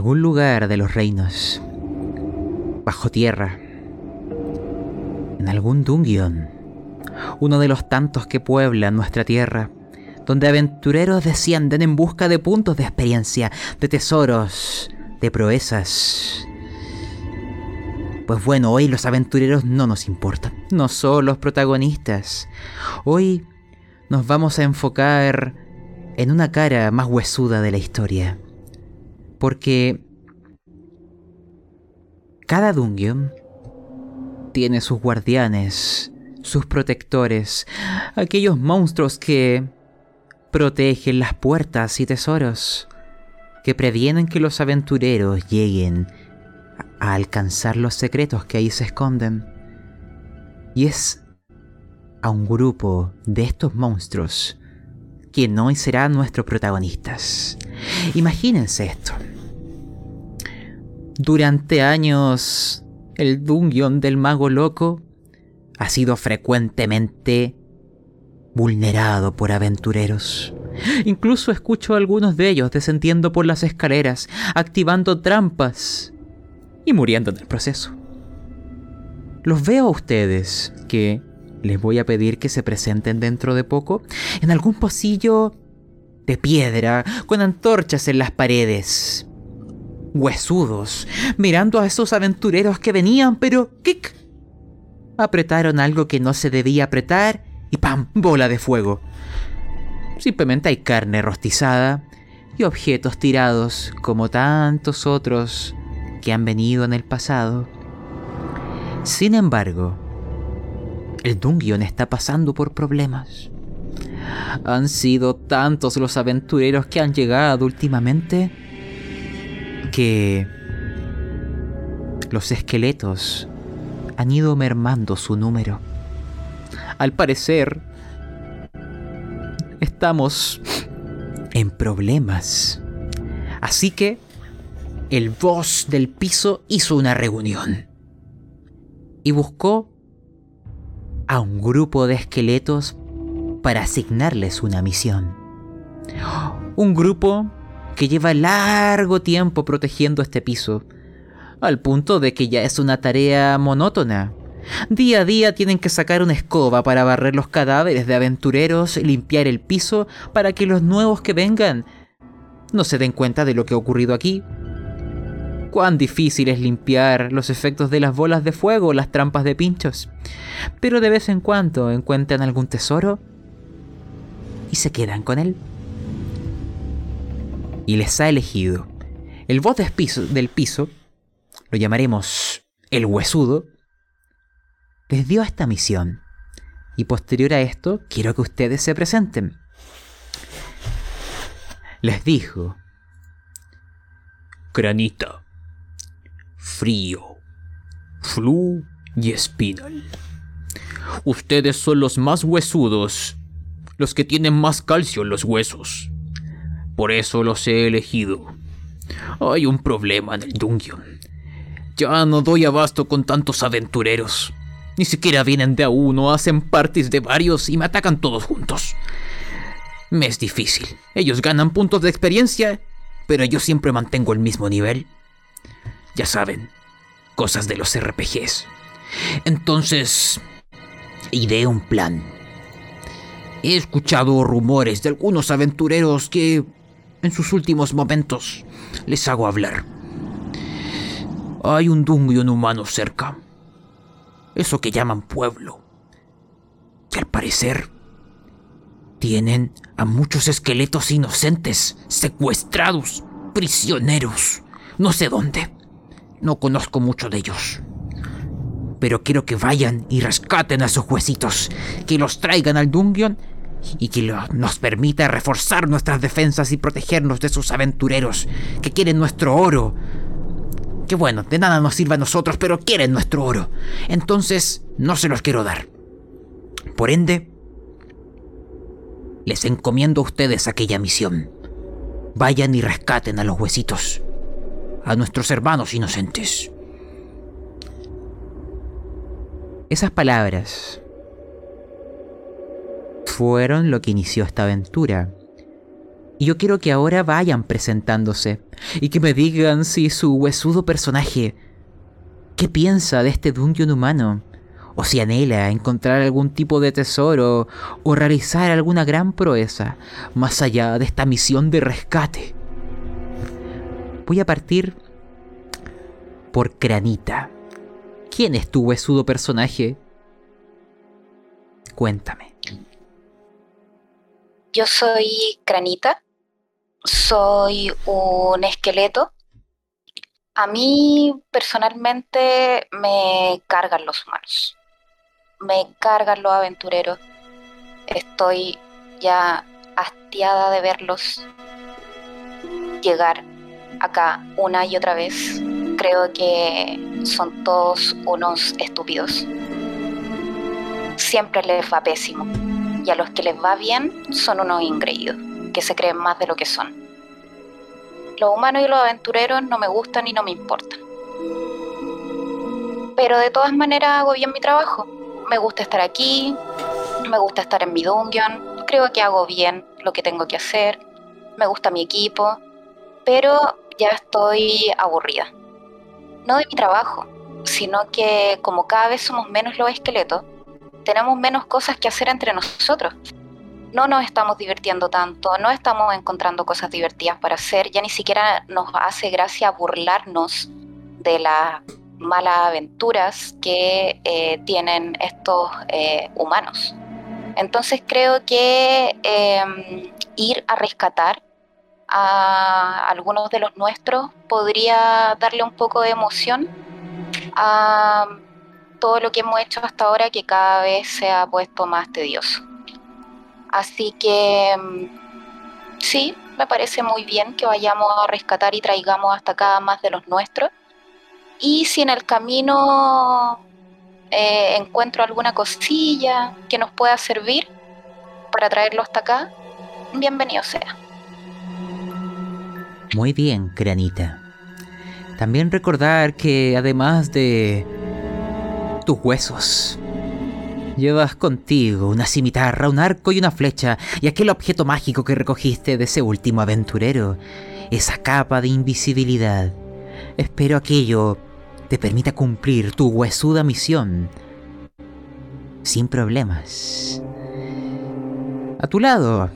algún lugar de los reinos, bajo tierra, en algún dungeon, uno de los tantos que pueblan nuestra tierra, donde aventureros descienden en busca de puntos de experiencia, de tesoros, de proezas. Pues bueno, hoy los aventureros no nos importan, no son los protagonistas. Hoy nos vamos a enfocar en una cara más huesuda de la historia. Porque cada dungeon tiene sus guardianes, sus protectores, aquellos monstruos que protegen las puertas y tesoros, que previenen que los aventureros lleguen a alcanzar los secretos que ahí se esconden. Y es a un grupo de estos monstruos quien hoy será nuestro protagonistas. Imagínense esto. Durante años, el dungeon del mago loco ha sido frecuentemente vulnerado por aventureros. Incluso escucho a algunos de ellos descendiendo por las escaleras, activando trampas y muriendo en el proceso. Los veo a ustedes que les voy a pedir que se presenten dentro de poco en algún pasillo de piedra con antorchas en las paredes. Huesudos, mirando a esos aventureros que venían, pero ¡kick! Apretaron algo que no se debía apretar y ¡pam! bola de fuego. Simplemente hay carne rostizada y objetos tirados como tantos otros que han venido en el pasado. Sin embargo, el Dungeon está pasando por problemas. Han sido tantos los aventureros que han llegado últimamente que los esqueletos han ido mermando su número. Al parecer, estamos en problemas. Así que el boss del piso hizo una reunión y buscó a un grupo de esqueletos para asignarles una misión. Un grupo que lleva largo tiempo protegiendo este piso, al punto de que ya es una tarea monótona. Día a día tienen que sacar una escoba para barrer los cadáveres de aventureros, limpiar el piso para que los nuevos que vengan no se den cuenta de lo que ha ocurrido aquí cuán difícil es limpiar los efectos de las bolas de fuego o las trampas de pinchos. Pero de vez en cuando encuentran algún tesoro y se quedan con él. Y les ha elegido el voz del piso, lo llamaremos el huesudo, les dio esta misión. Y posterior a esto, quiero que ustedes se presenten. Les dijo, Granita, Frío, Flu y Spinal. Ustedes son los más huesudos, los que tienen más calcio en los huesos. Por eso los he elegido. Hay un problema en el dungeon. Ya no doy abasto con tantos aventureros. Ni siquiera vienen de a uno, hacen parties de varios y me atacan todos juntos. Me es difícil. Ellos ganan puntos de experiencia, pero yo siempre mantengo el mismo nivel. Ya saben, cosas de los RPGs. Entonces, ideé un plan. He escuchado rumores de algunos aventureros que en sus últimos momentos les hago hablar. Hay un dungeon humano cerca. Eso que llaman pueblo. Y al parecer tienen a muchos esqueletos inocentes, secuestrados, prisioneros, no sé dónde. No conozco mucho de ellos. Pero quiero que vayan y rescaten a sus huesitos, que los traigan al dungeon y que nos permita reforzar nuestras defensas y protegernos de sus aventureros, que quieren nuestro oro. Que bueno, de nada nos sirve a nosotros, pero quieren nuestro oro. Entonces, no se los quiero dar. Por ende, les encomiendo a ustedes aquella misión. Vayan y rescaten a los huesitos a nuestros hermanos inocentes. Esas palabras fueron lo que inició esta aventura. Y yo quiero que ahora vayan presentándose y que me digan si su huesudo personaje, ¿qué piensa de este dungeon humano? O si anhela encontrar algún tipo de tesoro o realizar alguna gran proeza más allá de esta misión de rescate. Voy a partir por Granita. ¿Quién es tu huesudo personaje? Cuéntame. Yo soy Granita. Soy un esqueleto. A mí personalmente me cargan los humanos. Me cargan los aventureros. Estoy ya hastiada de verlos llegar acá una y otra vez creo que son todos unos estúpidos. Siempre les va pésimo. Y a los que les va bien son unos ingreídos, que se creen más de lo que son. Los humanos y los aventureros no me gustan y no me importan. Pero de todas maneras hago bien mi trabajo. Me gusta estar aquí, me gusta estar en mi dungeon, creo que hago bien lo que tengo que hacer, me gusta mi equipo, pero ya estoy aburrida no de mi trabajo, sino que como cada vez somos menos los esqueletos, tenemos menos cosas que hacer entre nosotros. No nos estamos divirtiendo tanto, no estamos encontrando cosas divertidas para hacer, ya ni siquiera nos hace gracia burlarnos de las malas aventuras que eh, tienen estos eh, humanos. Entonces creo que em, ir a rescatar a algunos de los nuestros podría darle un poco de emoción a todo lo que hemos hecho hasta ahora que cada vez se ha puesto más tedioso. Así que mm, sí, me parece muy bien que vayamos a rescatar y traigamos hasta acá más de los nuestros. Y si en el camino eh, encuentro alguna cosilla que nos pueda servir para traerlo hasta acá, bienvenido sea. Muy bien, Granita. También recordar que además de tus huesos, llevas contigo una cimitarra, un arco y una flecha, y aquel objeto mágico que recogiste de ese último aventurero, esa capa de invisibilidad. Espero aquello te permita cumplir tu huesuda misión sin problemas. A tu lado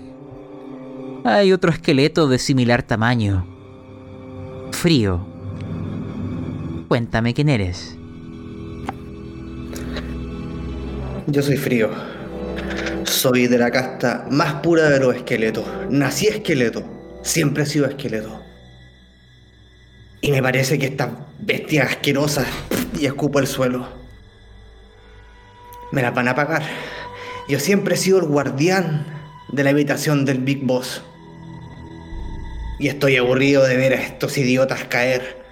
hay otro esqueleto de similar tamaño. Frío. Cuéntame quién eres. Yo soy frío. Soy de la casta más pura de los esqueletos. Nací esqueleto. Siempre he sido esqueleto. Y me parece que estas bestias asquerosas y escupo el suelo. Me las van a pagar. Yo siempre he sido el guardián de la habitación del Big Boss. Y estoy aburrido de ver a estos idiotas caer.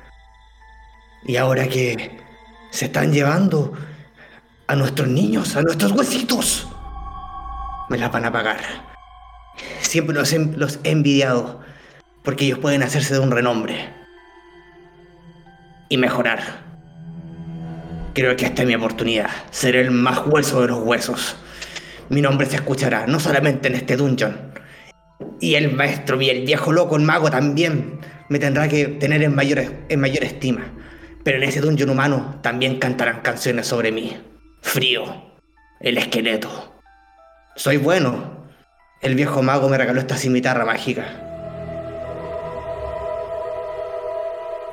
Y ahora que se están llevando a nuestros niños, a nuestros huesitos, me las van a pagar. Siempre los he, envidiado porque ellos pueden hacerse de un renombre y mejorar. Creo que esta es mi oportunidad. Ser el más hueso de los huesos. Mi nombre se escuchará, no solamente en este dungeon, y el maestro y el viejo loco, el mago también, me tendrá que tener en mayor, en mayor estima. Pero en ese dungeon humano también cantarán canciones sobre mí. Frío, el esqueleto. Soy bueno. El viejo mago me regaló esta cimitarra mágica.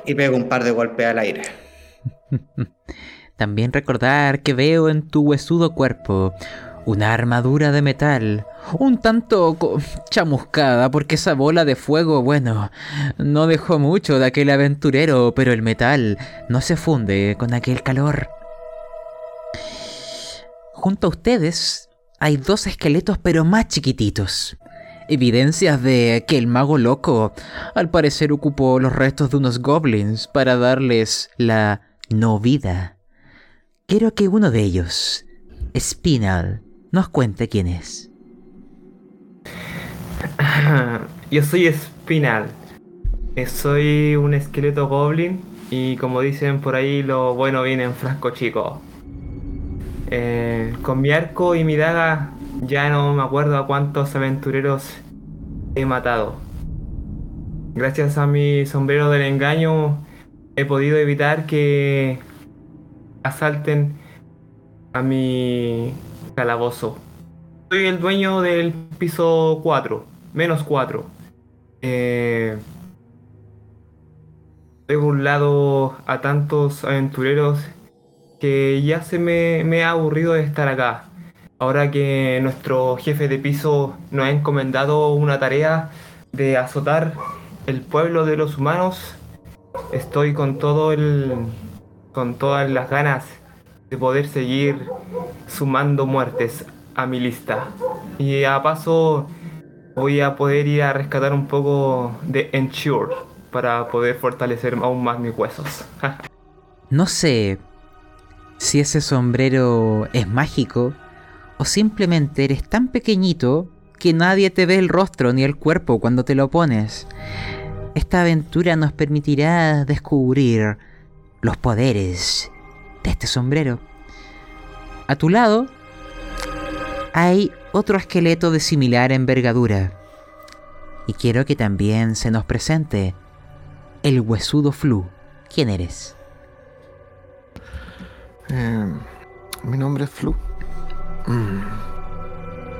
Y pego un par de golpes al aire. También recordar que veo en tu huesudo cuerpo una armadura de metal, un tanto chamuscada porque esa bola de fuego, bueno, no dejó mucho de aquel aventurero, pero el metal no se funde con aquel calor. Junto a ustedes hay dos esqueletos pero más chiquititos. Evidencias de que el mago loco al parecer ocupó los restos de unos goblins para darles la no vida. Quiero que uno de ellos, Spinal, nos cuente quién es. Yo soy Spinal. Eh, soy un esqueleto goblin y como dicen por ahí, lo bueno viene en frasco chico. Eh, con mi arco y mi daga ya no me acuerdo a cuántos aventureros he matado. gracias a mi sombrero del engaño he podido evitar que asalten a mi calabozo. Soy el dueño del piso 4, menos 4. Eh, he burlado a tantos aventureros que ya se me, me ha aburrido de estar acá. Ahora que nuestro jefe de piso nos ha encomendado una tarea de azotar el pueblo de los humanos, estoy con todo el con todas las ganas de poder seguir sumando muertes a mi lista. Y a paso voy a poder ir a rescatar un poco de Ensure para poder fortalecer aún más mis huesos. No sé si ese sombrero es mágico o simplemente eres tan pequeñito que nadie te ve el rostro ni el cuerpo cuando te lo pones. Esta aventura nos permitirá descubrir los poderes de este sombrero. A tu lado hay otro esqueleto de similar envergadura. Y quiero que también se nos presente el huesudo Flu. ¿Quién eres? Eh, mi nombre es Flu. Mm.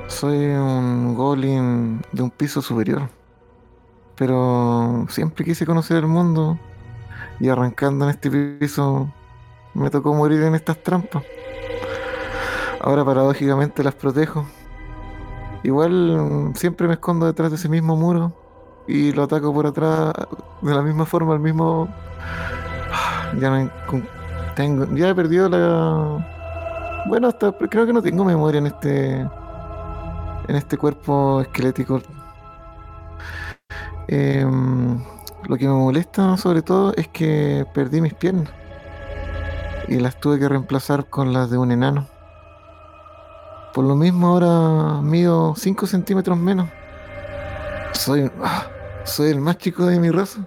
Soy un golem de un piso superior. Pero siempre quise conocer el mundo y arrancando en este piso me tocó morir en estas trampas. Ahora paradójicamente las protejo. Igual siempre me escondo detrás de ese mismo muro y lo ataco por atrás de la misma forma, el mismo... Ya tengo, ya he perdido la... Bueno, hasta creo que no tengo memoria en este en este cuerpo esquelético. Em, lo que me molesta sobre todo es que perdí mis piernas y las tuve que reemplazar con las de un enano. Por lo mismo ahora mido 5 centímetros menos. Soy, ah, soy el más chico de mi raza.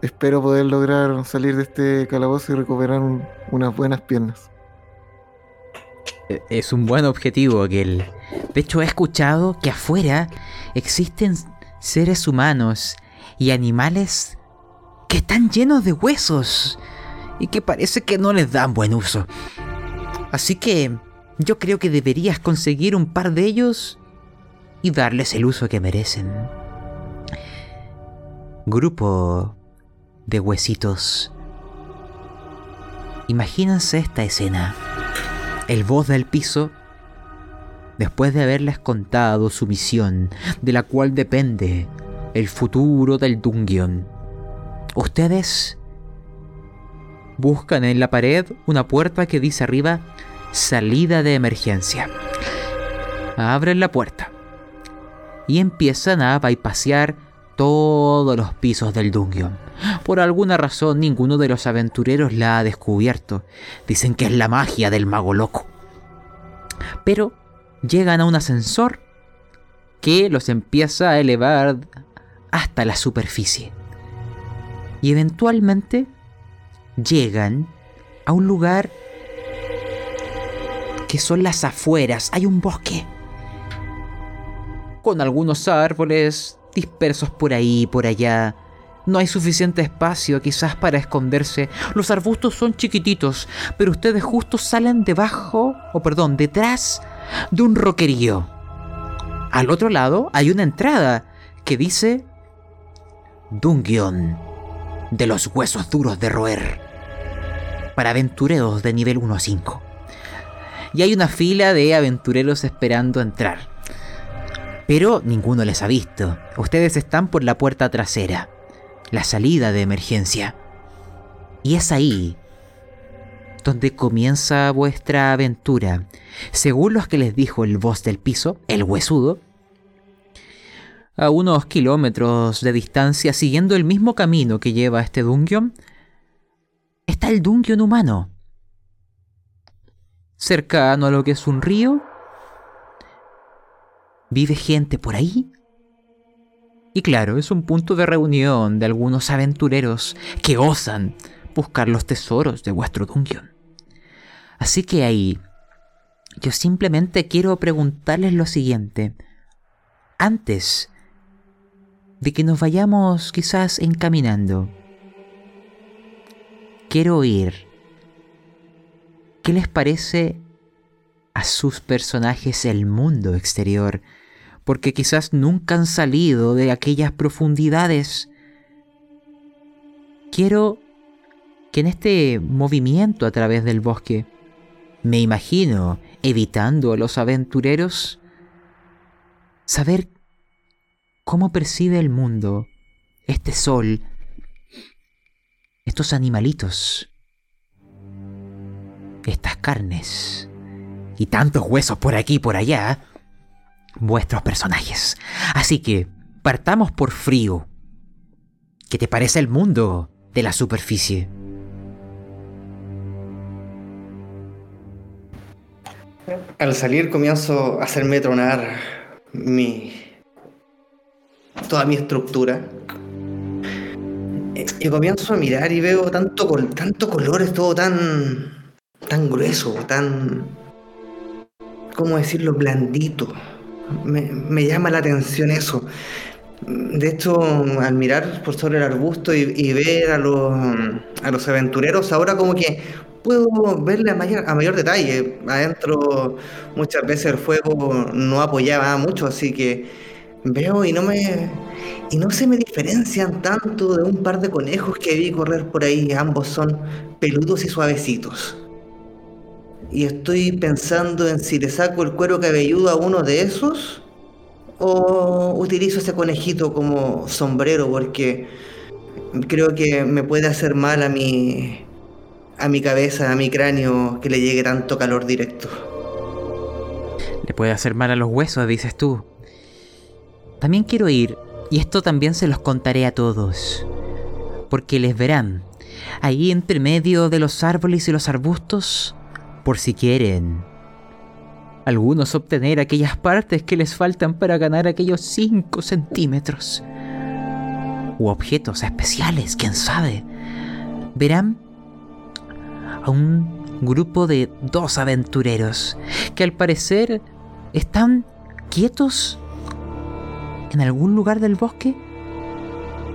Espero poder lograr salir de este calabozo y recuperar unas buenas piernas. E, es un buen objetivo aquel. De hecho, he escuchado que afuera existen seres humanos y animales que están llenos de huesos y que parece que no les dan buen uso. Así que yo creo que deberías conseguir un par de ellos y darles el uso que merecen. Grupo de huesitos. Imagínense esta escena. El voz del piso, después de haberles contado su misión, de la cual depende el futuro del Dungeon, ustedes buscan en la pared una puerta que dice arriba salida de emergencia. Abren la puerta y empiezan a bypasear todos los pisos del dungeon. Por alguna razón ninguno de los aventureros la ha descubierto. Dicen que es la magia del mago loco. Pero llegan a un ascensor que los empieza a elevar hasta la superficie. Y eventualmente llegan a un lugar que son las afueras. Hay un bosque. Con algunos árboles dispersos por ahí y por allá. No hay suficiente espacio quizás para esconderse. Los arbustos son chiquititos, pero ustedes justo salen debajo, o perdón, detrás de un roquerío. Al otro lado hay una entrada que dice Dungeon de los huesos duros de roer para aventureros de nivel 1 a 5. Y hay una fila de aventureros esperando entrar. Pero ninguno les ha visto. Ustedes están por la puerta trasera, la salida de emergencia. Y es ahí donde comienza vuestra aventura. Según los que les dijo el voz del piso, el huesudo, a unos kilómetros de distancia, siguiendo el mismo camino que lleva este dungeon, está el dungeon humano. Cercano a lo que es un río, vive gente por ahí. Y claro, es un punto de reunión de algunos aventureros que osan buscar los tesoros de vuestro dungeon. Así que ahí, yo simplemente quiero preguntarles lo siguiente. Antes de que nos vayamos quizás encaminando. Quiero oír qué les parece a sus personajes el mundo exterior, porque quizás nunca han salido de aquellas profundidades. Quiero que en este movimiento a través del bosque, me imagino evitando a los aventureros, saber cómo percibe el mundo este sol, estos animalitos, estas carnes y tantos huesos por aquí y por allá, vuestros personajes. Así que partamos por frío. ¿Qué te parece el mundo de la superficie? Al salir comienzo a hacerme tronar mi. Toda mi estructura. Y comienzo a mirar y veo tanto, col- tanto colores, todo tan. tan grueso, tan. ¿cómo decirlo? blandito. Me, me llama la atención eso. De hecho, al mirar por sobre el arbusto y, y ver a los, a los aventureros, ahora como que puedo verle a mayor, a mayor detalle. Adentro muchas veces el fuego no apoyaba mucho, así que veo y no me y no se me diferencian tanto de un par de conejos que vi correr por ahí. Ambos son peludos y suavecitos. Y estoy pensando en si le saco el cuero cabelludo a uno de esos o utilizo ese conejito como sombrero porque creo que me puede hacer mal a mi a mi cabeza, a mi cráneo que le llegue tanto calor directo. Le puede hacer mal a los huesos, dices tú. También quiero ir, y esto también se los contaré a todos, porque les verán, ahí entre medio de los árboles y los arbustos, por si quieren. Algunos obtener aquellas partes que les faltan para ganar aquellos 5 centímetros. U objetos especiales, quién sabe. Verán a un grupo de dos aventureros que al parecer están quietos en algún lugar del bosque,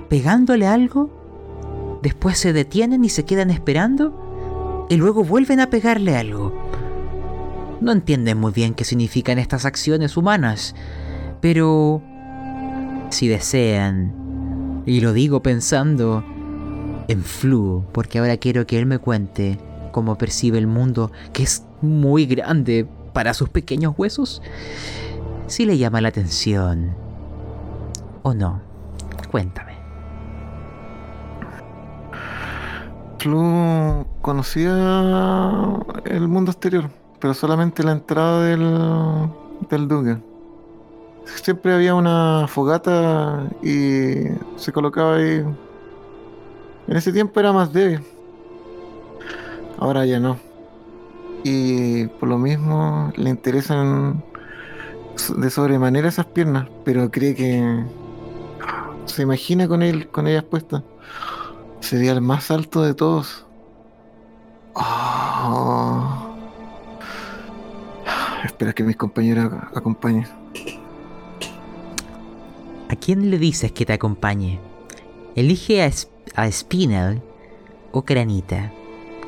pegándole algo, después se detienen y se quedan esperando y luego vuelven a pegarle algo. No entienden muy bien qué significan estas acciones humanas, pero si desean, y lo digo pensando en Flu, porque ahora quiero que él me cuente cómo percibe el mundo, que es muy grande para sus pequeños huesos, si le llama la atención o no. Cuéntame. Flu conocía el mundo exterior, pero solamente la entrada del, del Dugan. Siempre había una fogata y se colocaba ahí. En ese tiempo era más débil. Ahora ya no. Y por lo mismo le interesan de sobremanera esas piernas, pero cree que se imagina con él, con ellas puestas. Sería el más alto de todos. Ah. Espera que mis compañeros ac- acompañen. ¿A quién le dices que te acompañe? Elige a, Es- a Spinel o Granita.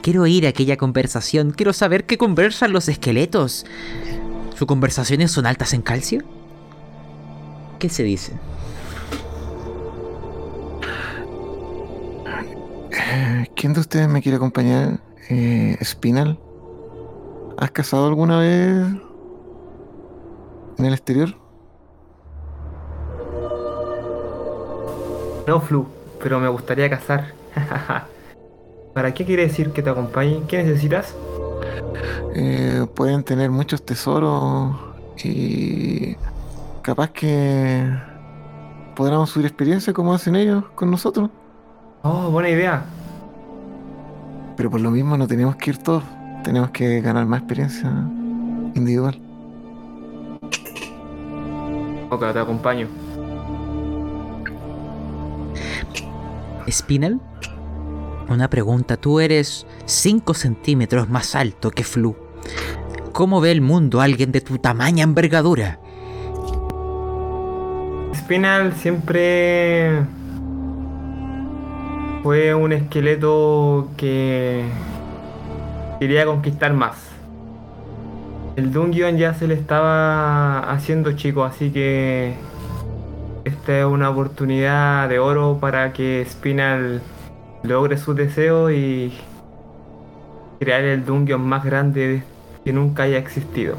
Quiero oír aquella conversación. Quiero saber qué conversan los esqueletos. ¿Sus conversaciones son altas en calcio? ¿Qué se dice? ¿Quién de ustedes me quiere acompañar? Eh, Spinal. ¿Has cazado alguna vez en el exterior? No, Flu, pero me gustaría cazar. ¿Para qué quiere decir que te acompañe? ¿Qué necesitas? Eh, pueden tener muchos tesoros y capaz que podamos subir experiencia como hacen ellos con nosotros. Oh, buena idea. Pero por lo mismo no tenemos que ir todos. Tenemos que ganar más experiencia individual. Ok, te acompaño. Spinel, una pregunta. Tú eres 5 centímetros más alto que Flu. ¿Cómo ve el mundo alguien de tu tamaña envergadura? Spinal siempre fue un esqueleto que quería conquistar más. El Dungeon ya se le estaba haciendo chico, así que esta es una oportunidad de oro para que Spinal logre su deseo y crear el Dungeon más grande que nunca haya existido.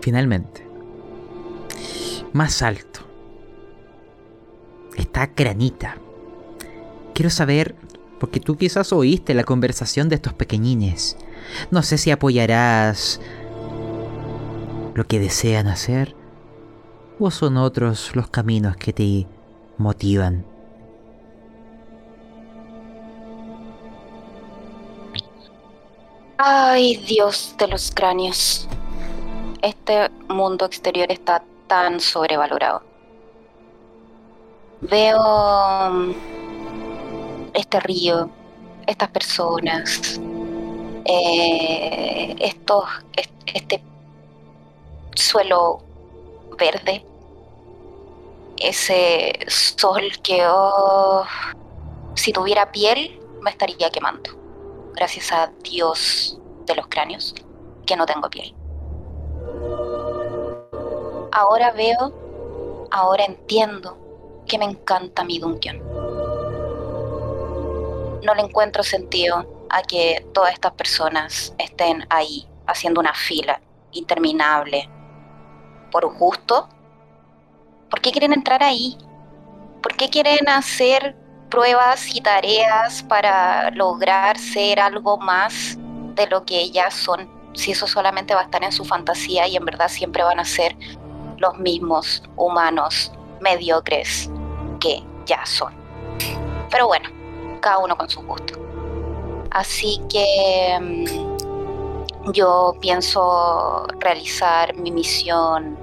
Finalmente, más alto, está Granita. Quiero saber, porque tú quizás oíste la conversación de estos pequeñines. No sé si apoyarás lo que desean hacer o son otros los caminos que te motivan. Ay, Dios de los cráneos. Este mundo exterior está tan sobrevalorado. Veo mm, este río, estas personas, eh, estos, est- este suelo verde, ese sol que oh, si tuviera piel me estaría quemando. Gracias a Dios de los cráneos que no tengo piel. Ahora veo, ahora entiendo que me encanta mi Dungeon. No le encuentro sentido a que todas estas personas estén ahí haciendo una fila interminable por justo. ¿Por qué quieren entrar ahí? ¿Por qué quieren hacer pruebas y tareas para lograr ser algo más de lo que ya son? Si eso solamente va a estar en su fantasía y en verdad siempre van a ser los mismos humanos mediocres que ya son. Pero bueno, cada uno con su gusto. Así que mm, yo pienso realizar mi misión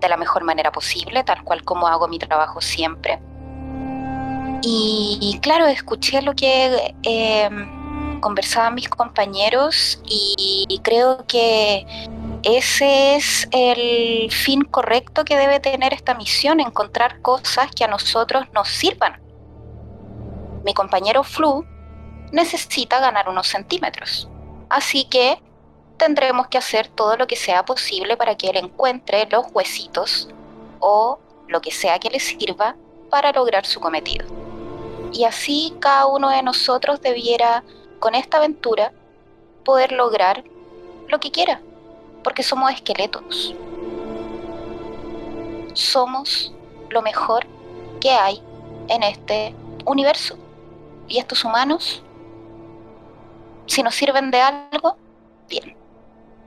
de la mejor manera posible, tal cual como hago mi trabajo siempre. Y, claro, escuché lo que eh, conversaban mis compañeros y creo que ese es el fin correcto que debe tener esta misión, encontrar cosas que a nosotros nos sirvan. Mi compañero Flu necesita ganar unos centímetros, así que tendremos que hacer todo lo que sea posible para que él encuentre los huesitos o lo que sea que le sirva para lograr su cometido. Y así cada uno de nosotros debiera, con esta aventura, poder lograr lo que quiera porque somos esqueletos. Somos lo mejor que hay en este universo. Y estos humanos, si nos sirven de algo, bien.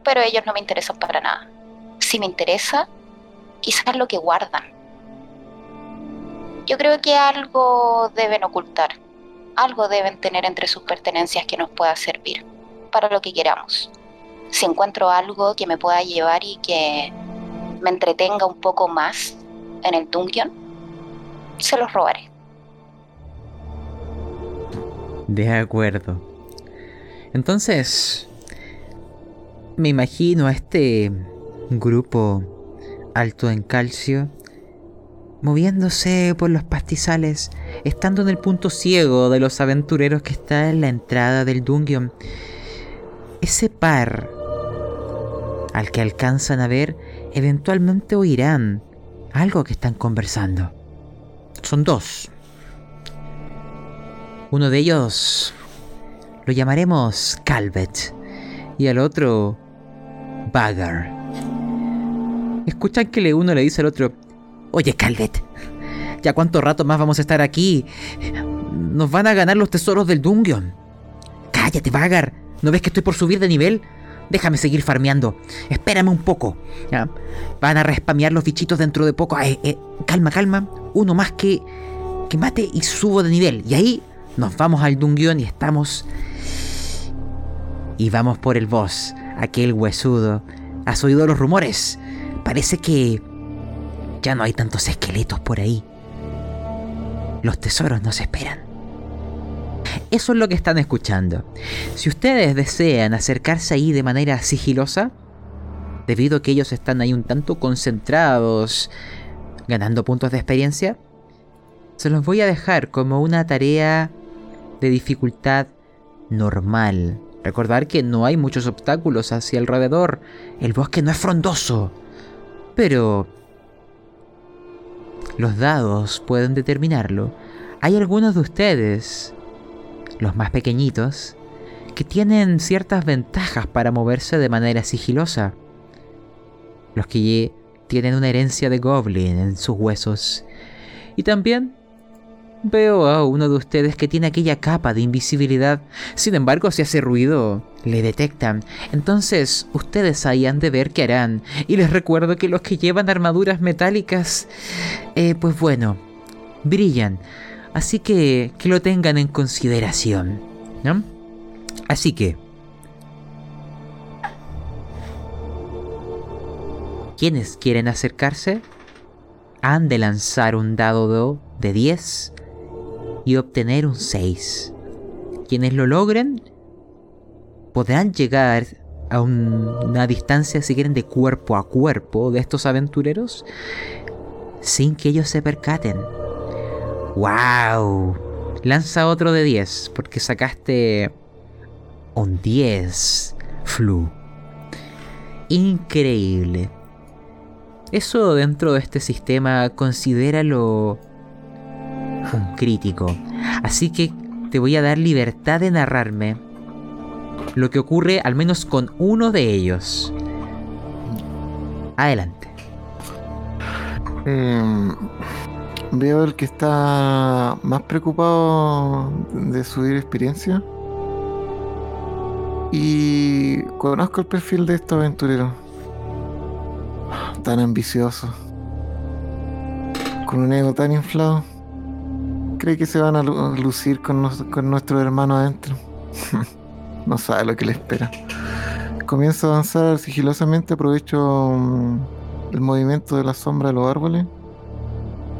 Pero ellos no me interesan para nada. Si me interesa, quizás lo que guardan. Yo creo que algo deben ocultar. Algo deben tener entre sus pertenencias que nos pueda servir para lo que queramos si encuentro algo que me pueda llevar y que me entretenga un poco más en el dungeon, se los robaré. De acuerdo. Entonces, me imagino a este grupo alto en calcio moviéndose por los pastizales, estando en el punto ciego de los aventureros que está en la entrada del dungeon. Ese par al que alcanzan a ver, eventualmente oirán algo que están conversando. Son dos. Uno de ellos lo llamaremos Calvet y el otro Bagger. Escuchan que le uno le dice al otro, oye Calvet, ¿ya cuánto rato más vamos a estar aquí? Nos van a ganar los tesoros del Dungeon. Cállate, Bagger, ¿no ves que estoy por subir de nivel? Déjame seguir farmeando. Espérame un poco. Van a respamear los bichitos dentro de poco. Eh, eh, calma, calma. Uno más que, que mate y subo de nivel. Y ahí nos vamos al dungeon y estamos... Y vamos por el boss, aquel huesudo. ¿Has oído los rumores? Parece que ya no hay tantos esqueletos por ahí. Los tesoros nos esperan. Eso es lo que están escuchando. Si ustedes desean acercarse ahí de manera sigilosa, debido a que ellos están ahí un tanto concentrados, ganando puntos de experiencia, se los voy a dejar como una tarea de dificultad normal. Recordar que no hay muchos obstáculos hacia alrededor. El bosque no es frondoso. Pero... Los dados pueden determinarlo. Hay algunos de ustedes, los más pequeñitos, que tienen ciertas ventajas para moverse de manera sigilosa. Los que tienen una herencia de goblin en sus huesos. Y también Veo a uno de ustedes que tiene aquella capa de invisibilidad. Sin embargo, si hace ruido, le detectan. Entonces, ustedes ahí han de ver qué harán. Y les recuerdo que los que llevan armaduras metálicas, eh, pues bueno, brillan. Así que que lo tengan en consideración. ¿No? Así que... ¿Quiénes quieren acercarse? Han de lanzar un dado de 10 y obtener un 6. Quienes lo logren podrán llegar a una distancia, si quieren, de cuerpo a cuerpo de estos aventureros sin que ellos se percaten. ¡Wow! Lanza otro de 10 porque sacaste un 10, Flu. Increíble. Eso dentro de este sistema considéralo un crítico. Así que te voy a dar libertad de narrarme lo que ocurre al menos con uno de ellos. Adelante. Em, veo el que está más preocupado de subir experiencia. Y conozco el perfil de estos aventureros. Tan ambicioso. Con un ego tan inflado cree que se van a lucir con, nuestro hermano adentro. no sabe lo que le espera. Comienzo a avanzar sigilosamente, aprovecho mm, el movimiento de la sombra de los árboles.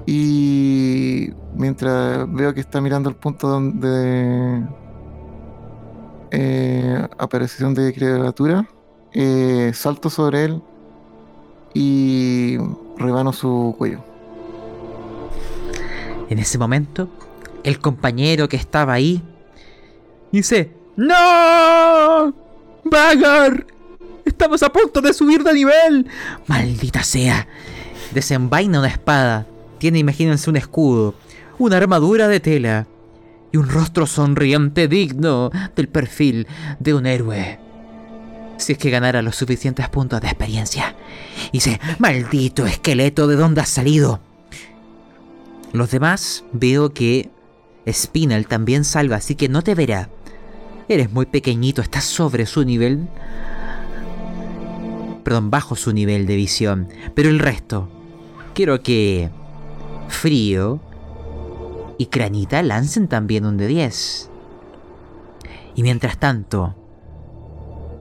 Y mientras veo que está mirando el punto donde eh, aparición de criatura, eh, salto sobre él y rebano su cuello. En ese momento, el compañero que estaba ahí dice, ¡No! ¡Vagar! ¡Estamos a punto de subir de nivel! ¡Maldita sea! Desenvaina una espada. Tiene, imagínense, un escudo, una armadura de tela y un rostro sonriente digno del perfil de un héroe. Si es que ganara los suficientes puntos de experiencia. Dice, maldito esqueleto, ¿de dónde has salido? Los demás veo que Spinal también salva, así que no te verá. Eres muy pequeñito, estás sobre su nivel. Perdón, bajo su nivel de visión. Pero el resto, quiero que Frío y Cranita lancen también un de 10. Y mientras tanto,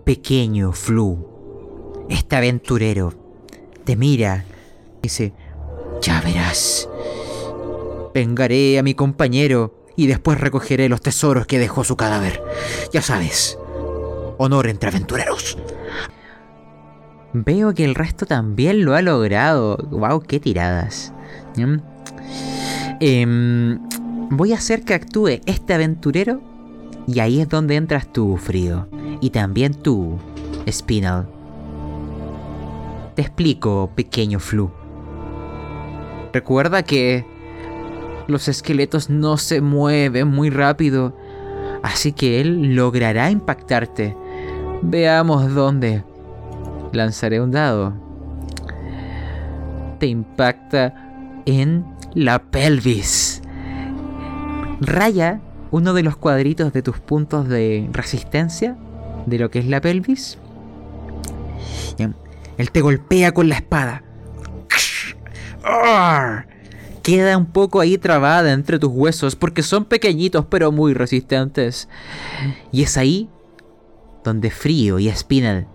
pequeño Flu, este aventurero, te mira y dice, ya verás, Vengaré a mi compañero y después recogeré los tesoros que dejó su cadáver. Ya sabes, honor entre aventureros. Veo que el resto también lo ha logrado. ¡Wow! ¡Qué tiradas! ¿Mm? Em, voy a hacer que actúe este aventurero y ahí es donde entras tú, Frío. Y también tú, Spinal. Te explico, pequeño Flu. Recuerda que los esqueletos no se mueven muy rápido, así que él logrará impactarte. Veamos dónde. Lanzaré un dado. Te impacta en la pelvis. Raya uno de los cuadritos de tus puntos de resistencia de lo que es la pelvis. Él te golpea con la espada queda un poco ahí trabada entre tus huesos porque son pequeñitos pero muy resistentes. Y es ahí donde Frío y Spinal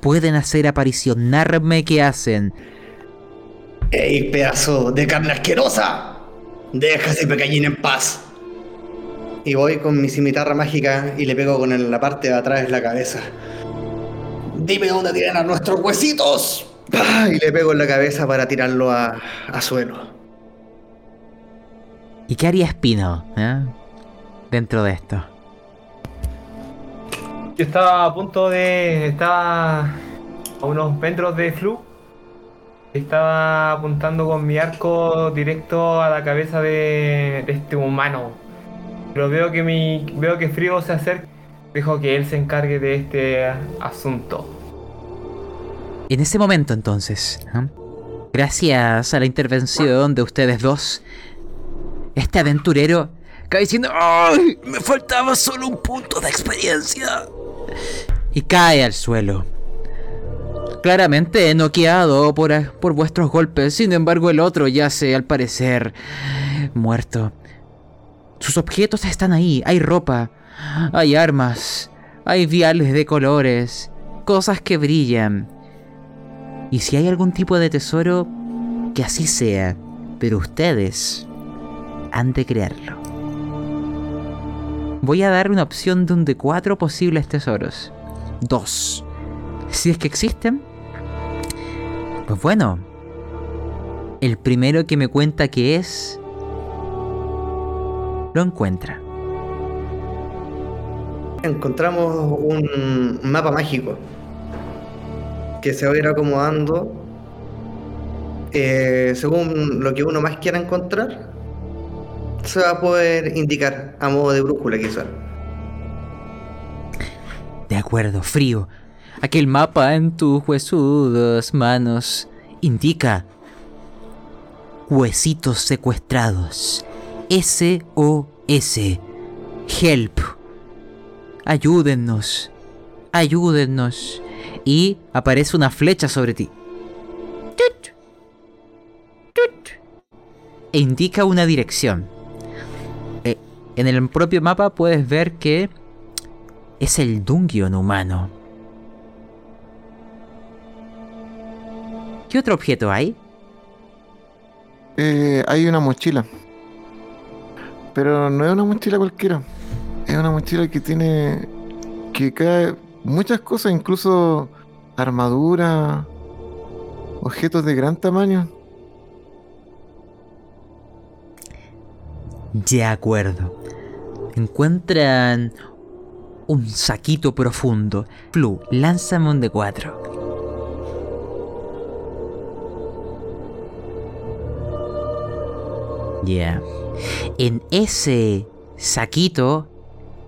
pueden hacer aparición. Narme que hacen. ¡Ey, pedazo de carne asquerosa! Deja ese pequeñín en paz. Y voy con mi cimitarra mágica y le pego con la parte de atrás de la cabeza. Dime dónde tienen a nuestros huesitos. ¡Pah! Y le pego en la cabeza para tirarlo a, a suelo. ¿Y qué haría Espino eh? dentro de esto? Yo estaba a punto de. Estaba a unos metros de flu. Estaba apuntando con mi arco directo a la cabeza de, de este humano. Pero veo que mi. veo que Frío se acerca. Dejo que él se encargue de este asunto. En ese momento entonces, gracias a la intervención de ustedes dos, este aventurero cae diciendo ¡Ay! Me faltaba solo un punto de experiencia. Y cae al suelo. Claramente noqueado por, por vuestros golpes, sin embargo el otro yace al parecer muerto. Sus objetos están ahí, hay ropa, hay armas, hay viales de colores, cosas que brillan. Y si hay algún tipo de tesoro, que así sea, pero ustedes han de crearlo. Voy a dar una opción de un de cuatro posibles tesoros. Dos. Si es que existen, pues bueno. El primero que me cuenta que es, lo encuentra. Encontramos un mapa mágico que se va a ir acomodando eh, según lo que uno más quiera encontrar. Se va a poder indicar a modo de brújula, quizás. De acuerdo, frío. Aquel mapa en tus huesudas manos indica huesitos secuestrados. S-O-S. Help. Ayúdennos. Ayúdennos. Y aparece una flecha sobre ti. Tut. Tut. E indica una dirección. Eh, en el propio mapa puedes ver que es el Dungeon humano. ¿Qué otro objeto hay? Eh, hay una mochila. Pero no es una mochila cualquiera. Es una mochila que tiene. que cae muchas cosas, incluso armadura, objetos de gran tamaño. De acuerdo. Encuentran un saquito profundo. Flu, lánzame un de 4 Yeah. En ese saquito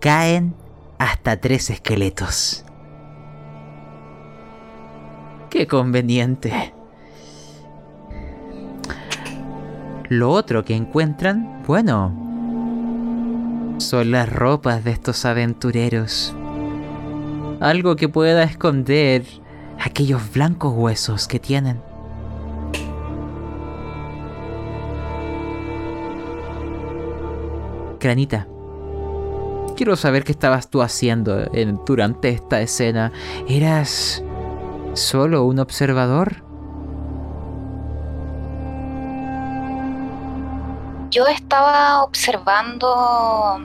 caen hasta tres esqueletos. Qué conveniente. Lo otro que encuentran, bueno, son las ropas de estos aventureros. Algo que pueda esconder aquellos blancos huesos que tienen. Granita, quiero saber qué estabas tú haciendo en- durante esta escena. ¿Eras solo un observador? Yo estaba observando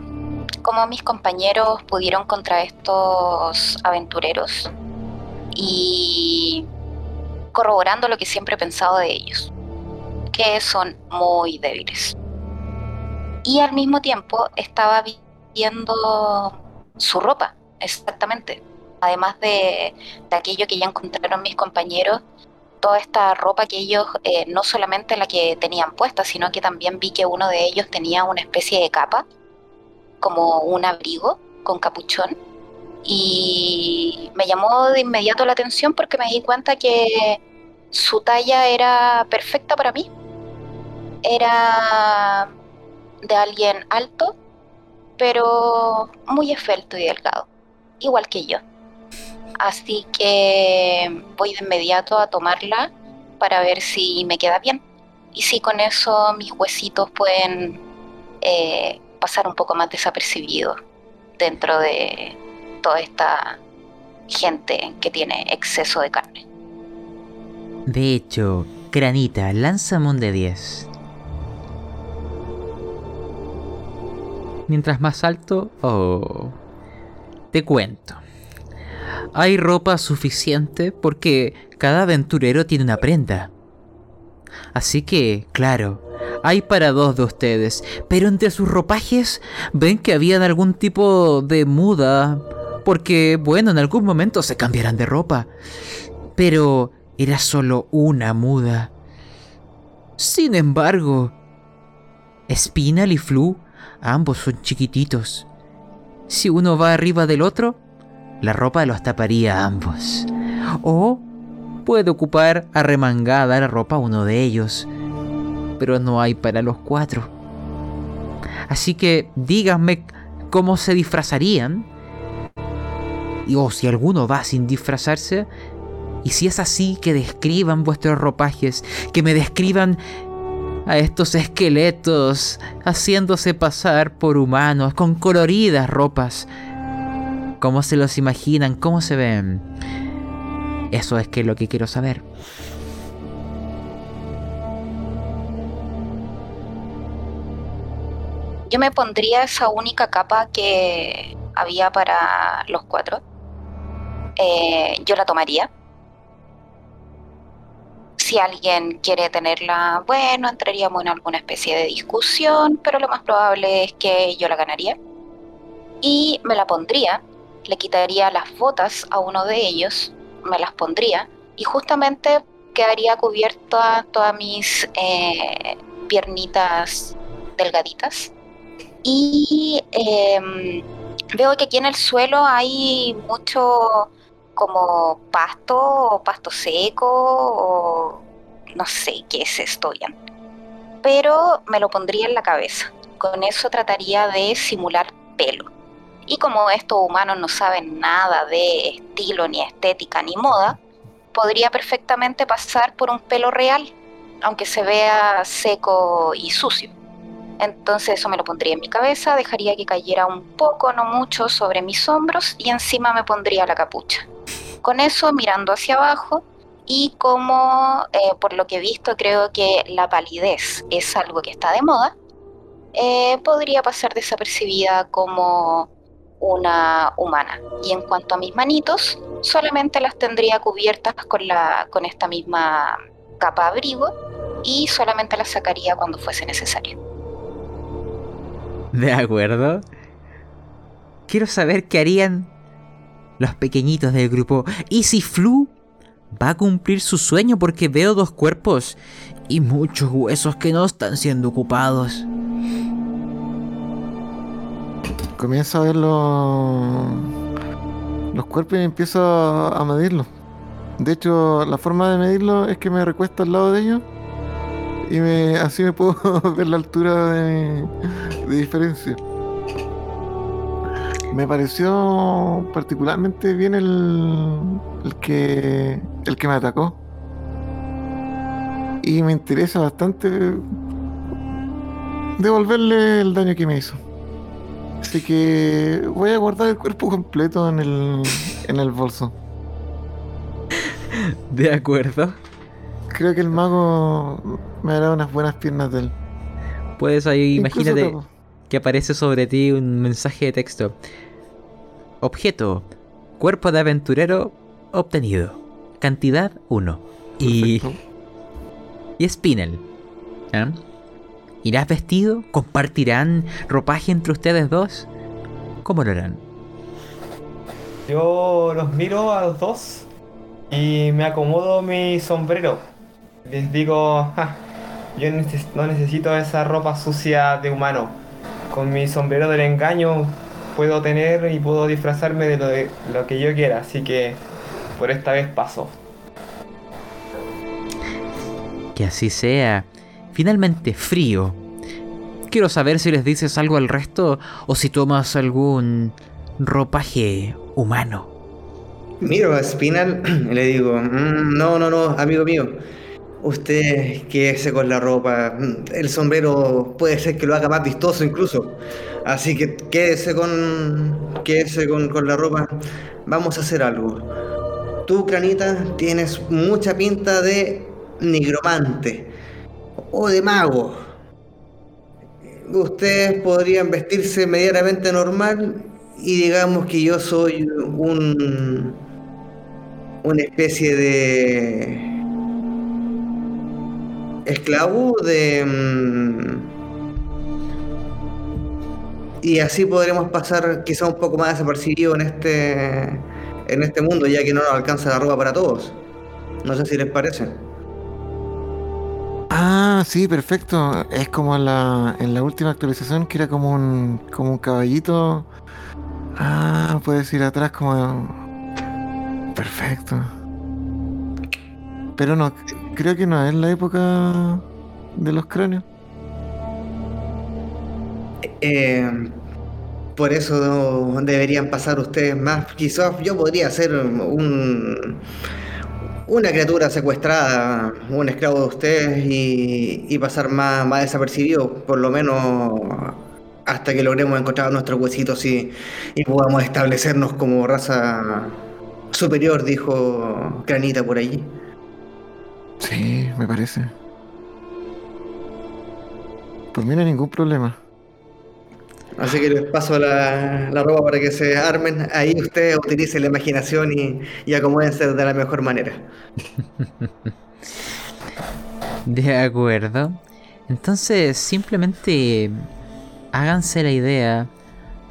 cómo mis compañeros pudieron contra estos aventureros y corroborando lo que siempre he pensado de ellos, que son muy débiles. Y al mismo tiempo estaba vi- viendo su ropa, exactamente. Además de, de aquello que ya encontraron mis compañeros, toda esta ropa que ellos, eh, no solamente la que tenían puesta, sino que también vi que uno de ellos tenía una especie de capa, como un abrigo con capuchón. Y me llamó de inmediato la atención porque me di cuenta que su talla era perfecta para mí. Era de alguien alto, pero muy esbelto y delgado, igual que yo. Así que voy de inmediato a tomarla para ver si me queda bien. Y si con eso mis huesitos pueden eh, pasar un poco más desapercibidos dentro de toda esta gente que tiene exceso de carne. De hecho, Granita, lánzame un de 10. Mientras más alto, oh, te cuento. hay ropa suficiente porque cada aventurero tiene una prenda. Así que, claro, hay para dos de ustedes, pero entre sus ropajes ven que habían algún tipo de muda, porque, bueno, en algún momento se cambiarán de ropa. Pero era solo una muda. Sin embargo, Spinal y Flu, ambos son chiquititos. Si uno va arriba del otro, la ropa los taparía a ambos. O puede ocupar arremangada la ropa uno de ellos, pero no hay para los cuatro. Así que díganme cómo se disfrazarían. O si alguno va sin disfrazarse. Y si es así, que describan vuestros ropajes, que me describan a estos esqueletos haciéndose pasar por humanos con coloridas ropas. ¿Cómo se los imaginan? ¿Cómo se ven? Eso es que es lo que quiero saber. Yo me pondría esa única capa que había para los cuatro. Eh, yo la tomaría. Si alguien quiere tenerla, bueno, entraríamos en alguna especie de discusión, pero lo más probable es que yo la ganaría. Y me la pondría, le quitaría las botas a uno de ellos, me las pondría y justamente quedaría cubierta todas mis eh, piernitas delgaditas. Y em, veo que aquí en el suelo hay mucho como pasto o pasto seco o no sé qué es esto bien. Pero me lo pondría en la cabeza. Con eso trataría de simular pelo. Y como estos humanos no saben nada de estilo, ni estética, ni moda, podría perfectamente pasar por un pelo real, aunque se vea seco y sucio. Entonces eso me lo pondría en mi cabeza, dejaría que cayera un poco, no mucho, sobre mis hombros y encima me pondría la capucha. Con eso mirando hacia abajo y como eh, por lo que he visto creo que la palidez es algo que está de moda, eh, podría pasar desapercibida como una humana. Y en cuanto a mis manitos, solamente las tendría cubiertas con, la, con esta misma capa abrigo y solamente las sacaría cuando fuese necesario. De acuerdo. Quiero saber qué harían los pequeñitos del grupo. ¿Y si Flu va a cumplir su sueño? Porque veo dos cuerpos y muchos huesos que no están siendo ocupados. Comienzo a ver los, los cuerpos y empiezo a, medirlos. De hecho, la forma de medirlo es que me recuesto al lado de ellos y me, así me puedo ver la altura de, de diferencia. Me pareció particularmente bien el, el que el que me atacó. Y me interesa bastante devolverle el daño que me hizo. Así que voy a guardar el cuerpo completo en el, en el bolso. De acuerdo. Creo que el mago me hará unas buenas piernas de él. Puedes ahí, Incluso imagínate. Que aparece sobre ti un mensaje de texto. Objeto. Cuerpo de aventurero obtenido. Cantidad 1. Y, y Spinel. ¿Ah? ¿Irás vestido? ¿Compartirán ropaje entre ustedes dos? ¿Cómo lo harán? Yo los miro a los dos y me acomodo mi sombrero. Les digo, "Ja, yo neces- no necesito esa ropa sucia de humano. Con mi sombrero del engaño puedo tener y puedo disfrazarme de lo, de- lo que yo quiera, así que por esta vez paso. Que así sea. Finalmente, frío. Quiero saber si les dices algo al resto o si tomas algún ropaje humano. Miro a Spinal y le digo, "Mm, no, no, no, amigo mío. Usted quédese con la ropa. El sombrero puede ser que lo haga más vistoso incluso. Así que quédese con. quédese con, con la ropa. Vamos a hacer algo. Tú, Cranita, tienes mucha pinta de nigromante o de mago. Ustedes podrían vestirse medianamente normal y digamos que yo soy un una especie de esclavo de mm, y así podremos pasar quizá un poco más desapercibido en este en este mundo ya que no nos alcanza la ropa para todos no sé si les parece Ah, sí, perfecto. Es como la, en la última actualización que era como un, como un caballito. Ah, puedes ir atrás como... Perfecto. Pero no, creo que no es la época de los cráneos. Eh, por eso deberían pasar ustedes más. Quizás yo podría ser un, una criatura secuestrada, un esclavo de ustedes y, y pasar más, más desapercibido, por lo menos hasta que logremos encontrar nuestros huesitos y, y podamos establecernos como raza superior, dijo Granita por allí. Sí, me parece. Por mí no hay ningún problema. Así que les paso la, la ropa para que se armen. Ahí ustedes utilicen la imaginación y, y acomódense de la mejor manera. De acuerdo. Entonces, simplemente háganse la idea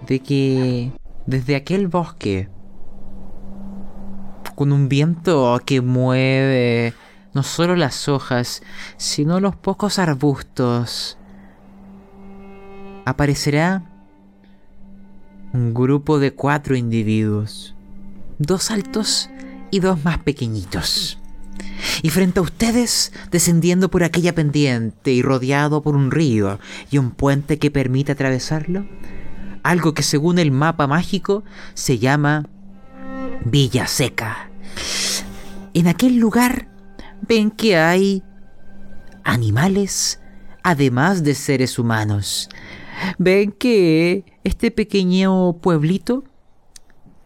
de que desde aquel bosque, con un viento que mueve no solo las hojas, sino los pocos arbustos, aparecerá un grupo de cuatro individuos, dos altos y dos más pequeñitos. Y frente a ustedes, descendiendo por aquella pendiente y rodeado por un río y un puente que permite atravesarlo, algo que según el mapa mágico se llama Villa Seca. En aquel lugar ven que hay animales, además de seres humanos. Ven que este pequeño pueblito,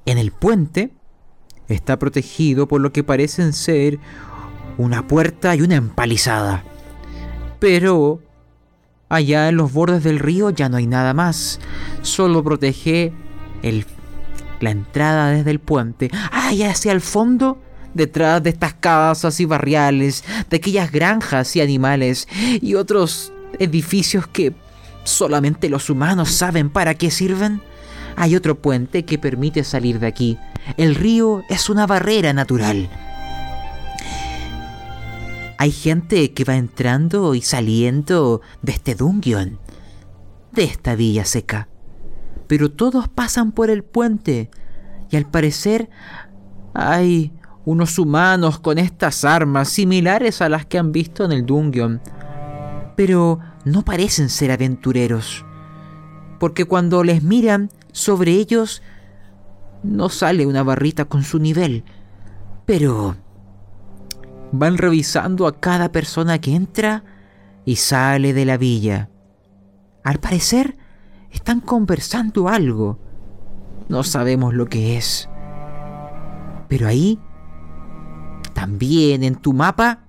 en el puente, está protegido por lo que parecen ser una puerta y una empalizada. Pero allá en los bordes del río ya no hay nada más. Solo protege el, la entrada desde el puente. Ah, y hacia el fondo, detrás de estas casas y barriales, de aquellas granjas y animales y otros edificios que solamente los humanos saben para qué sirven. Hay otro puente que permite salir de aquí. El río es una barrera natural. Hay gente que va entrando y saliendo de este dungeon, de esta villa seca. Pero todos pasan por el puente y al parecer hay unos humanos con estas armas similares a las que han visto en el dungeon. Pero no parecen ser aventureros, porque cuando les miran sobre ellos no sale una barrita con su nivel, pero van revisando a cada persona que entra y sale de la villa. Al parecer, están conversando algo. No sabemos lo que es. Pero ahí, también en tu mapa,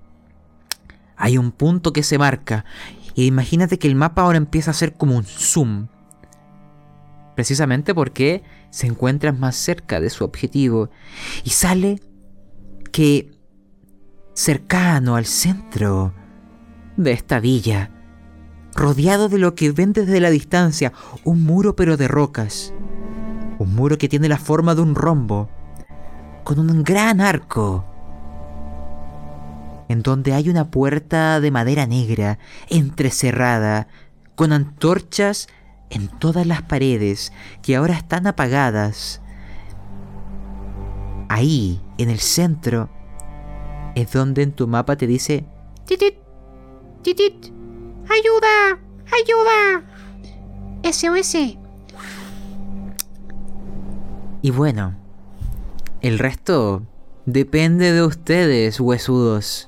hay un punto que se marca. Y imagínate que el mapa ahora empieza a ser como un zoom. Precisamente porque se encuentran más cerca de su objetivo. Y sale que cercano al centro de esta villa, rodeado de lo que ven desde la distancia, un muro pero de rocas. Un muro que tiene la forma de un rombo, con un gran arco, en donde hay una puerta de madera negra, entrecerrada, con antorchas en todas las paredes que ahora están apagadas. Ahí, en el centro, es donde en tu mapa te dice titit, titit, ayuda, ayuda, SOS. Y bueno, el resto depende de ustedes, huesudos.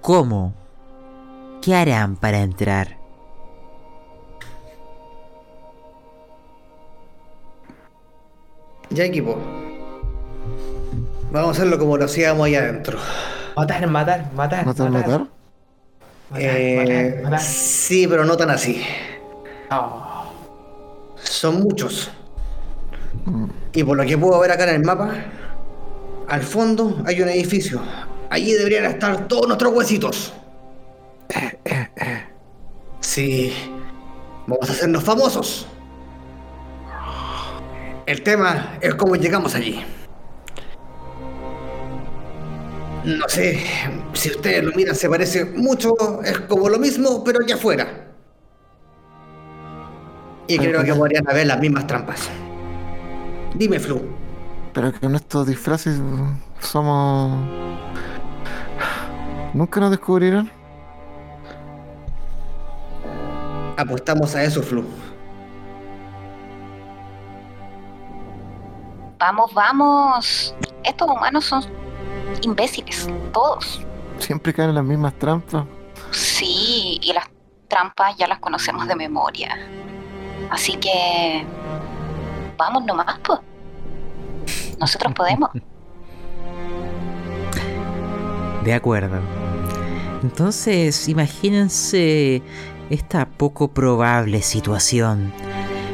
¿Cómo? ¿Qué harán para entrar? Ya equipo. Vamos a hacerlo como lo hacíamos ahí adentro. Matar, matar, matar. ¿Matar, matar? Eh, matar, matar. sí, pero no tan así. Oh. Son muchos. Y por lo que puedo ver acá en el mapa, al fondo hay un edificio. Allí deberían estar todos nuestros huesitos. Sí, vamos a hacernos famosos. El tema es cómo llegamos allí. No sé, si ustedes lo miran se parece mucho, es como lo mismo, pero allá afuera. Y creo que podrían haber las mismas trampas. Dime, Flu. Pero que en estos disfraces somos. ¿Nunca nos descubrirán? Apostamos a eso, Flu. Vamos, vamos. Estos humanos son imbéciles, todos. Siempre caen en las mismas trampas. Sí, y las trampas ya las conocemos de memoria. Así que... Vamos nomás, pues. Nosotros podemos. De acuerdo. Entonces, imagínense esta poco probable situación.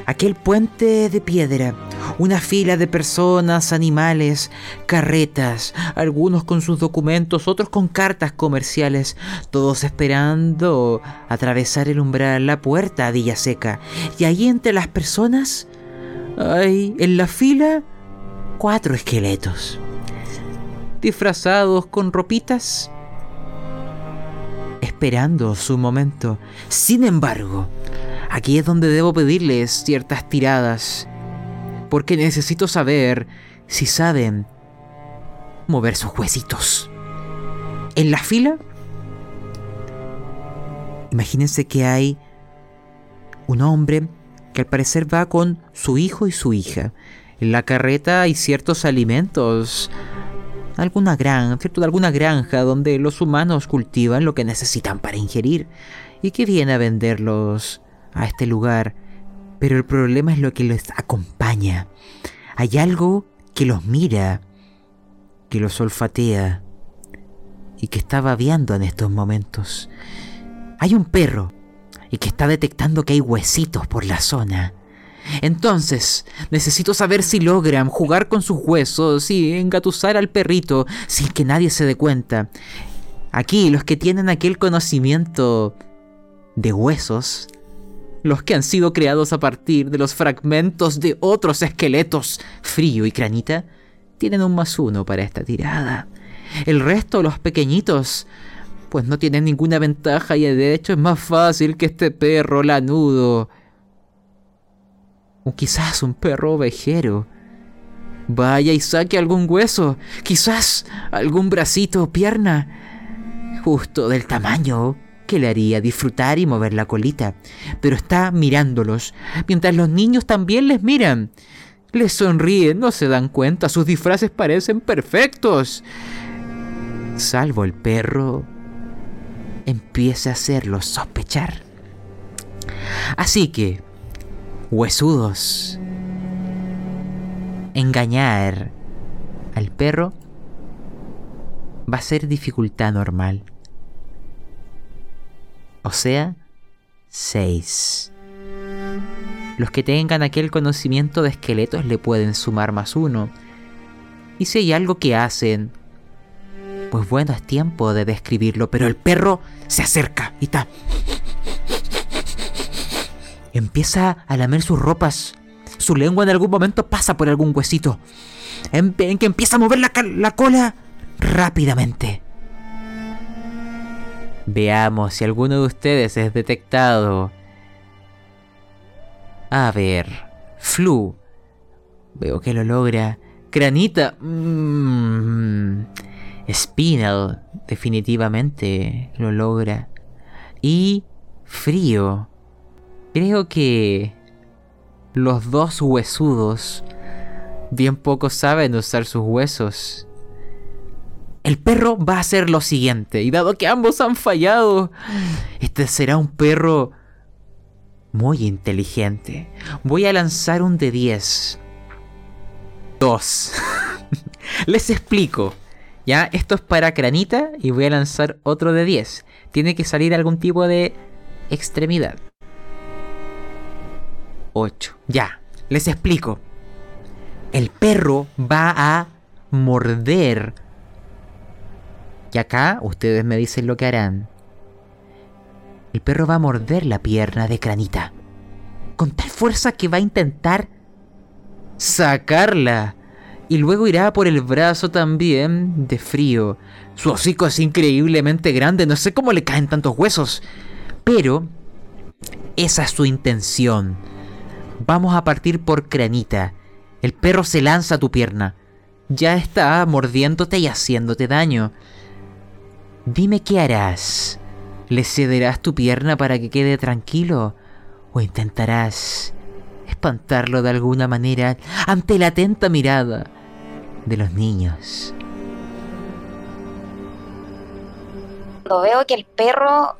Aquel puente de piedra, una fila de personas, animales, carretas, algunos con sus documentos, otros con cartas comerciales, todos esperando atravesar el umbral, la puerta a Villa Seca. Y ahí entre las personas, hay en la fila cuatro esqueletos, disfrazados con ropitas, esperando su momento. Sin embargo, aquí es donde debo pedirles ciertas tiradas, porque necesito saber si saben mover sus huesitos. En la fila, imagínense que hay un hombre que al parecer va con su hijo y su hija. En la carreta hay ciertos alimentos, alguna granja, ¿cierto? De alguna granja donde los humanos cultivan lo que necesitan para ingerir y que viene a venderlos a este lugar. Pero el problema es lo que los acompaña. Hay algo que los mira, que los olfatea y que está babeando en estos momentos. Hay un perro y que está detectando que hay huesitos por la zona. Entonces, necesito saber si logran jugar con sus huesos y engatusar al perrito sin que nadie se dé cuenta. Aquí, los que tienen aquel conocimiento de huesos, los que han sido creados a partir de los fragmentos de otros esqueletos, frío y cranita, tienen un más uno para esta tirada. El resto, los pequeñitos, pues no tienen ninguna ventaja y de hecho es más fácil que este perro lanudo o quizás un perro ovejero. Vaya y saque algún hueso, quizás algún bracito o pierna, justo del tamaño que le haría disfrutar y mover la colita. Pero está mirándolos, mientras los niños también les miran. Les sonríen, no se dan cuenta, sus disfraces parecen perfectos. Salvo el perro, empieza a hacerlos sospechar. Así que, huesudos. Engañar al perro va a ser dificultad normal. O sea, 6. Los que tengan aquel conocimiento de esqueletos le pueden sumar más uno. Y si hay algo que hacen, pues bueno, es tiempo de describirlo, pero el perro se acerca y está empieza a lamer sus ropas. Su lengua en algún momento pasa por algún huesito. En, que empieza a mover la, la cola rápidamente. Veamos si alguno de ustedes es detectado. A ver, Flu. Veo que lo logra. Granita. Mmm, Spinal. Definitivamente lo logra. Y Frío. Creo que los dos huesudos bien poco saben usar sus huesos. El perro va a hacer lo siguiente, y dado que ambos han fallado, este será un perro muy inteligente. Voy a lanzar un de 10. Dos. Les explico. Ya, esto es para Cranita y voy a lanzar otro de 10. Tiene que salir algún tipo de extremidad. 8. Ya, les explico. El perro va a morder. Y acá ustedes me dicen lo que harán. El perro va a morder la pierna de Cranita. Con tal fuerza que va a intentar sacarla. Y luego irá por el brazo también de frío. Su hocico es increíblemente grande, no sé cómo le caen tantos huesos. Pero esa es su intención. Vamos a partir por Cranita. El perro se lanza a tu pierna. Ya está mordiéndote y haciéndote daño. Dime qué harás. ¿Le cederás tu pierna para que quede tranquilo? ¿O intentarás espantarlo de alguna manera ante la atenta mirada de los niños? Cuando veo que el perro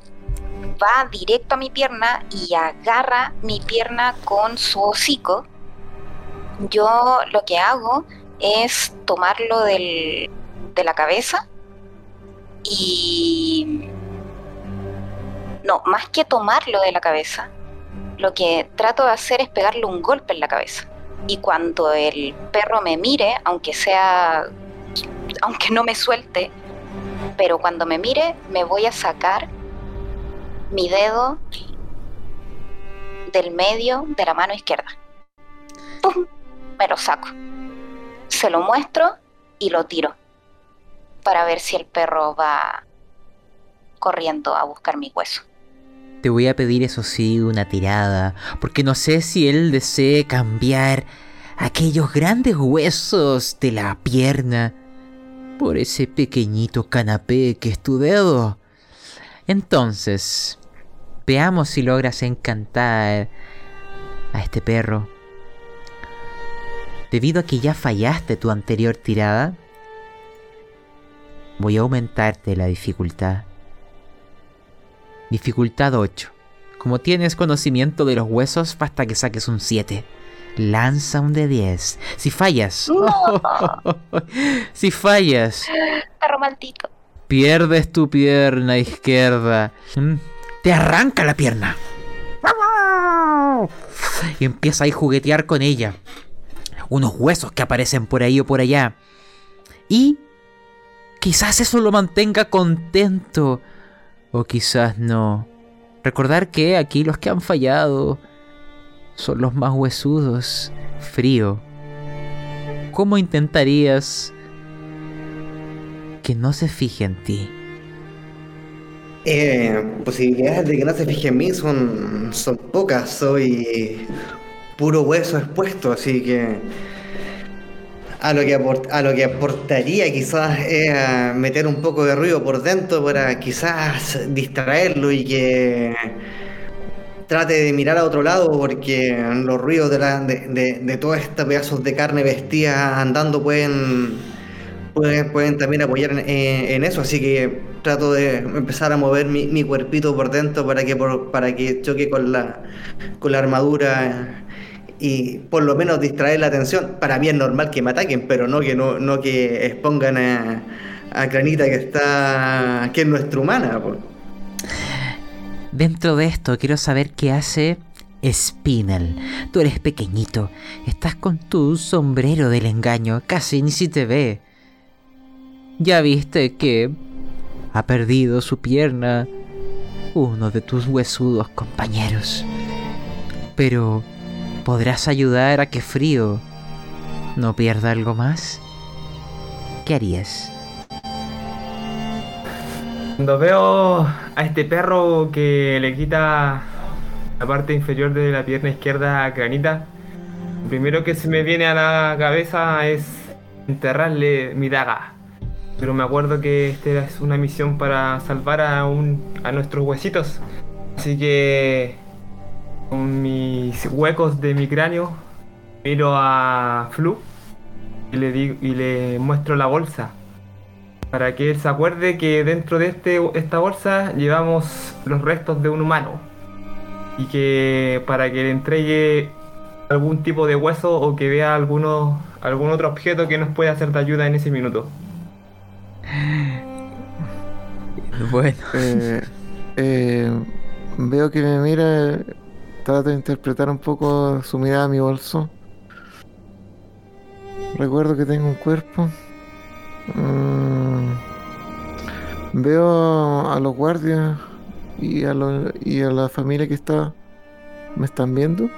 va directo a mi pierna y agarra mi pierna con su hocico, yo lo que hago es tomarlo del, de la cabeza y... No, más que tomarlo de la cabeza, lo que trato de hacer es pegarle un golpe en la cabeza. Y cuando el perro me mire, aunque sea... aunque no me suelte, pero cuando me mire me voy a sacar mi dedo del medio de la mano izquierda. ¡Pum! Me lo saco. Se lo muestro y lo tiro. Para ver si el perro va corriendo a buscar mi hueso. Te voy a pedir eso sí una tirada, porque no sé si él desee cambiar aquellos grandes huesos de la pierna por ese pequeñito canapé que es tu dedo. Entonces, veamos si logras encantar a este perro. Debido a que ya fallaste tu anterior tirada, voy a aumentarte la dificultad. Dificultad 8. Como tienes conocimiento de los huesos, basta que saques un 7. Lanza un de 10. Si fallas. si fallas. Perro maldito. Pierdes tu pierna izquierda. Mm, Te arranca la pierna. Y empieza a juguetear con ella. Unos huesos que aparecen por ahí o por allá. Y quizás eso lo mantenga contento. O quizás no. Recordar que aquí los que han fallado son los más huesudos. Frío. ¿Cómo intentarías que no se fije en ti? Eh, posibilidades de que no se fije en mí son, son pocas. Soy puro hueso expuesto, así que a lo que, aport- a lo que aportaría quizás es meter un poco de ruido por dentro para quizás distraerlo y que trate de mirar a otro lado porque los ruidos de, la, de, de, de todos estos pedazos de carne vestida andando pueden, pueden, también apoyar en, eso, así que trato de empezar a mover mi, mi cuerpito por dentro para que, por- para que choque con la, con la armadura y por lo menos distraer la atención. Para mí es normal que me ataquen, pero no que no, no que expongan a, a Cranita que está que es nuestra humana. po. Dentro de esto quiero saber qué hace Spinel. Tú eres pequeñito, estás con tu sombrero del engaño, casi ni si te ve. Ya viste que ha perdido su pierna uno de tus huesudos compañeros. Pero, ¿podrás ayudar a que Frío no pierda algo más? ¿Qué harías? Cuando veo a este perro que le quita la parte inferior de la pierna izquierda a Granita, lo primero que se me viene a la cabeza es enterrarle mi daga. Pero me acuerdo que esta es una misión para salvar a, un, a nuestros huesitos. Así que con mis huecos de mi cráneo miro a Flu y le, digo, y le muestro la bolsa para que él se acuerde que dentro de este, esta bolsa llevamos los restos de un humano y que para que le entregue algún tipo de hueso o que vea alguno, algún otro objeto que nos pueda hacer de ayuda en ese minuto. Bueno, Eh, eh, veo que me mira, trato de interpretar un poco su mirada a mi bolso. Recuerdo que tengo un cuerpo Mm, veo a los guardias y a, lo- y a la familia que está. ¿Me están viendo?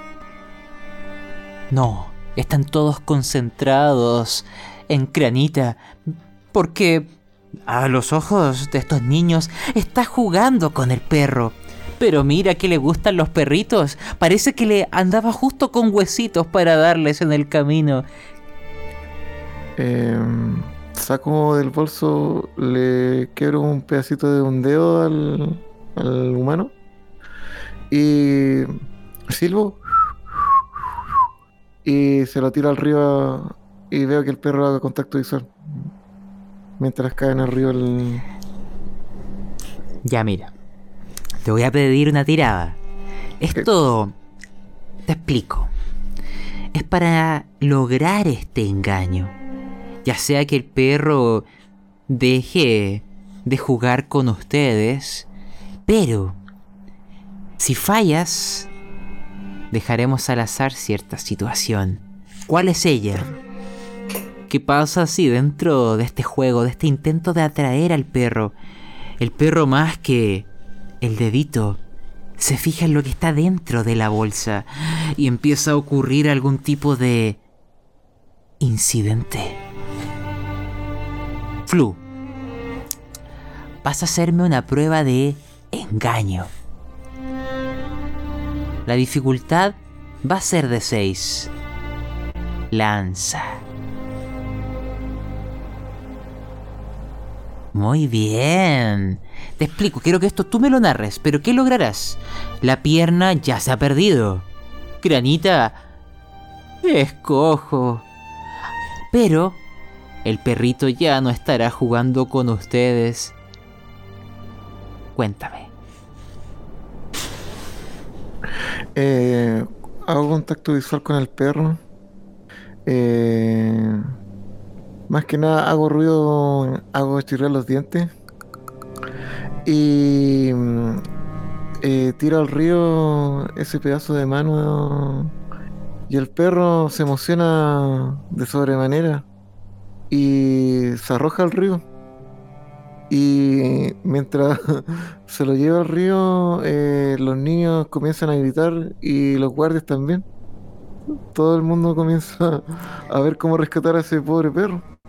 No, están todos concentrados en Cranita, porque a los ojos de estos niños está jugando con el perro. Pero mira que le gustan los perritos. Parece que le andaba justo con huesitos para darles en el camino. Eh, saco del bolso, le quiero un pedacito de un dedo al, al humano y silbo y se lo tiro al río y veo que el perro haga contacto visual mientras cae en el río el... Ya mira, te voy a pedir una tirada. Esto, te explico, es para lograr este engaño. Ya sea que el perro deje de jugar con ustedes, pero si fallas, dejaremos al azar cierta situación. ¿Cuál es ella? ¿Qué pasa si dentro de este juego, de este intento de atraer al perro, el perro más que el dedito se fija en lo que está dentro de la bolsa y empieza a ocurrir algún tipo de incidente? Flu, vas a hacerme una prueba de engaño. La dificultad va a ser de 6. Lanza. Muy bien. Te explico, quiero que esto tú me lo narres, pero ¿qué lograrás? La pierna ya se ha perdido. Granita es cojo. Pero el perrito ya no estará jugando con ustedes. Cuéntame. Eh, hago contacto visual con el perro. Eh, más que nada hago ruido, hago chirriar los dientes. Y mm, eh, tiro al río ese pedazo de mano. Y el perro se emociona de sobremanera. Y se arroja al río. Y mientras se lo lleva al río, eh, los niños comienzan a gritar y los guardias también. Todo el mundo comienza a ver cómo rescatar a ese pobre perro.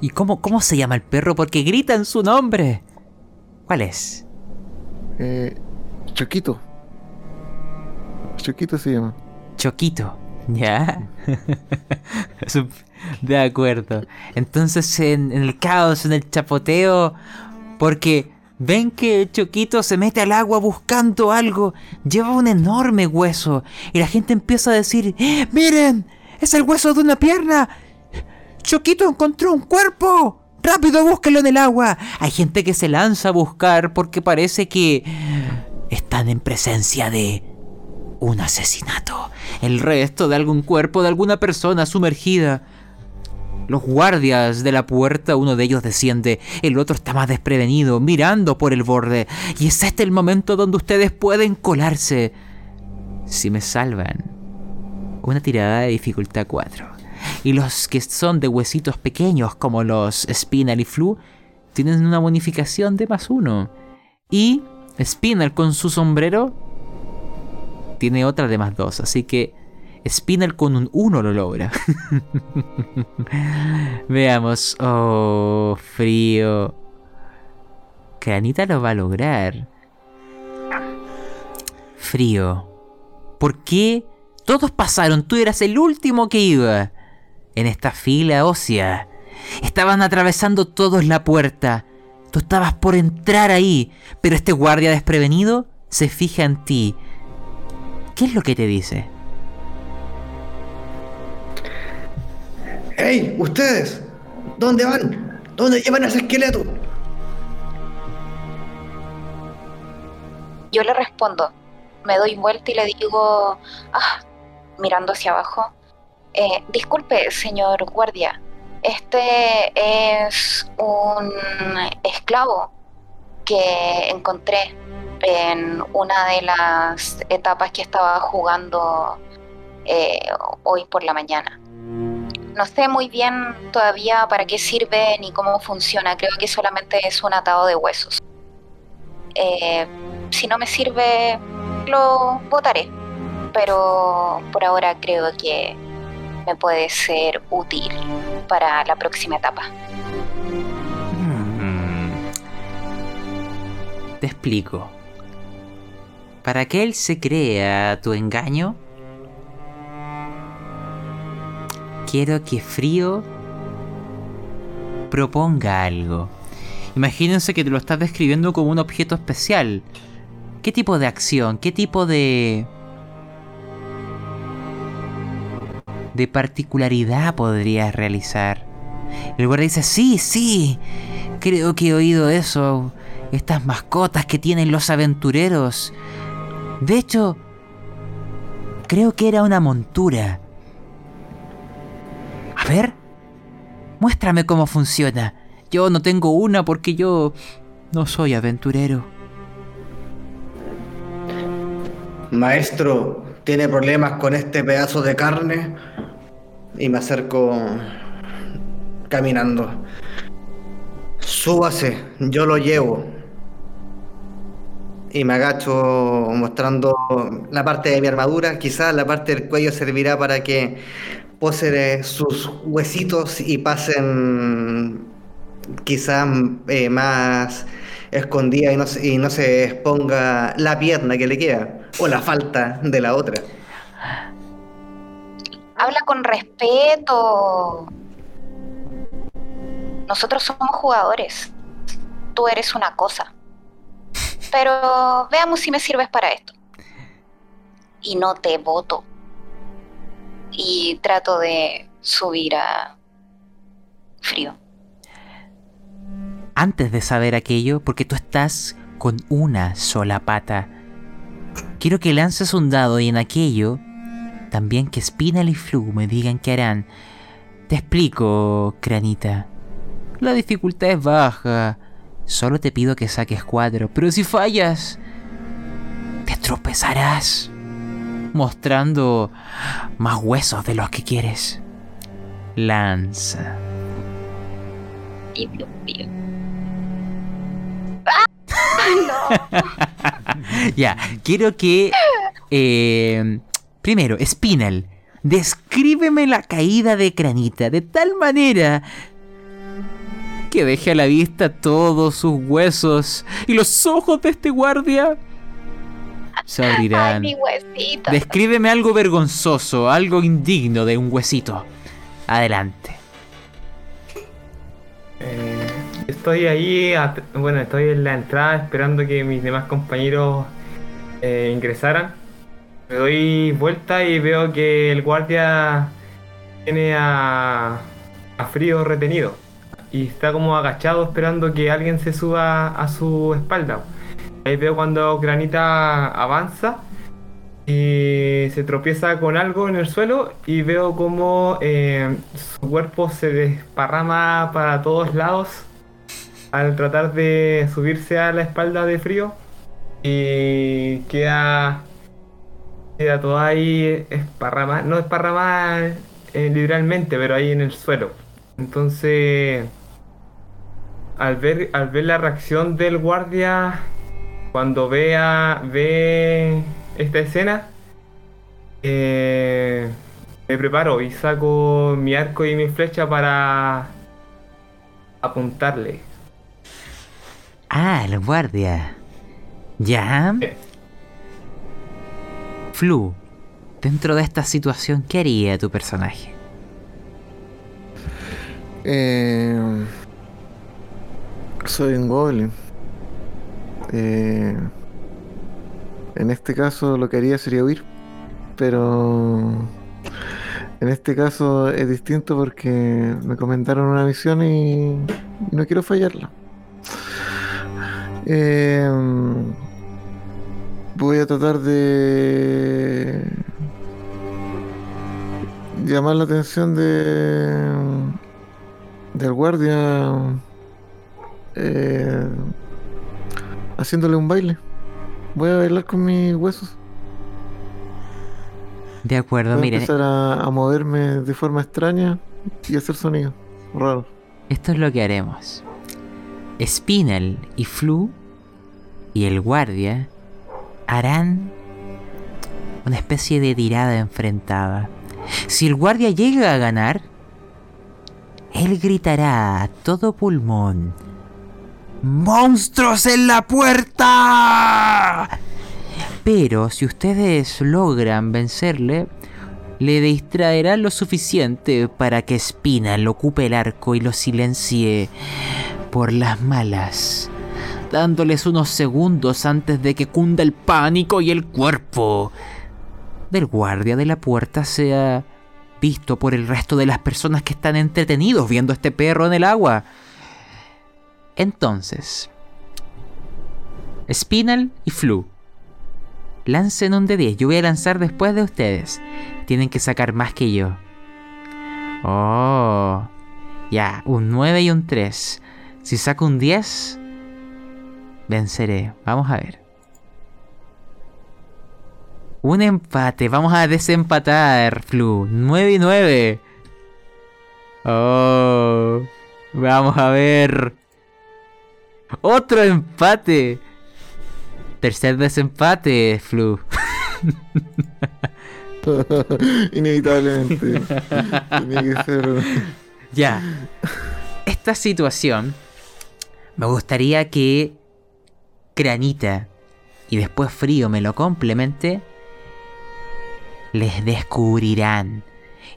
¿Y cómo, cómo se llama el perro? Porque gritan su nombre. ¿Cuál es? Eh, Choquito. Choquito se llama. Choquito. ¿Ya? De acuerdo. Entonces en, en el caos, en el chapoteo, porque ven que Choquito se mete al agua buscando algo, lleva un enorme hueso y la gente empieza a decir, "¡Eh, miren, es el hueso de una pierna. Choquito encontró un cuerpo. Rápido, búsquelo en el agua. Hay gente que se lanza a buscar porque parece que están en presencia de un asesinato. El resto de algún cuerpo de alguna persona sumergida. Los guardias de la puerta, uno de ellos desciende, el otro está más desprevenido, mirando por el borde. Y es este el momento donde ustedes pueden colarse. Si me salvan. Una tirada de dificultad 4. Y los que son de huesitos pequeños, como los Spinal y Flu, tienen una bonificación de más uno. Y Spinal con su sombrero tiene otra de más dos. Así que Spinal con un 1 lo logra. Veamos. Oh, frío. Granita lo va a lograr. Frío. ¿Por qué todos pasaron? Tú eras el último que iba. En esta fila ósea. Estaban atravesando todos la puerta. Tú estabas por entrar ahí. Pero este guardia desprevenido se fija en ti. ¿Qué es lo que te dice? ¡Hey! ¡Ustedes! ¿Dónde van? ¿Dónde llevan a ese esqueleto? Yo le respondo, me doy vuelta y le digo, ah, mirando hacia abajo, "Eh, disculpe, señor guardia, este es un esclavo que encontré en una de las etapas que estaba jugando eh, hoy por la mañana. No sé muy bien todavía para qué sirve ni cómo funciona. Creo que solamente es un atado de huesos. Eh, si no me sirve, lo botaré. Pero por ahora creo que me puede ser útil para la próxima etapa. Mm. Te explico. Para que él se crea tu engaño, quiero que Frío proponga algo. Imagínense que te lo estás describiendo como un objeto especial. ¿Qué tipo de acción? ¿Qué tipo de... de particularidad podrías realizar? El guardia dice, sí, sí, creo que he oído eso. Estas mascotas que tienen los aventureros. De hecho, creo que era una montura. A ver, muéstrame cómo funciona. Yo no tengo una porque yo no soy aventurero. Maestro, ¿tiene problemas con este pedazo de carne? Y me acerco caminando. Súbase, yo lo llevo. Y me agacho mostrando la parte de mi armadura. Quizás la parte del cuello servirá para que pose sus huesitos y pasen quizás eh, más escondida y no, se- y no se exponga la pierna que le queda o la falta de la otra. Habla con respeto. Nosotros somos jugadores. Tú eres una cosa. Pero veamos si me sirves para esto. Y no te voto. Y trato de subir a frío. Antes de saber aquello, porque tú estás con una sola pata, quiero que lances un dado y en aquello también que Spinal y Flu me digan qué harán. Te explico, Cranita. La dificultad es baja. Solo te pido que saques cuatro, pero si fallas, te tropezarás, mostrando más huesos de los que quieres. Lanza. Y Dios mío. ¡Ah! No. Ya, quiero que. eh, primero, Spinal, descríbeme la caída de Cranita de tal manera que deje a la vista todos sus huesos y los ojos de este guardia se Ay, abrirán. mi huesito. Descríbeme algo vergonzoso, algo indigno de un huesito. Adelante. Eh, estoy ahí, bueno, estoy en la entrada esperando que mis demás compañeros eh, ingresaran. Me doy vuelta y veo que el guardia tiene a, a Frío retenido. Y está como agachado esperando que alguien se suba a su espalda. Ahí veo cuando Granita avanza y se tropieza con algo en el suelo y veo como eh, su cuerpo se desparrama para todos lados al tratar de subirse a la espalda de frío y queda queda todo ahí esparramada, no esparramada eh, literalmente, pero ahí en el suelo. Entonces, al ver, al ver la reacción del guardia cuando vea ve esta escena, eh, me preparo y saco mi arco y mi flecha para apuntarle. Ah, el guardia. ¿Ya? Flu, dentro de esta situación, ¿qué haría tu personaje? Eh, soy un goblin. Eh, en este caso lo que haría sería huir. Pero en este caso es distinto porque me comentaron una misión y, no quiero fallarla. Eh, voy a tratar de llamar la atención de del guardia eh, haciéndole un baile. Voy a bailar con mis huesos. De acuerdo, Voy a miren. empezar a, a moverme de forma extraña y hacer sonidos raros. Esto es lo que haremos. Spinel y Flu y el guardia harán una especie de tirada enfrentada. Si el guardia llega a ganar, él gritará a todo pulmón. ¡Monstruos en la puerta! Pero si ustedes logran vencerle, le distraerá lo suficiente para que Spinal ocupe el arco y lo silencie por las malas, dándoles unos segundos antes de que cunda el pánico y el cuerpo del guardia de la puerta sea visto por el resto de las personas que están entretenidos viendo a este perro en el agua. Entonces, Spinal y Flu, lancen un de 10. Yo voy a lanzar después de ustedes. Tienen que sacar más que yo. Oh, ya, un 9 y un 3. Si saco un 10, venceré. Vamos a ver. Un empate. Vamos a desempatar, Flu. 9 y 9. Oh. Vamos a ver. Otro empate. Tercer desempate, Flu. Inevitablemente. Tenía que ser. Ya. Esta situación me gustaría que Granita y después Frío me lo complemente. Les descubrirán.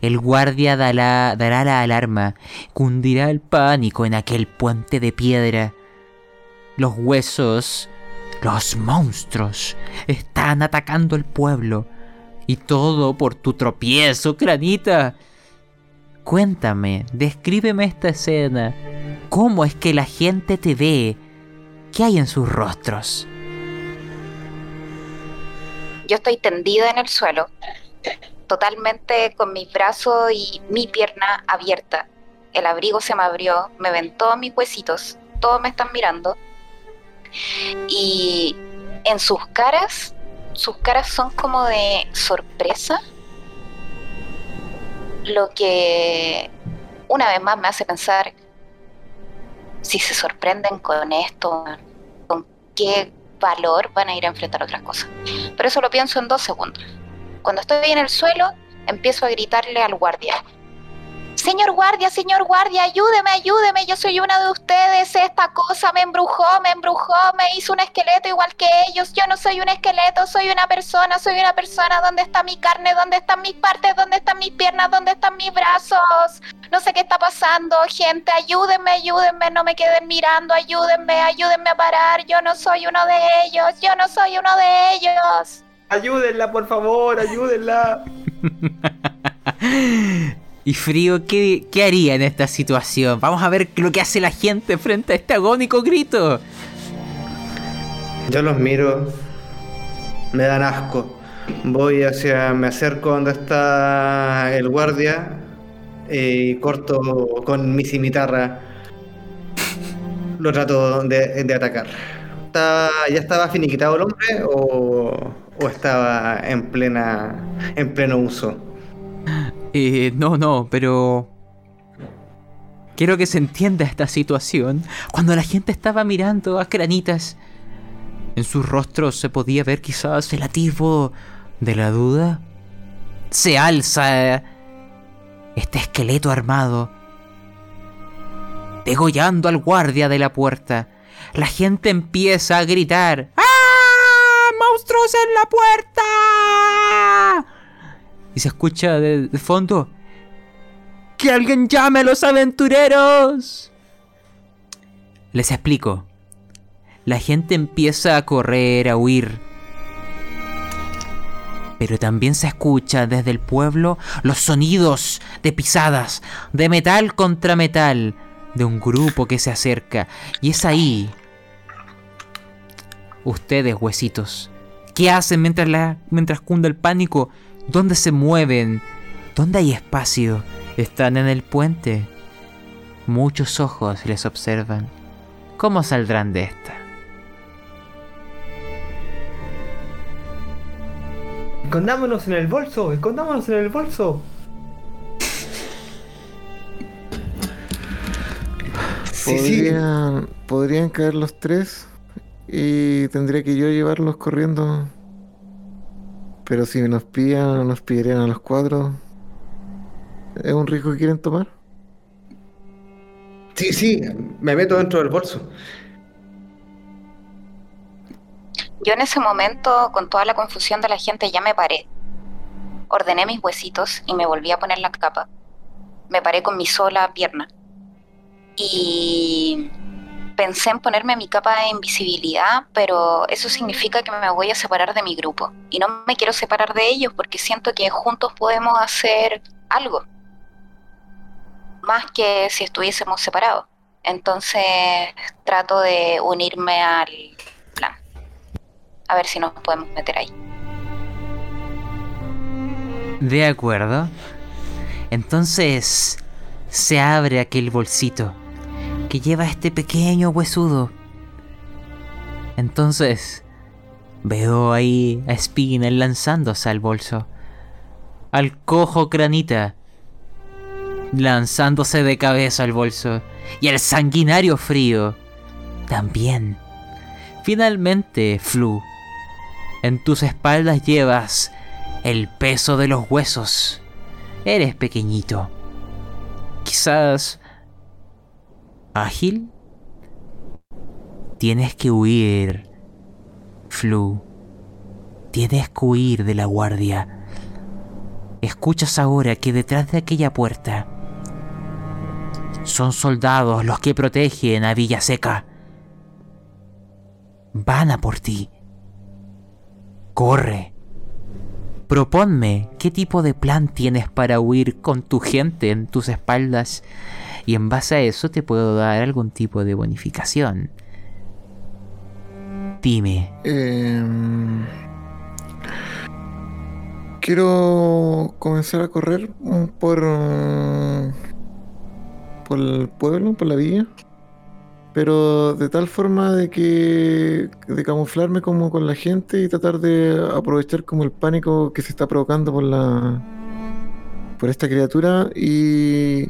El guardia dará, dará la alarma. Cundirá el pánico en aquel puente de piedra. Los huesos, los monstruos, están atacando el pueblo. Y todo por tu tropiezo, Granita. Cuéntame, descríbeme esta escena. ¿Cómo es que la gente te ve? ¿Qué hay en sus rostros? Yo estoy tendida en el suelo, totalmente con mis brazos y mi pierna abierta. El abrigo se me abrió, me ven todos mis huesitos, todos me están mirando. Y en sus caras, sus caras son como de sorpresa, lo que una vez más me hace pensar si se sorprenden con esto, con qué valor van a ir a enfrentar otras cosas. Pero eso lo pienso en dos segundos. Cuando estoy en el suelo, empiezo a gritarle al guardia. Señor guardia, señor guardia, ayúdeme, ayúdeme, yo soy una de ustedes, esta cosa me embrujó, me embrujó, me hizo un esqueleto igual que ellos, yo no soy un esqueleto, soy una persona, soy una persona, ¿dónde está mi carne? ¿Dónde están mis partes? ¿Dónde están mis piernas? ¿Dónde están mis brazos? No sé qué está pasando, gente, ayúdenme, ayúdenme, no me queden mirando, ayúdenme, ayúdenme a parar, yo no soy uno de ellos, yo no soy uno de ellos. Ayúdenla, por favor, ayúdenla. Y Frío, ¿qué, ¿qué haría en esta situación? Vamos a ver lo que hace la gente frente a este agónico grito. Yo los miro, me dan asco. Voy hacia, me acerco donde está el guardia y corto con mi cimitarra. Lo trato de, de atacar. ¿Está- ¿Ya estaba finiquitado el hombre o, o estaba en plena en pleno uso? Eh, no, no, pero... Quiero que se entienda esta situación. Cuando la gente estaba mirando a Cranitas, en sus rostros se podía ver quizás el atisbo de la duda. Se alza este esqueleto armado, degollando al guardia de la puerta. La gente empieza a gritar. ¡Ah! ¡Monstruos en la puerta! Y se escucha de, fondo. ¡Que alguien llame a los aventureros! Les explico. La gente empieza a correr, a huir. Pero también se escucha desde el pueblo los sonidos de pisadas, de metal contra metal, de un grupo que se acerca. Y es ahí. Ustedes, huesitos. ¿Qué hacen mientras, mientras cunda el pánico? ¿Dónde se mueven? ¿Dónde hay espacio? Están en el puente. Muchos ojos les observan. ¿Cómo saldrán de esta? Escondámonos en el bolso, escondámonos en el bolso. Sí, sí. Podrían, podrían caer los tres y tendría que yo llevarlos corriendo. Pero si nos pillan, nos pillarían a los cuatro. ¿Es un riesgo que quieren tomar? Sí, sí, me meto dentro del bolso. Yo en ese momento, con toda la confusión de la gente, ya me paré. Ordené mis huesitos y me volví a poner la capa. Me paré con mi sola pierna. Y pensé en ponerme mi capa de invisibilidad, pero eso significa que me voy a separar de mi grupo. Y no me quiero separar de ellos porque siento que juntos podemos hacer algo. Más que si estuviésemos separados. Entonces trato de unirme al plan. A ver si nos podemos meter ahí. De acuerdo. Entonces se abre aquel bolsito que lleva este pequeño huesudo. Entonces veo ahí a Spinel lanzándose al bolso. Al cojo Cranita lanzándose de cabeza al bolso. Y al sanguinario frío también. Finalmente, Flu, en tus espaldas llevas el peso de los huesos. Eres pequeñito. Quizás... ágil. Tienes que huir, Flu. Tienes que huir de la guardia. Escuchas ahora que detrás de aquella puerta son soldados los que protegen a Villa Seca. Van a por ti. Corre. Proponme qué tipo de plan tienes para huir con tu gente en tus espaldas y en base a eso te puedo dar algún tipo de bonificación. Dime. Em, quiero comenzar a correr por, por el pueblo, por la villa. Pero de tal forma de que de camuflarme como con la gente y tratar de aprovechar como el pánico que se está provocando por la por esta criatura y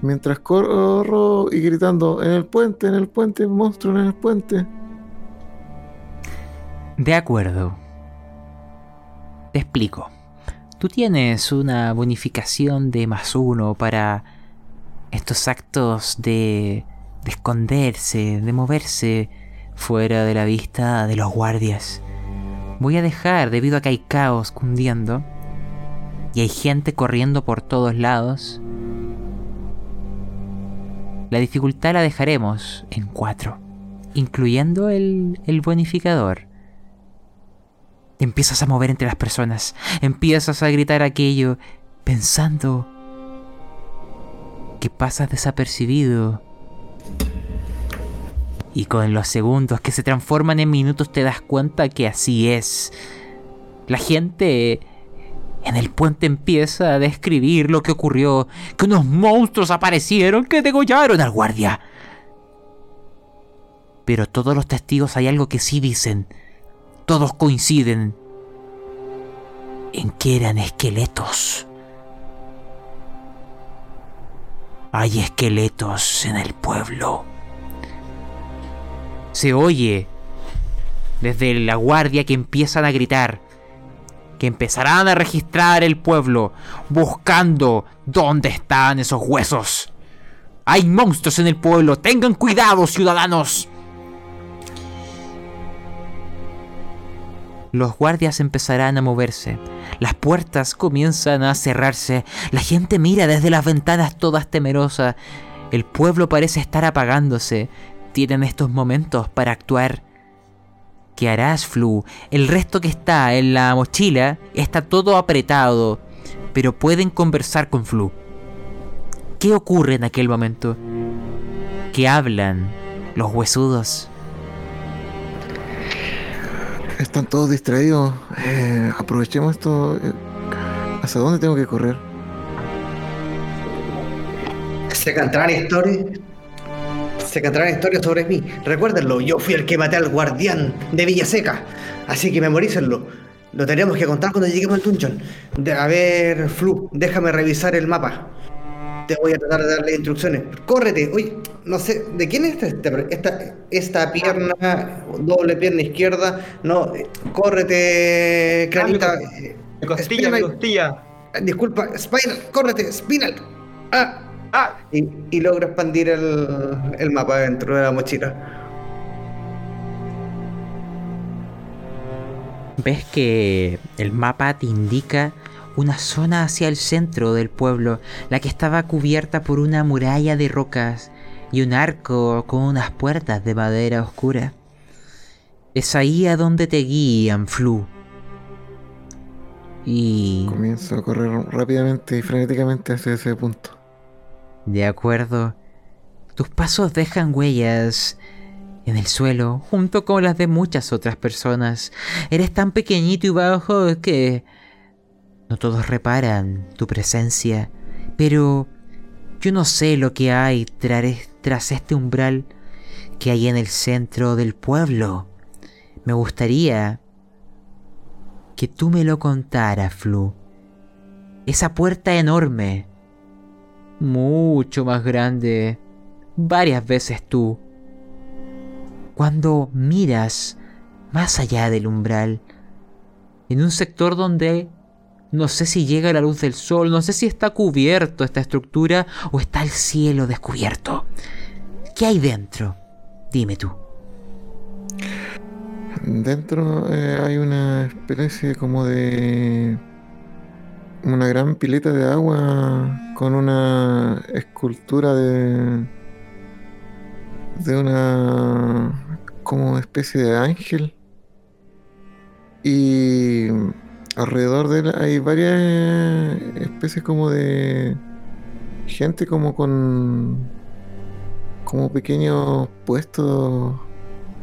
mientras corro y gritando en el puente, en el puente, monstruo en el puente. De acuerdo. Te explico. Tú tienes una bonificación de más uno para estos actos de, de esconderse, de moverse fuera de la vista de los guardias. Voy a dejar, debido a que hay caos cundiendo y hay gente corriendo por todos lados, la dificultad la dejaremos en 4, incluyendo el, el bonificador. Empiezas a mover entre las personas, empiezas a gritar aquello, pensando que pasas desapercibido. Y con los segundos que se transforman en minutos te das cuenta que así es. La gente en el puente empieza a describir lo que ocurrió, que unos monstruos aparecieron que degollaron al guardia. Pero todos los testigos hay algo que sí dicen. Todos coinciden en que eran esqueletos. Hay esqueletos en el pueblo. Se oye desde la guardia que empiezan a gritar, que empezarán a registrar el pueblo, buscando dónde están esos huesos. Hay monstruos en el pueblo, tengan cuidado ciudadanos. Los guardias empezarán a moverse, las puertas comienzan a cerrarse, la gente mira desde las ventanas todas temerosas, el pueblo parece estar apagándose, tienen estos momentos para actuar. ¿Qué harás, Flu? El resto que está en la mochila está todo apretado, pero pueden conversar con Flu. ¿Qué ocurre en aquel momento? ¿Qué hablan los huesudos? Están todos distraídos. Eh, aprovechemos esto. eh, ¿Hacia dónde tengo que correr? Se cantarán historias. Se cantarán historias sobre mí. Recuérdenlo, yo fui el que maté al guardián de Villaseca. Así que memorícenlo. Lo tenemos que contar cuando lleguemos al dungeon. De, a ver, Flu, déjame revisar el mapa. te voy a tratar de darle instrucciones. Córrete, oye, no sé, ¿de quién es esta, esta, esta pierna, doble pierna izquierda? No, córrete, Cranita. Mi costilla, costilla. Disculpa, Spinal, córrete, Spinal. Ah, ah. Y, y logro expandir el, el mapa dentro de la mochila. Ves que el mapa te indica una zona hacia el centro del pueblo, la que estaba cubierta por una muralla de rocas y un arco con unas puertas de madera oscura. Es ahí a donde te guían, Flu. Y... Comienzo a correr rápidamente y frenéticamente hacia ese punto. De acuerdo. Tus pasos dejan huellas en el suelo, junto con las de muchas otras personas. Eres tan pequeñito y bajo que no todos reparan tu presencia, pero yo no sé lo que hay tras este umbral que hay en el centro del pueblo. Me gustaría que tú me lo contaras, Flu. Esa puerta enorme, mucho más grande, varias veces tú. Cuando miras más allá del umbral, en un sector donde no sé si llega la luz del sol, no sé si está cubierto esta estructura o está el cielo descubierto. ¿Qué hay dentro? Dime tú. Dentro eh, hay una especie como de una gran pileta de agua con una escultura de de una como especie de ángel. Y alrededor de él hay varias especies como de gente como con como pequeños puestos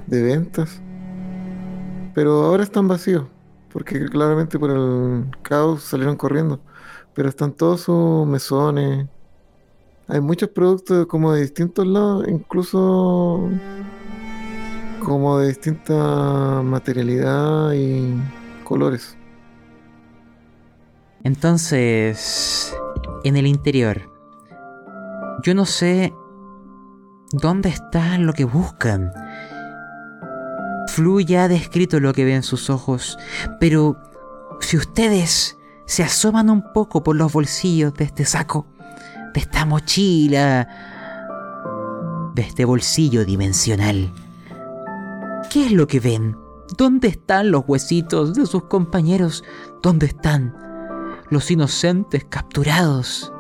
de ventas. Pero ahora están vacíos porque claramente por el caos salieron corriendo. Pero están todos sus mesones. Hay muchos productos como de distintos lados incluso como de distinta materialidad y colores. Entonces, en el interior, yo no sé dónde está lo que buscan. Flu ya ha descrito lo que ve en sus ojos, pero si ustedes se asoman un poco por los bolsillos de este saco, de esta mochila, de este bolsillo dimensional, ¿qué es lo que ven? ¿Dónde están los huesitos de sus compañeros? ¿Dónde están? los inocentes capturados.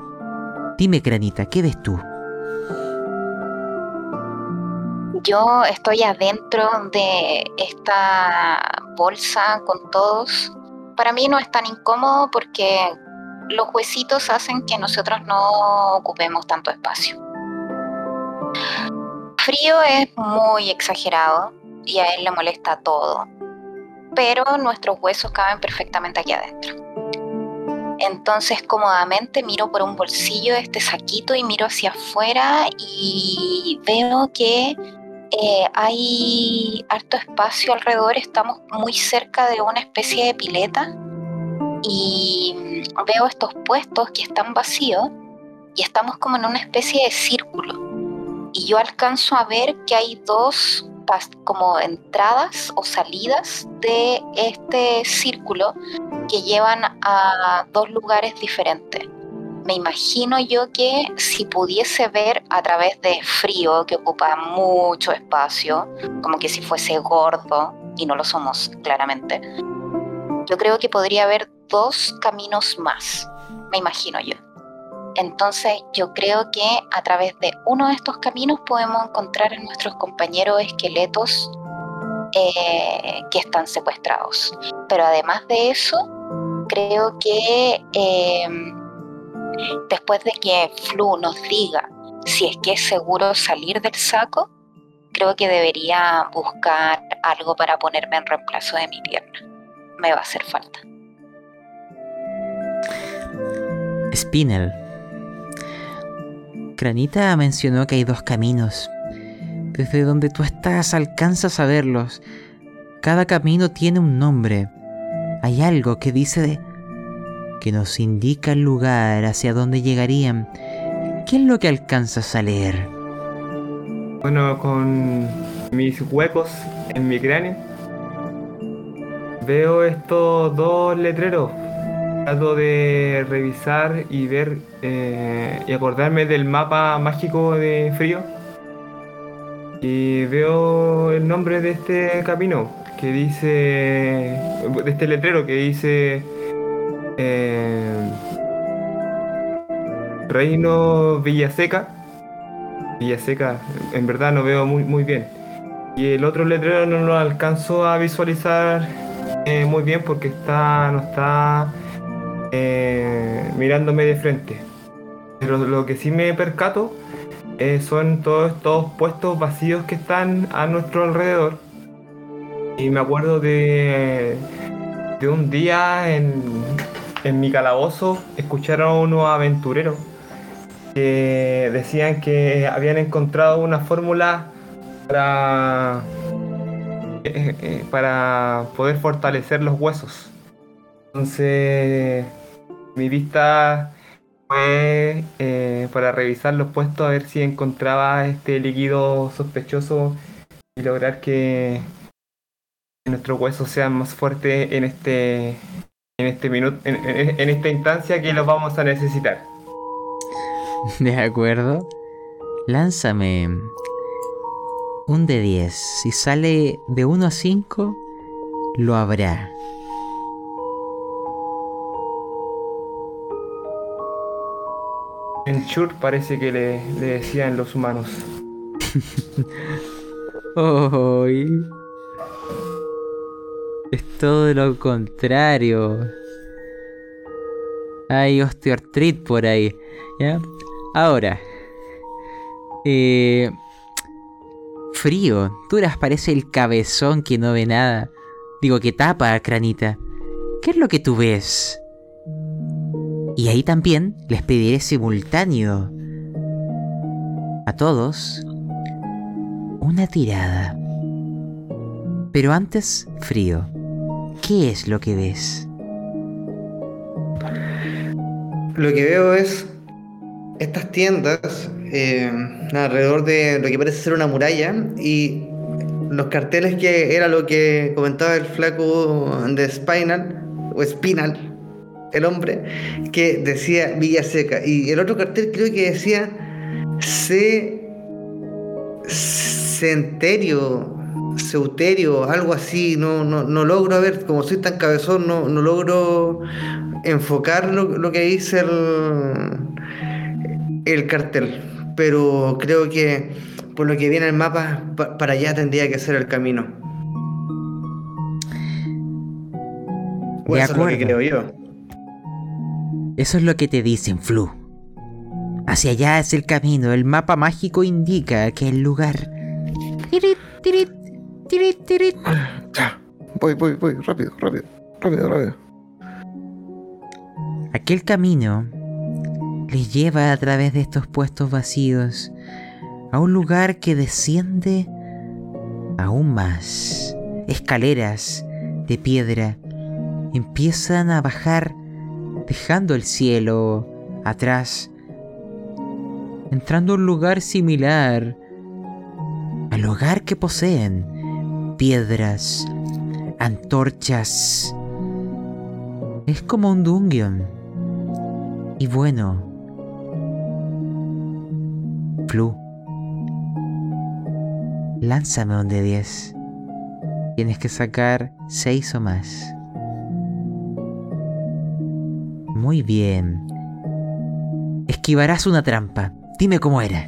Dime, Granita, ¿qué ves tú? Yo estoy adentro de esta bolsa con todos. Para mí no es tan incómodo porque los huesitos hacen que nosotros no ocupemos tanto espacio. Frío es muy exagerado y a él le molesta todo, pero nuestros huesos caben perfectamente aquí adentro. Entonces cómodamente miro por un bolsillo este saquito y miro hacia afuera y veo que eh, hay harto espacio alrededor, estamos muy cerca de una especie de pileta y veo estos puestos que están vacíos y estamos como en una especie de círculo y yo alcanzo a ver que hay dos como entradas o salidas de este círculo que llevan a dos lugares diferentes. Me imagino yo que si pudiese ver a través de frío, que ocupa mucho espacio, como que si fuese gordo, y no lo somos claramente, yo creo que podría haber dos caminos más, me imagino yo. Entonces yo creo que a través de uno de estos caminos podemos encontrar a nuestros compañeros esqueletos eh, que están secuestrados. Pero además de eso, creo que em, después de que Flu nos diga si es que es seguro salir del saco, creo que debería buscar algo para ponerme en reemplazo de mi pierna. Me va a hacer falta. Spinel. Granita mencionó que hay dos caminos. Desde donde tú estás alcanzas a verlos. Cada camino tiene un nombre. Hay algo que dice de, que nos indica el lugar hacia donde llegarían. ¿Qué es lo que alcanzas a leer? Bueno, con mis huecos en mi cráneo, veo estos dos letreros. Trato de revisar y ver eh, y acordarme del mapa mágico de frío. Y veo el nombre de este camino que dice. de este letrero que dice. Eh, Reino Villaseca. Villaseca, en verdad no veo muy, muy bien. Y el otro letrero no lo alcanzo a visualizar eh, muy bien porque está, no está eh, mirándome de frente. Pero lo que sí me percato eh, son todos estos puestos vacíos que están a nuestro alrededor. Y me acuerdo de, de un día en, en mi calabozo escuchar a unos aventureros que decían que habían encontrado una fórmula para, eh, eh, para poder fortalecer los huesos. Entonces mi vista fue eh, para revisar los puestos a ver si encontraba este líquido sospechoso y lograr que nuestros huesos sean más fuertes en este en este minuto en, en- en esta instancia que los vamos a necesitar. De acuerdo. Lánzame un de 10. Si sale de 1 a 5, lo habrá. En Shur parece que le, le decían los humanos. Ay. Es todo lo contrario. Hay osteoartritis por ahí. ¿Ya? Ahora. Eh, frío. Duras parece el cabezón que no ve nada. Digo que tapa Cranita. ¿Qué es lo que tú ves? Y ahí también les pediré simultáneo a todos una tirada. Pero antes, frío. ¿Qué es lo que ves? Lo que veo es estas tiendas eh, alrededor de lo que parece ser una muralla y los carteles que era lo que comentaba el flaco de Spinal o Spinal, el hombre, que decía Villa Seca y el otro cartel creo que decía C Centerio Ceuterio, algo así, no, no, no logro ver, como soy tan cabezón, no, no logro enfocar lo, lo que dice el, el cartel. Pero creo que por lo que viene el mapa, pa- para allá tendría que ser el camino. O De eso es lo que acuerdo. creo yo. Eso es lo que te dicen, Flu. Hacia allá es el camino. El mapa mágico indica que el lugar. Tirit, tirit, tirit, tirit. Ya. Voy, voy, voy. Rápido, rápido. Rápido, rápido. Aquel camino les lleva a través de estos puestos vacíos a un lugar que desciende aún más. Escaleras de piedra empiezan a bajar dejando el cielo atrás, entrando a un lugar similar al hogar que poseen. Piedras, antorchas. Es como un dungeon. Y bueno. Flu. Lánzame un de 10. Tienes que sacar 6 o más. Muy bien. Esquivarás una trampa. Dime cómo era.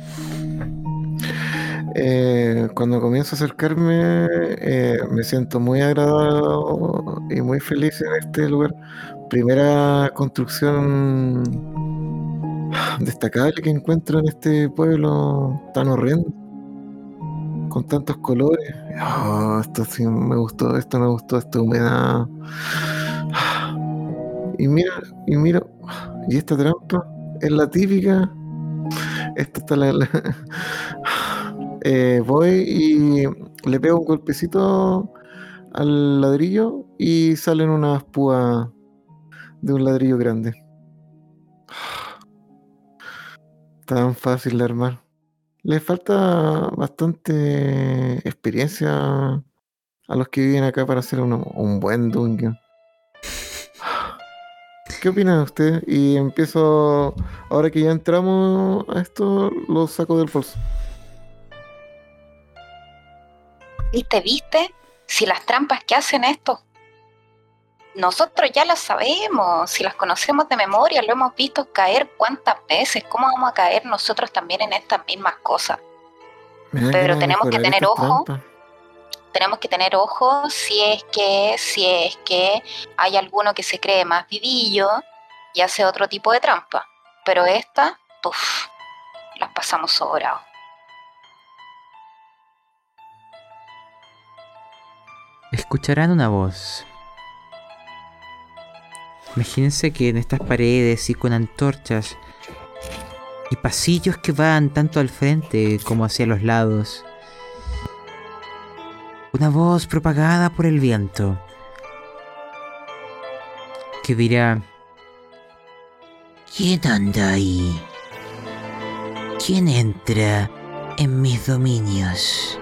Eh, cuando comienzo a acercarme, eh, me siento muy agradado y muy feliz en este lugar. Primera construcción destacable que encuentro en este pueblo tan horrendo, con tantos colores. Ah, esto sí me gustó, esto me gustó, esta humedad. Y mira, y miro, y esta trampa es la típica. Esta está la- Eh, voy y le pego un golpecito al ladrillo y salen unas púas de un ladrillo grande. tan fácil de armar. Le falta bastante experiencia a los que viven acá para hacer un buen dungeon. ¿Qué opina usted? Y empiezo, ahora que ya entramos a esto, lo saco del bolso. ¿Viste, viste? Si las trampas que hacen estos, nosotros ya las sabemos, si las conocemos de memoria, lo hemos visto caer cuántas veces, ¿cómo vamos a caer nosotros también en estas mismas cosas? Pero tenemos que tener estas ojo. Tenemos que tener ojo si es que, si es que hay alguno que se cree más vivillo y hace otro tipo de trampa. Pero esta, puf, las pasamos sobrado. Escucharán una voz. Imagínense que en estas paredes y con antorchas y pasillos que van tanto al frente como hacia los lados. Una voz propagada por el viento que dirá, ¿quién anda ahí? ¿Quién entra en mis dominios?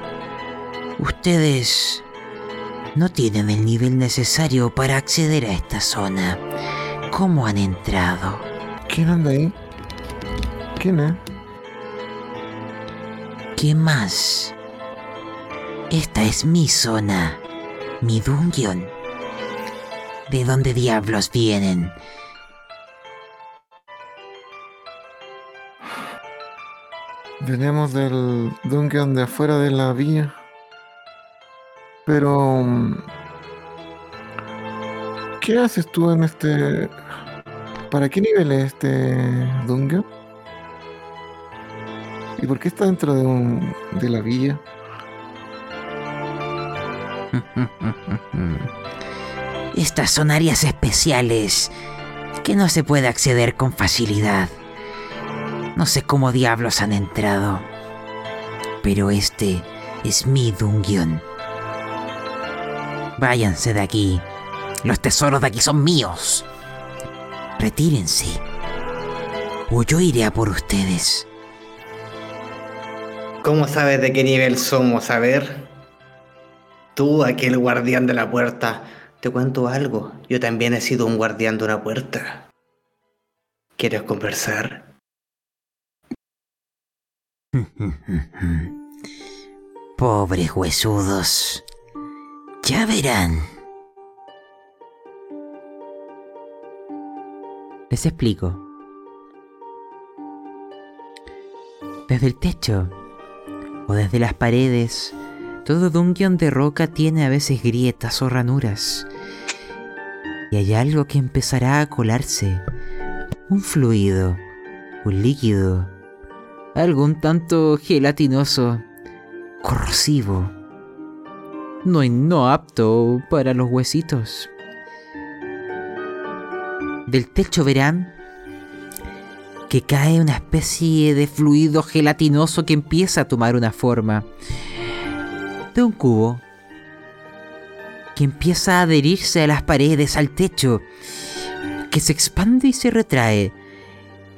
Ustedes no tienen el nivel necesario para acceder a esta zona. ¿Cómo han entrado? ¿Quién anda ahí? ¿Quién es? ¿Qué más? Esta es mi zona, mi dungeon. ¿De dónde diablos vienen? Venimos del dungeon de afuera de la villa. Pero... mm, ¿Qué haces tú en este... ¿Para qué nivel es este dungeon? ¿Y por qué está dentro de un... de la villa? Estas son áreas especiales que no se puede acceder con facilidad. No sé cómo diablos han entrado, pero este es mi dungeon. Váyanse de aquí. Los tesoros de aquí son míos. Retírense. O yo iré a por ustedes. ¿Cómo sabes de qué nivel somos? A ver. Tú, aquel guardián de la puerta, te cuento algo. Yo también he sido un guardián de una puerta. ¿Quieres conversar? Pobres huesudos. Ya verán. Les explico. Desde el techo o desde las paredes, todo dungeon de roca tiene a veces grietas o ranuras. Y hay algo que empezará a colarse. Un fluido, un líquido, algo un tanto gelatinoso, corrosivo, no, no apto para los huesitos. Del techo verán que cae una especie de fluido gelatinoso que empieza a tomar una forma de un cubo que empieza a adherirse a las paredes, al techo, que se expande y se retrae,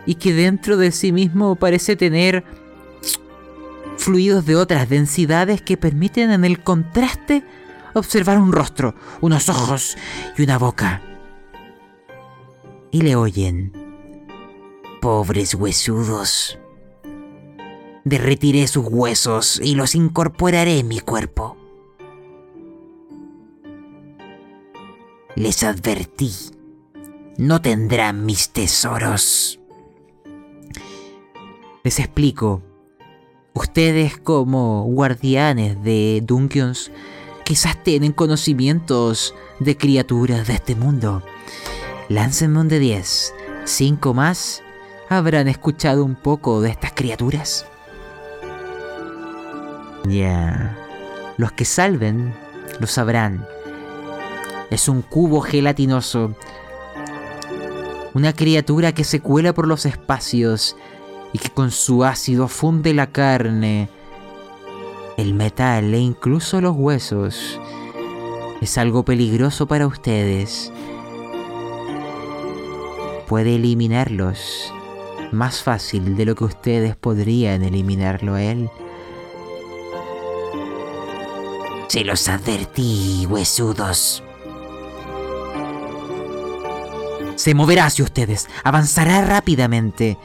y que dentro de sí mismo parece tener fluidos de otras densidades que permiten en el contraste observar un rostro, unos ojos y una boca. Y le oyen. Pobres huesudos. Derretiré sus huesos y los incorporaré en mi cuerpo. Les advertí. No tendrán mis tesoros. Les explico. Ustedes como guardianes de Dungeons quizás tienen conocimientos de criaturas de este mundo. Láncenme un de 10. Cinco más habrán escuchado un poco de estas criaturas. Ya. Los que salven lo sabrán. Es un cubo gelatinoso. Una criatura que se cuela por los espacios y que con su ácido funde la carne, el metal e incluso los huesos. Es algo peligroso para ustedes. Puede eliminarlos más fácil de lo que ustedes podrían eliminarlo él. Se los advertí, huesudos. Se moverá hacia ustedes, avanzará rápidamente.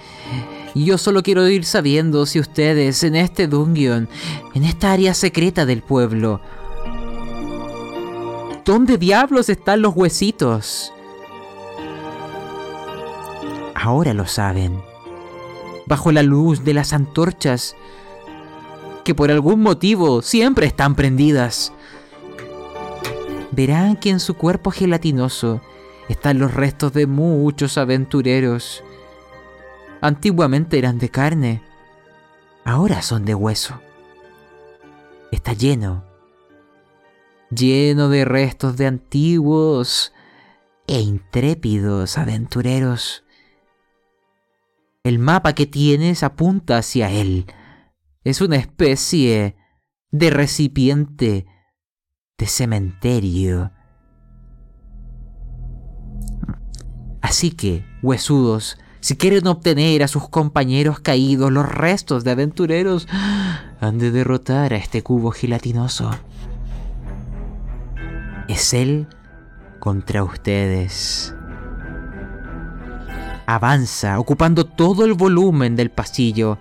Y yo solo quiero ir sabiendo si ustedes en este dungeon, en esta área secreta del pueblo, ¿dónde diablos están los huesitos? Ahora lo saben. Bajo la luz de las antorchas, que por algún motivo siempre están prendidas. Verán que en su cuerpo gelatinoso están los restos de muchos aventureros. Antiguamente eran de carne, ahora son de hueso. Está lleno, lleno de restos de antiguos e intrépidos aventureros. El mapa que tienes apunta hacia él. Es una especie de recipiente de cementerio. Así que, huesudos, si quieren obtener a sus compañeros caídos los restos de aventureros, han de derrotar a este cubo gelatinoso. Es él contra ustedes. Avanza, ocupando todo el volumen del pasillo.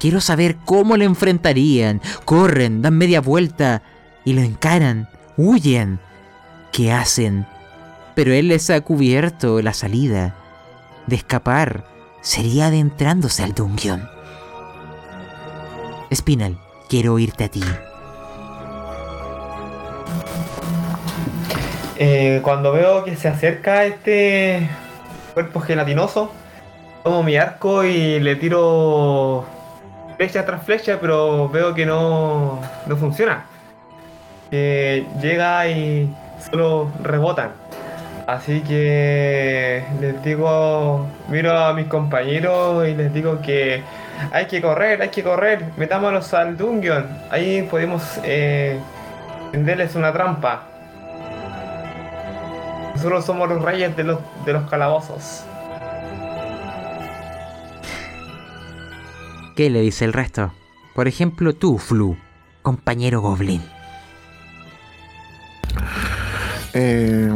Quiero saber cómo le enfrentarían. Corren, dan media vuelta y lo encaran, huyen. ¿Qué hacen? Pero él les ha cubierto la salida. De escapar sería adentrándose al dungeon. Spinal, quiero oírte a ti. Eh, cuando veo que se acerca este cuerpo gelatinoso, tomo mi arco y le tiro flecha tras flecha, pero veo que no, no funciona. Que llega y solo rebotan. Así que les digo, miro a mis compañeros y les digo que hay que correr, hay que correr, metámonos al dungeon. Ahí podemos eh, tenderles una trampa. Nosotros somos los reyes de los, de los calabozos. ¿Qué le dice el resto? Por ejemplo, tú, Flu, compañero Goblin. Eh,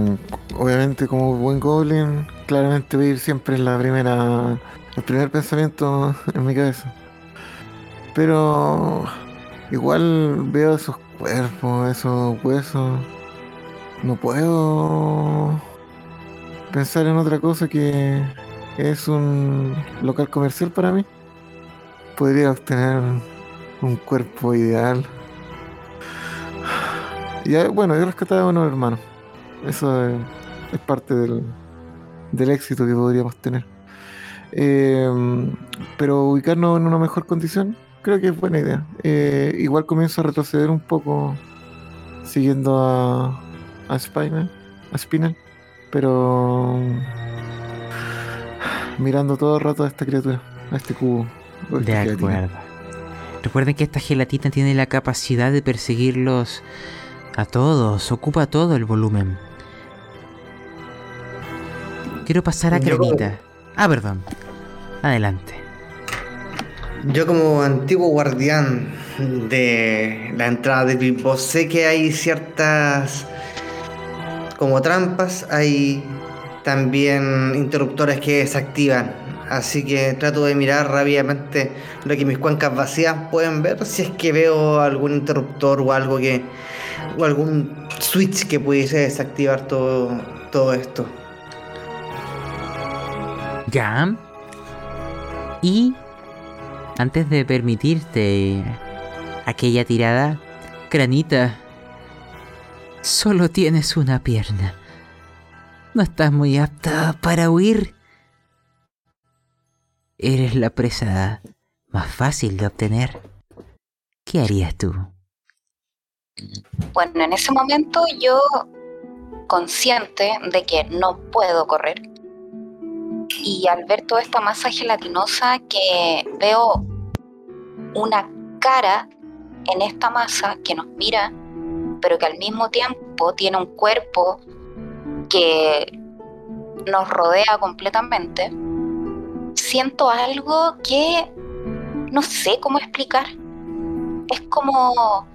obviamente como buen goblin, claramente voy a ir siempre en la primera, el primer pensamiento en mi cabeza. Pero igual veo esos cuerpos, esos huesos. No puedo pensar en otra cosa que es un local comercial para mí. Podría obtener un cuerpo ideal. Y eh, bueno, yo rescataba a unos hermanos. Eso es, es parte del, del éxito que podríamos tener. Eh, pero ubicarnos en una mejor condición, creo que es buena idea. Eh, igual comienzo a retroceder un poco siguiendo a, a Spinal, a Spinal, pero mirando todo el rato a esta criatura, a este cubo. De gelatina. acuerdo. Recuerden que esta gelatina tiene la capacidad de perseguirlos a todos, ocupa todo el volumen. Quiero pasar a Crenita. Ah, perdón. Adelante. Yo como antiguo guardián de la entrada de Bilbo sé que hay ciertas como trampas, hay también interruptores que desactivan. Así que trato de mirar rápidamente lo que mis cuencas vacías pueden ver si es que veo algún interruptor o algo que o algún switch que pudiese desactivar todo todo esto. Gam. Y antes de permitirte aquella tirada, Cranita, solo tienes una pierna. No estás muy apta para huir. Eres la presa más fácil de obtener. ¿Qué harías tú? Bueno, en ese momento yo, consciente de que no puedo correr, y al ver toda esta masa gelatinosa que veo una cara en esta masa que nos mira, pero que al mismo tiempo tiene un cuerpo que nos rodea completamente, siento algo que no sé cómo explicar. Es como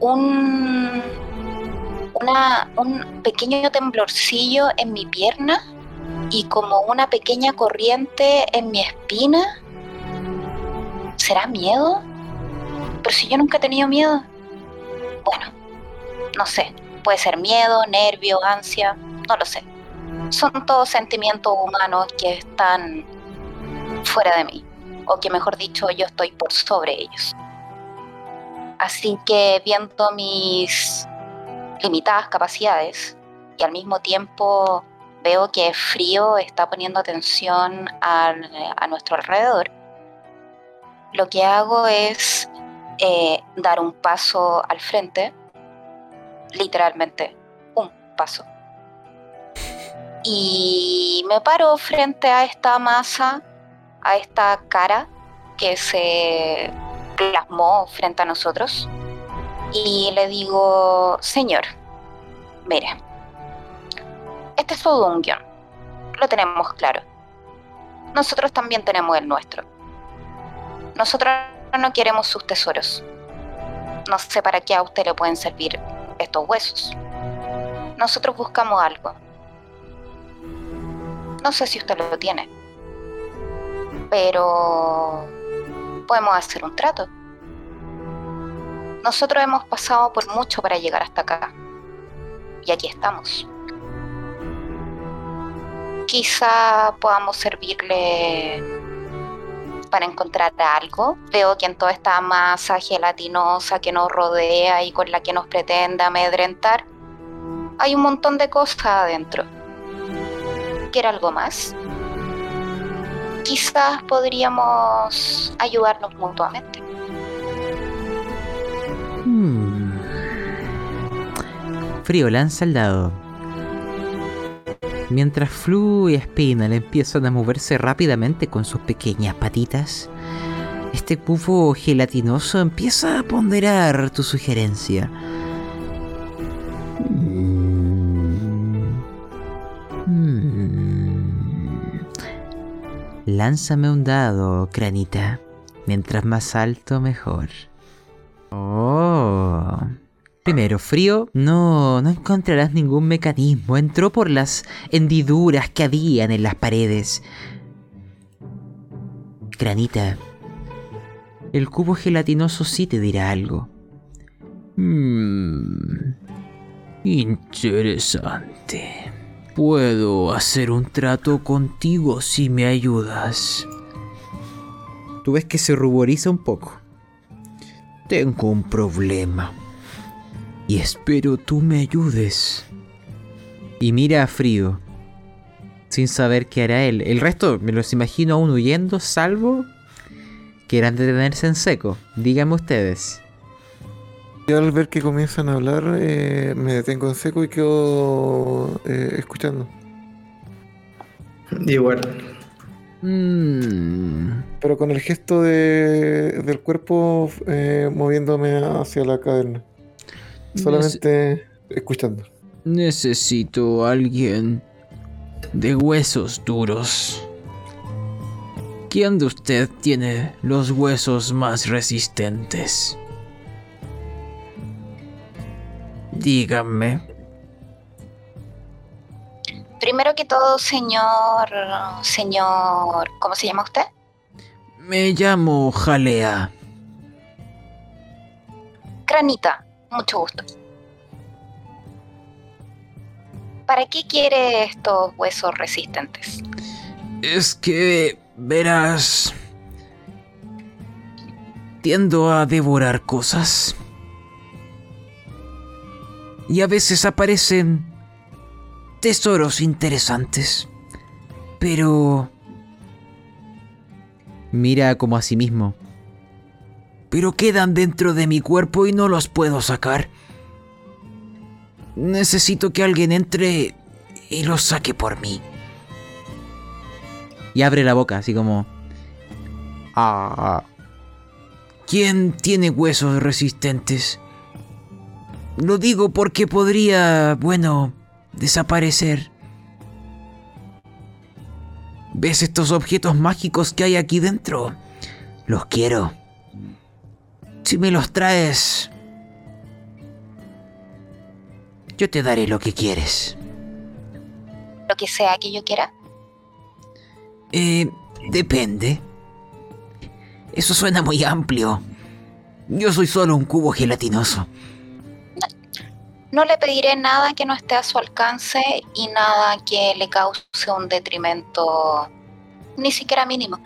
un, una, un pequeño temblorcillo en mi pierna y como una pequeña corriente en mi espina. ¿Será miedo? Pero si yo nunca he tenido miedo. Bueno, no sé. Puede ser miedo, nervio, ansia, no lo sé. Son todos sentimientos humanos que están fuera de mí. O que mejor dicho, yo estoy por sobre ellos. Así que viendo mis limitadas capacidades y al mismo tiempo veo que frío está poniendo atención a nuestro alrededor, lo que hago es eh, dar un paso al frente, literalmente un paso. Y me paro frente a esta masa, a esta cara que se plasmó frente a nosotros y le digo, señor, mire, este es todo un guion, lo tenemos claro. Nosotros también tenemos el nuestro. Nosotros no queremos sus tesoros. No sé para qué a usted le pueden servir estos huesos. Nosotros buscamos algo. No sé si usted lo tiene. Pero podemos hacer un trato. Nosotros hemos pasado por mucho para llegar hasta acá. Y aquí estamos. Quizá podamos servirle para encontrar algo. Veo que en toda esta masa gelatinosa que nos rodea y con la que nos pretende amedrentar, hay un montón de cosas adentro. ¿Quiere algo más? Quizás podríamos ayudarnos mutuamente. Hmm. Frío lanza. Mientras Flu y Spinal empiezan a moverse rápidamente con sus pequeñas patitas, este pufo gelatinoso empieza a ponderar tu sugerencia. Hmm. Lánzame un dado, cranita. Mientras más alto, mejor. Oh. Primero, frío, no, no encontrarás ningún mecanismo. Entró por las hendiduras que habían en las paredes. Granita, el cubo gelatinoso sí te dirá algo. Hmm. Interesante. Puedo hacer un trato contigo si me ayudas. Tú ves que se ruboriza un poco. Tengo un problema. Y espero tú me ayudes. Y mira a Frío. Sin saber qué hará él. El resto me los imagino aún huyendo, salvo que eran de detenerse en seco. Díganme ustedes. Yo al ver que comienzan a hablar, eh, me detengo en seco y quedo eh, escuchando. Igual. Mm, Pero con el gesto de- del cuerpo eh, moviéndome hacia la caverna. Solamente escuchando. necesito a alguien de huesos duros. ¿Quién de usted tiene los huesos más resistentes? Dígame. Primero que todo, señor, señor, ¿cómo se llama usted? Me llamo Jalea. Granita, mucho gusto. ¿Para qué quiere estos huesos resistentes? Es que, verás... Tiendo a devorar cosas. Y a veces aparecen tesoros interesantes. Pero... Mira como a sí mismo. Pero quedan dentro de mi cuerpo y no los puedo sacar. Necesito que alguien entre y los saque por mí. Y abre la boca, así como. Ah. ¿Quién tiene huesos resistentes? Lo digo porque podría, bueno, desaparecer. ¿Ves estos objetos mágicos que hay aquí dentro? Los quiero. Si me los traes, yo te daré lo que quieres. Lo que sea que yo quiera. Eh, depende. Eso suena muy amplio. Yo soy solo un cubo gelatinoso. No le pediré nada que no esté a su alcance y nada que le cause un detrimento ni siquiera mínimo.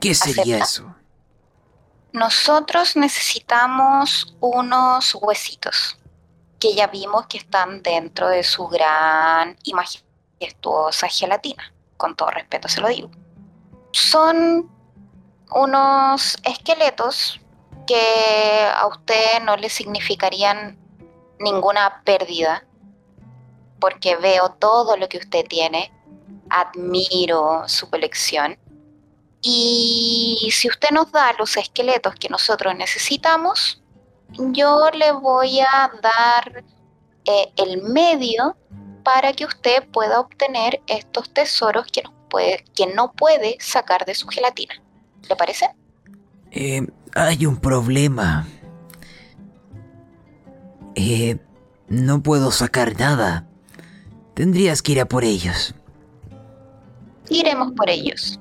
¿Qué sería ¿Acepta? eso? Nosotros necesitamos unos huesitos que ya vimos que están dentro de su gran y majestuosa gelatina. Con todo respeto se lo digo. Son unos esqueletos que a usted no le significarían ninguna pérdida, porque veo todo lo que usted tiene, admiro su colección. Y si usted nos da los esqueletos que nosotros necesitamos, yo le voy a dar eh, el medio para que usted pueda obtener estos tesoros que, nos puede, que no puede sacar de su gelatina. ¿Le parece? Eh, hay un problema. Eh, no puedo sacar nada. Tendrías que ir a por ellos. Iremos por ellos.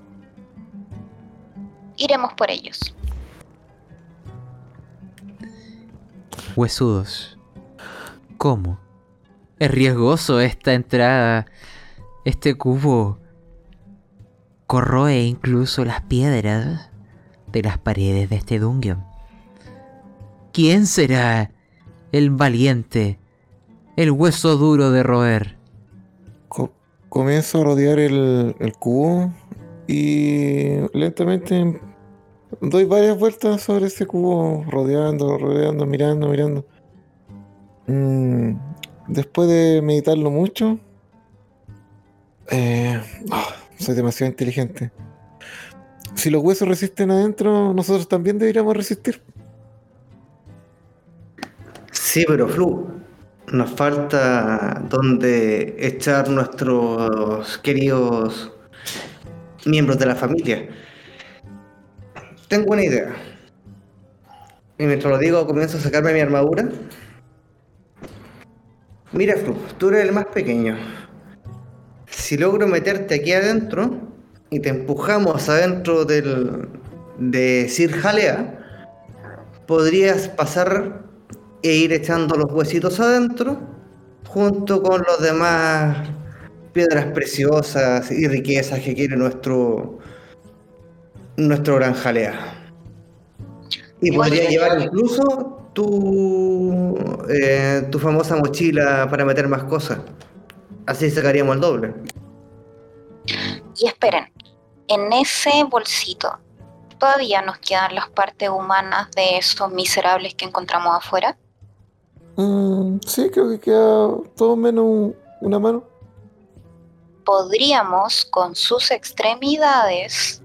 Iremos por ellos. Huesudos. ¿Cómo? Es riesgoso esta entrada. Este cubo corroe incluso las piedras de las paredes de este dungeon. ¿Quién será el valiente, el hueso duro de roer? Co- comienzo a rodear el, el cubo y lentamente doy varias vueltas sobre ese cubo, rodeando, rodeando, mirando, mirando. Mm, después de meditarlo mucho, eh, ah, soy demasiado inteligente. Si los huesos resisten adentro, nosotros también deberíamos resistir. Sí, pero Flu, nos falta donde echar nuestros queridos miembros de la familia. Tengo una idea. Y mientras lo digo, comienzo a sacarme mi armadura. Mira, Flu, tú eres el más pequeño. Si logro meterte aquí adentro y te empujamos adentro del, de Sir Jalea, podrías pasar e ir echando los huesitos adentro junto con los demás piedras preciosas y riquezas que quiere nuestro nuestro gran jalea. Y podría llevar incluso tu eh, tu famosa mochila para meter más cosas. Así sacaríamos el doble. Y esperen, en ese bolsito todavía nos quedan las partes humanas de esos miserables que encontramos afuera. Mm, sí, creo que queda todo menos un- una mano. Podríamos con sus extremidades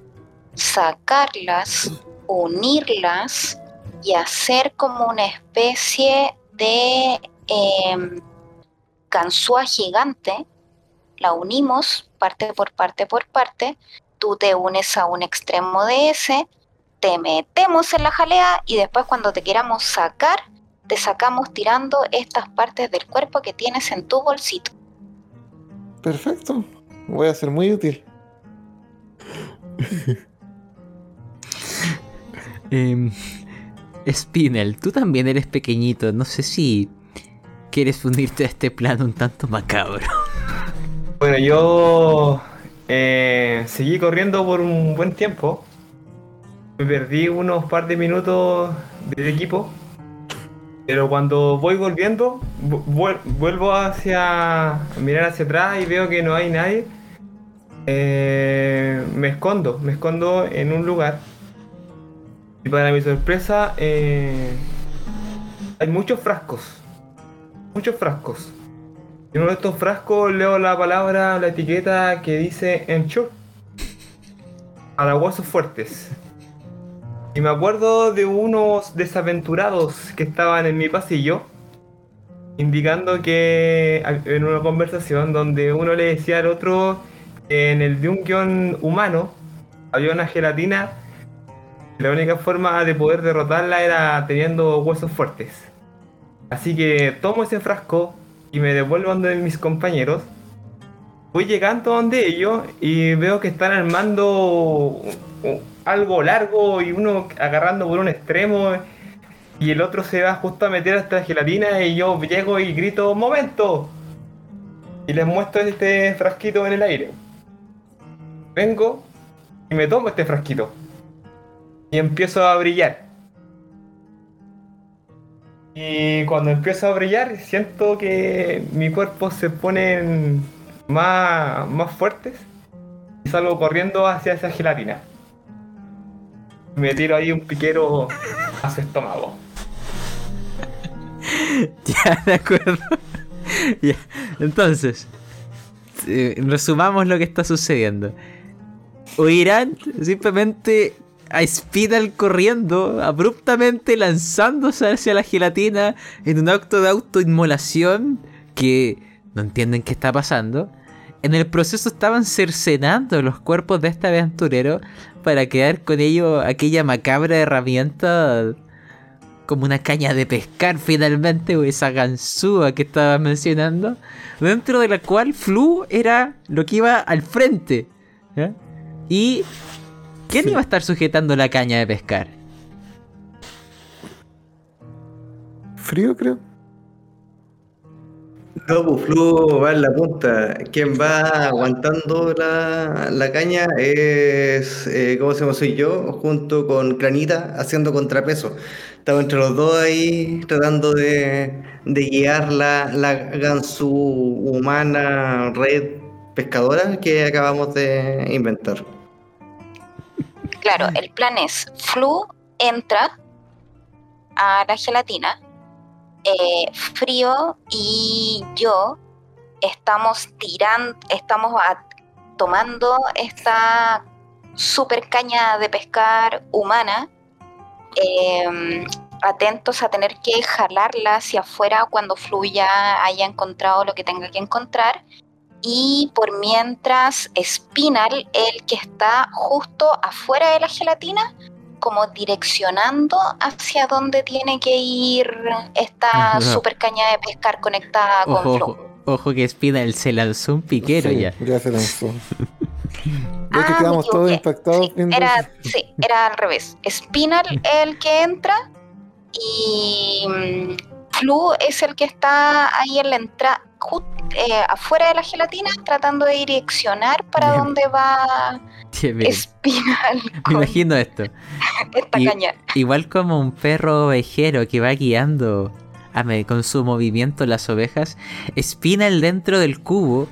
sacarlas, unirlas y hacer como una especie de em, ganzúa gigante. La unimos parte por parte por parte. Tú te unes a un extremo de ese, te metemos en la jalea y después cuando te queramos sacar, te sacamos tirando estas partes del cuerpo que tienes en tu bolsito. Perfecto. Voy a ser muy útil. Em, Spinel, tú también eres pequeñito. No sé si quieres unirte a este plan un tanto macabro. Bueno, yo eh, seguí corriendo por un buen tiempo. Me perdí unos par de minutos del equipo. Pero cuando voy volviendo, vu- vuel- vuelvo hacia. mirar hacia atrás y veo que no hay nadie. Eh, me escondo, me escondo en un lugar. Y para mi sorpresa, eh, hay muchos frascos. Muchos frascos. En uno de estos frascos leo la palabra, la etiqueta que dice Ensure. Para huesos fuertes. Y me acuerdo de unos desaventurados que estaban en mi pasillo. Indicando que en una conversación donde uno le decía al otro En el Dungeon humano había una gelatina. La única forma de poder derrotarla era teniendo huesos fuertes. Así que tomo ese frasco y me devuelvo donde mis compañeros. Voy llegando donde ellos y veo que están armando algo largo y uno agarrando por un extremo y el otro se va justo a meter hasta la gelatina y yo llego y grito ¡Momento! Y les muestro este frasquito en el aire. Vengo y me tomo este frasquito. Y empiezo a brillar. Y cuando empiezo a brillar siento que mi cuerpo se pone más, más fuertes y salgo corriendo hacia esa gelatina. Me tiro ahí un piquero a su estómago. ya, de acuerdo. ya. Entonces, resumamos lo que está sucediendo. Oirán simplemente a Spinal corriendo, abruptamente lanzándose hacia la gelatina en un acto de autoinmolación que no entienden qué está pasando. En el proceso estaban cercenando los cuerpos de este aventurero para quedar con ello aquella macabra herramienta como una caña de pescar finalmente, o esa ganzúa que estaba mencionando, dentro de la cual Flu era lo que iba al frente. Y ¿quién iba a estar sujetando la caña de pescar? Frío, creo. No, pues Flu va en la punta. Quien va aguantando la, la caña es, eh, ¿cómo se llama? Soy yo, junto con Cranita, haciendo contrapeso. Estamos entre los dos ahí tratando de, de guiar la, la gansu humana red pescadora que acabamos de inventar. Claro, el plan es, Flu entra a la gelatina, eh, Frío y yo estamos tirando, estamos tomando esta super caña de pescar humana, eh, atentos a tener que jalarla hacia afuera cuando Fluya haya encontrado lo que tenga que encontrar. Y por mientras, Spinal, el que está justo afuera de la gelatina, como direccionando hacia dónde tiene que ir esta Ajá. super caña de pescar conectada con Ojo, Flu. ojo, ojo que Spinal se lanzó un piquero Sí, ya. Ya se lanzó. Ya que Ah, quedamos todos impactados Sí, era, sí, era al revés. Spinal el que entra y mm, Flu es el que está ahí en la entrada, afuera de la gelatina, tratando de direccionar para Bien. dónde va Qué bien. Spinal Me con imagino esto. esta y- caña. Igual como un perro ovejero que va guiando a con su movimiento las ovejas, Spinal dentro del cubo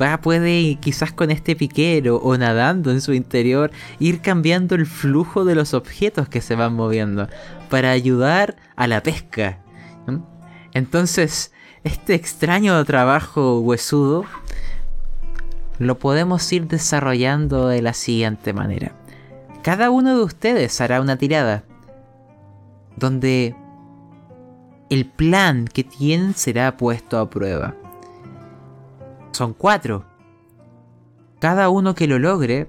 va puede quizás con este piquero o nadando en su interior ir cambiando el flujo de los objetos que se van moviendo para ayudar a la pesca. Entonces, este extraño trabajo huesudo lo podemos ir desarrollando de la siguiente manera. Cada uno de ustedes hará una tirada donde el plan que tienen será puesto a prueba. Son cuatro. Cada uno que lo logre,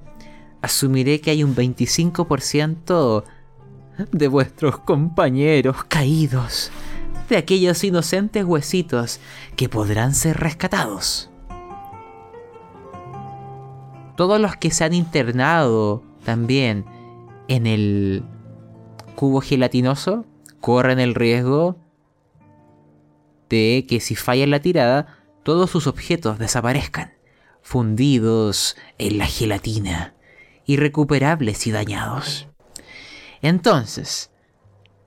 asumiré que hay un 25% de vuestros compañeros caídos, de aquellos inocentes huesitos que podrán ser rescatados. Todos los que se han internado también en el cubo gelatinoso corren el riesgo de que si fallan la tirada, todos sus objetos desaparezcan, fundidos en la gelatina, irrecuperables y dañados. Entonces,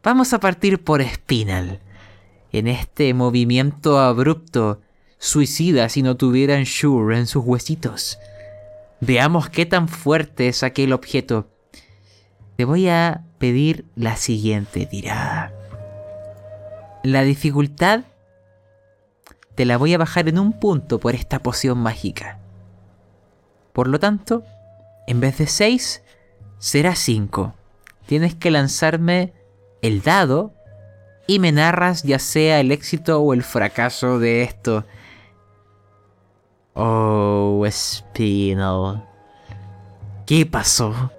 vamos a partir por Spinal, en este movimiento abrupto, suicida si no tuvieran Shure en sus huesitos. Veamos qué tan fuerte es aquel objeto. Te voy a pedir la siguiente tirada. La dificultad te la voy a bajar en un punto por esta poción mágica. Por lo tanto, en vez de 6, será 5. Tienes que lanzarme el dado y me narras ya sea el éxito o el fracaso de esto. Oh, Spinal. ¿Qué pasó?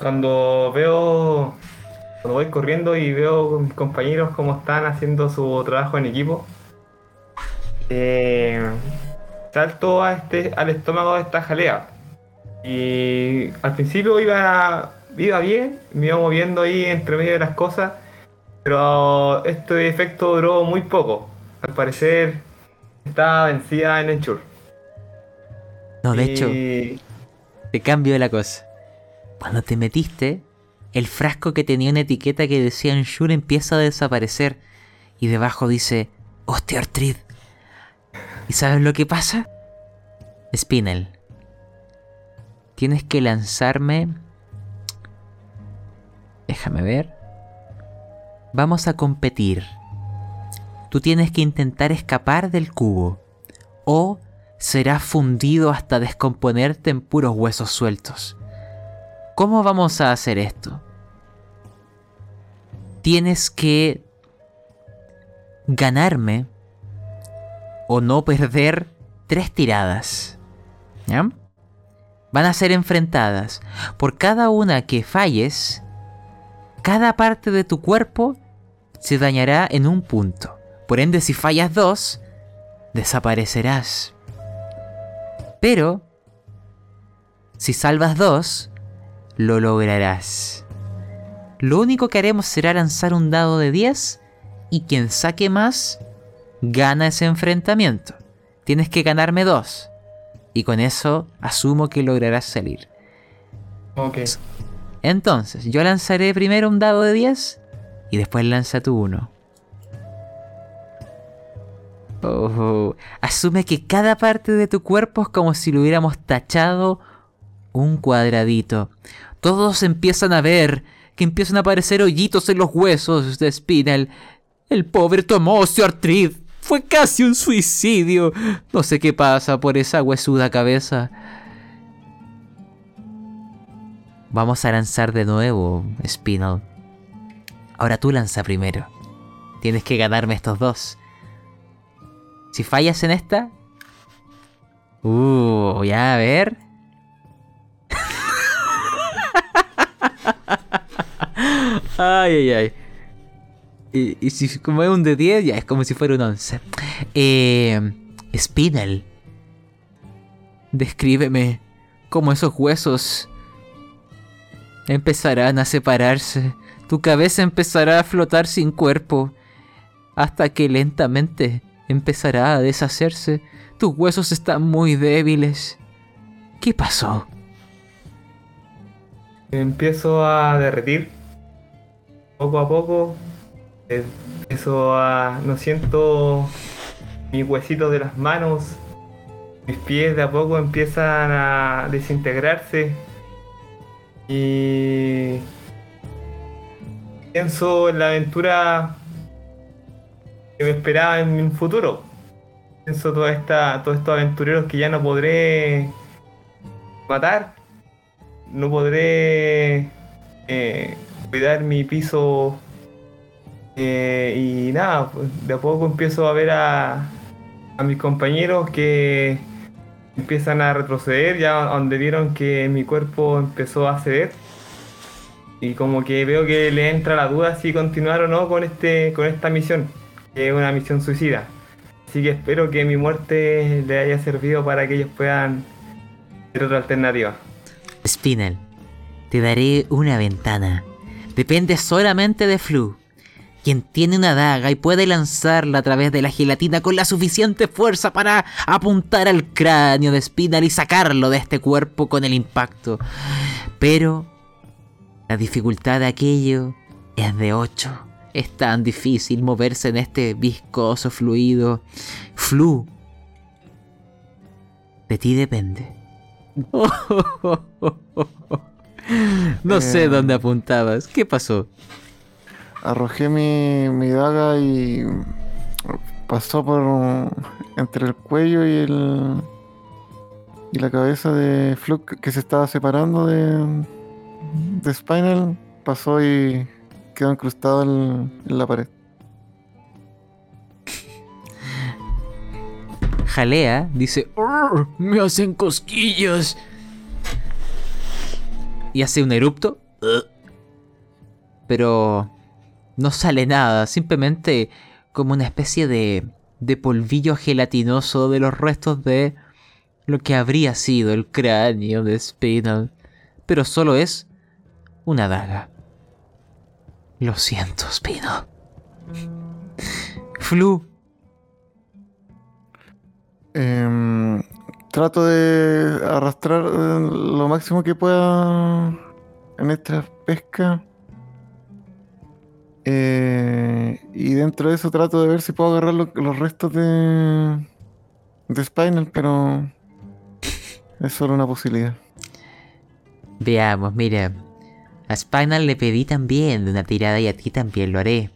Cuando veo. Cuando voy corriendo y veo a mis compañeros cómo están haciendo su trabajo en equipo, eh, salto a este, al estómago de esta jalea. Y al principio iba, iba bien, me iba moviendo ahí entre medio de las cosas, pero este efecto duró muy poco. Al parecer estaba vencida en Enchur. No, de hecho, te cambio la cosa. Cuando te metiste, el frasco que tenía una etiqueta que decía Ensure empieza a desaparecer. Y debajo dice osteoartritis. ¿Y sabes lo que pasa? Spinel. Tienes que lanzarme. Déjame ver. Vamos a competir. Tú tienes que intentar escapar del cubo. O serás fundido hasta descomponerte en puros huesos sueltos. ¿Cómo vamos a hacer esto? Tienes que ganarme o no perder tres tiradas. ¿Ya? Van a ser enfrentadas. Por cada una que falles, cada parte de tu cuerpo se dañará en un punto. Por ende, si fallas dos, desaparecerás. Pero, si salvas dos, lo lograrás. Lo único que haremos será lanzar un dado de 10 y quien saque más gana ese enfrentamiento. Tienes que ganarme dos. Y con eso asumo que lograrás salir. Ok. Entonces, yo lanzaré primero un dado de 10 y después lanza tú uno. Oh, asume que cada parte de tu cuerpo es como si lo hubiéramos tachado un cuadradito. Todos empiezan a ver que empiezan a aparecer hoyitos en los huesos de Spinal. El pobre tomó osteoartritis. Fue casi un suicidio. No sé qué pasa por esa huesuda cabeza. Vamos a lanzar de nuevo, Spinal. Ahora tú lanza primero. Tienes que ganarme estos dos. Si fallas en esta... Uh, ya a ver. ay, ay, ay. Y, si como es un de 10, ya es como si fuera un 11. Eh, Spinal. Descríbeme cómo esos huesos empezarán a separarse. Tu cabeza empezará a flotar sin cuerpo. Hasta que lentamente empezará a deshacerse. Tus huesos están muy débiles. ¿Qué pasó? Empiezo a derretir poco a poco. eh, Empiezo a. No siento mis huesitos de las manos. Mis pies de a poco empiezan a desintegrarse. Y. Pienso en la aventura que me esperaba en un futuro. Pienso toda esta, todos estos aventureros que ya no podré matar no podré eh, cuidar mi piso eh, y nada, pues, de a poco empiezo a ver a, a mis compañeros que empiezan a retroceder, ya donde vieron que mi cuerpo empezó a ceder y como que veo que le entra la duda si continuar o no con este con esta misión, que es una misión suicida. Así que espero que mi muerte le haya servido para que ellos puedan ver otra alternativa. Spinel, te daré una ventana. Depende solamente de Flu, quien tiene una daga y puede lanzarla a través de la gelatina con la suficiente fuerza para apuntar al cráneo de Spinel y sacarlo de este cuerpo con el impacto. Pero la dificultad de aquello es de 8. Es tan difícil moverse en este viscoso fluido. Flu, de ti depende. No sé Eh. dónde apuntabas. ¿Qué pasó? Arrojé mi, mi daga y pasó por entre el cuello y el y la cabeza de Fluke que se estaba separando de, de Spinal. Pasó y quedó incrustado en, la pared. jalea dice "Arr, Me hacen cosquillas. y hace un erupto, pero no sale nada, simplemente como una especie de, de polvillo gelatinoso de los restos de lo que habría sido el cráneo de Spinal, pero solo es una daga. Lo siento, Spinal. Flu, Em, trato de arrastrar eh, lo máximo que pueda en esta pesca. Eh, y dentro de eso trato de ver si puedo agarrar lo- los restos de, de Spinal, pero es solo una posibilidad. Veamos, mira. A Spinal le pedí también una tirada y a ti también lo haré.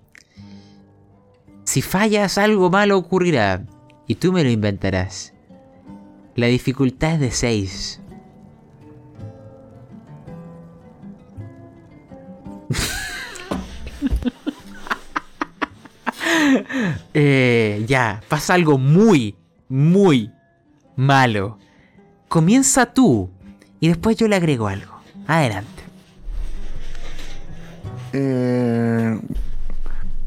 Si fallas, algo malo ocurrirá. Y tú me lo inventarás. La dificultad es de 6. eh, ya, pasa algo muy, muy malo. Comienza tú y después yo le agrego algo. Adelante. Eh,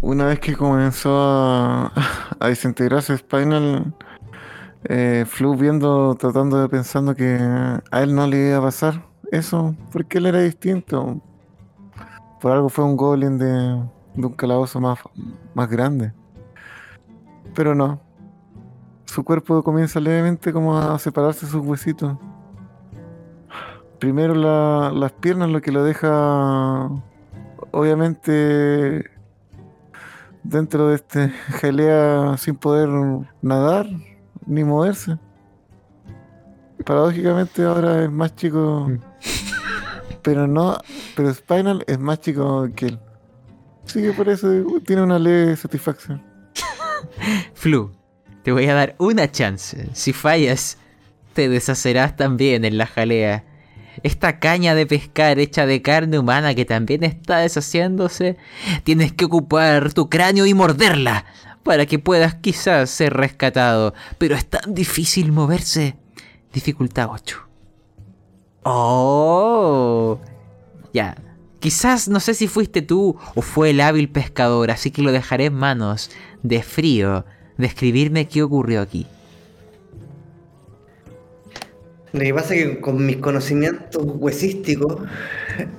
una vez que comenzó a, desintegrarse Spinal, eh, viendo, tratando de pensando que a él no le iba a pasar eso, porque él era distinto. Por algo fue un goblin de, un calabozo más, más grande. Pero no. Su cuerpo comienza levemente como a separarse sus huesitos. Primero la- las piernas, lo que lo deja obviamente dentro de este gelea sin poder nadar ni moverse. Paradójicamente ahora es más chico, pero no, pero Spinal es más chico que él. Así que por eso tiene una leve satisfacción. Flu, te voy a dar una chance. Si fallas, te deshacerás también en la jalea. Esta caña de pescar hecha de carne humana que también está deshaciéndose, tienes que ocupar tu cráneo y morderla para que puedas quizás ser rescatado. Pero es tan difícil moverse. Dificultad 8. Oh. Ya. Quizás no sé si fuiste tú o fue el hábil pescador, así que lo dejaré en manos de frío describirme qué ocurrió aquí. Lo que pasa es que con mis conocimientos huesísticos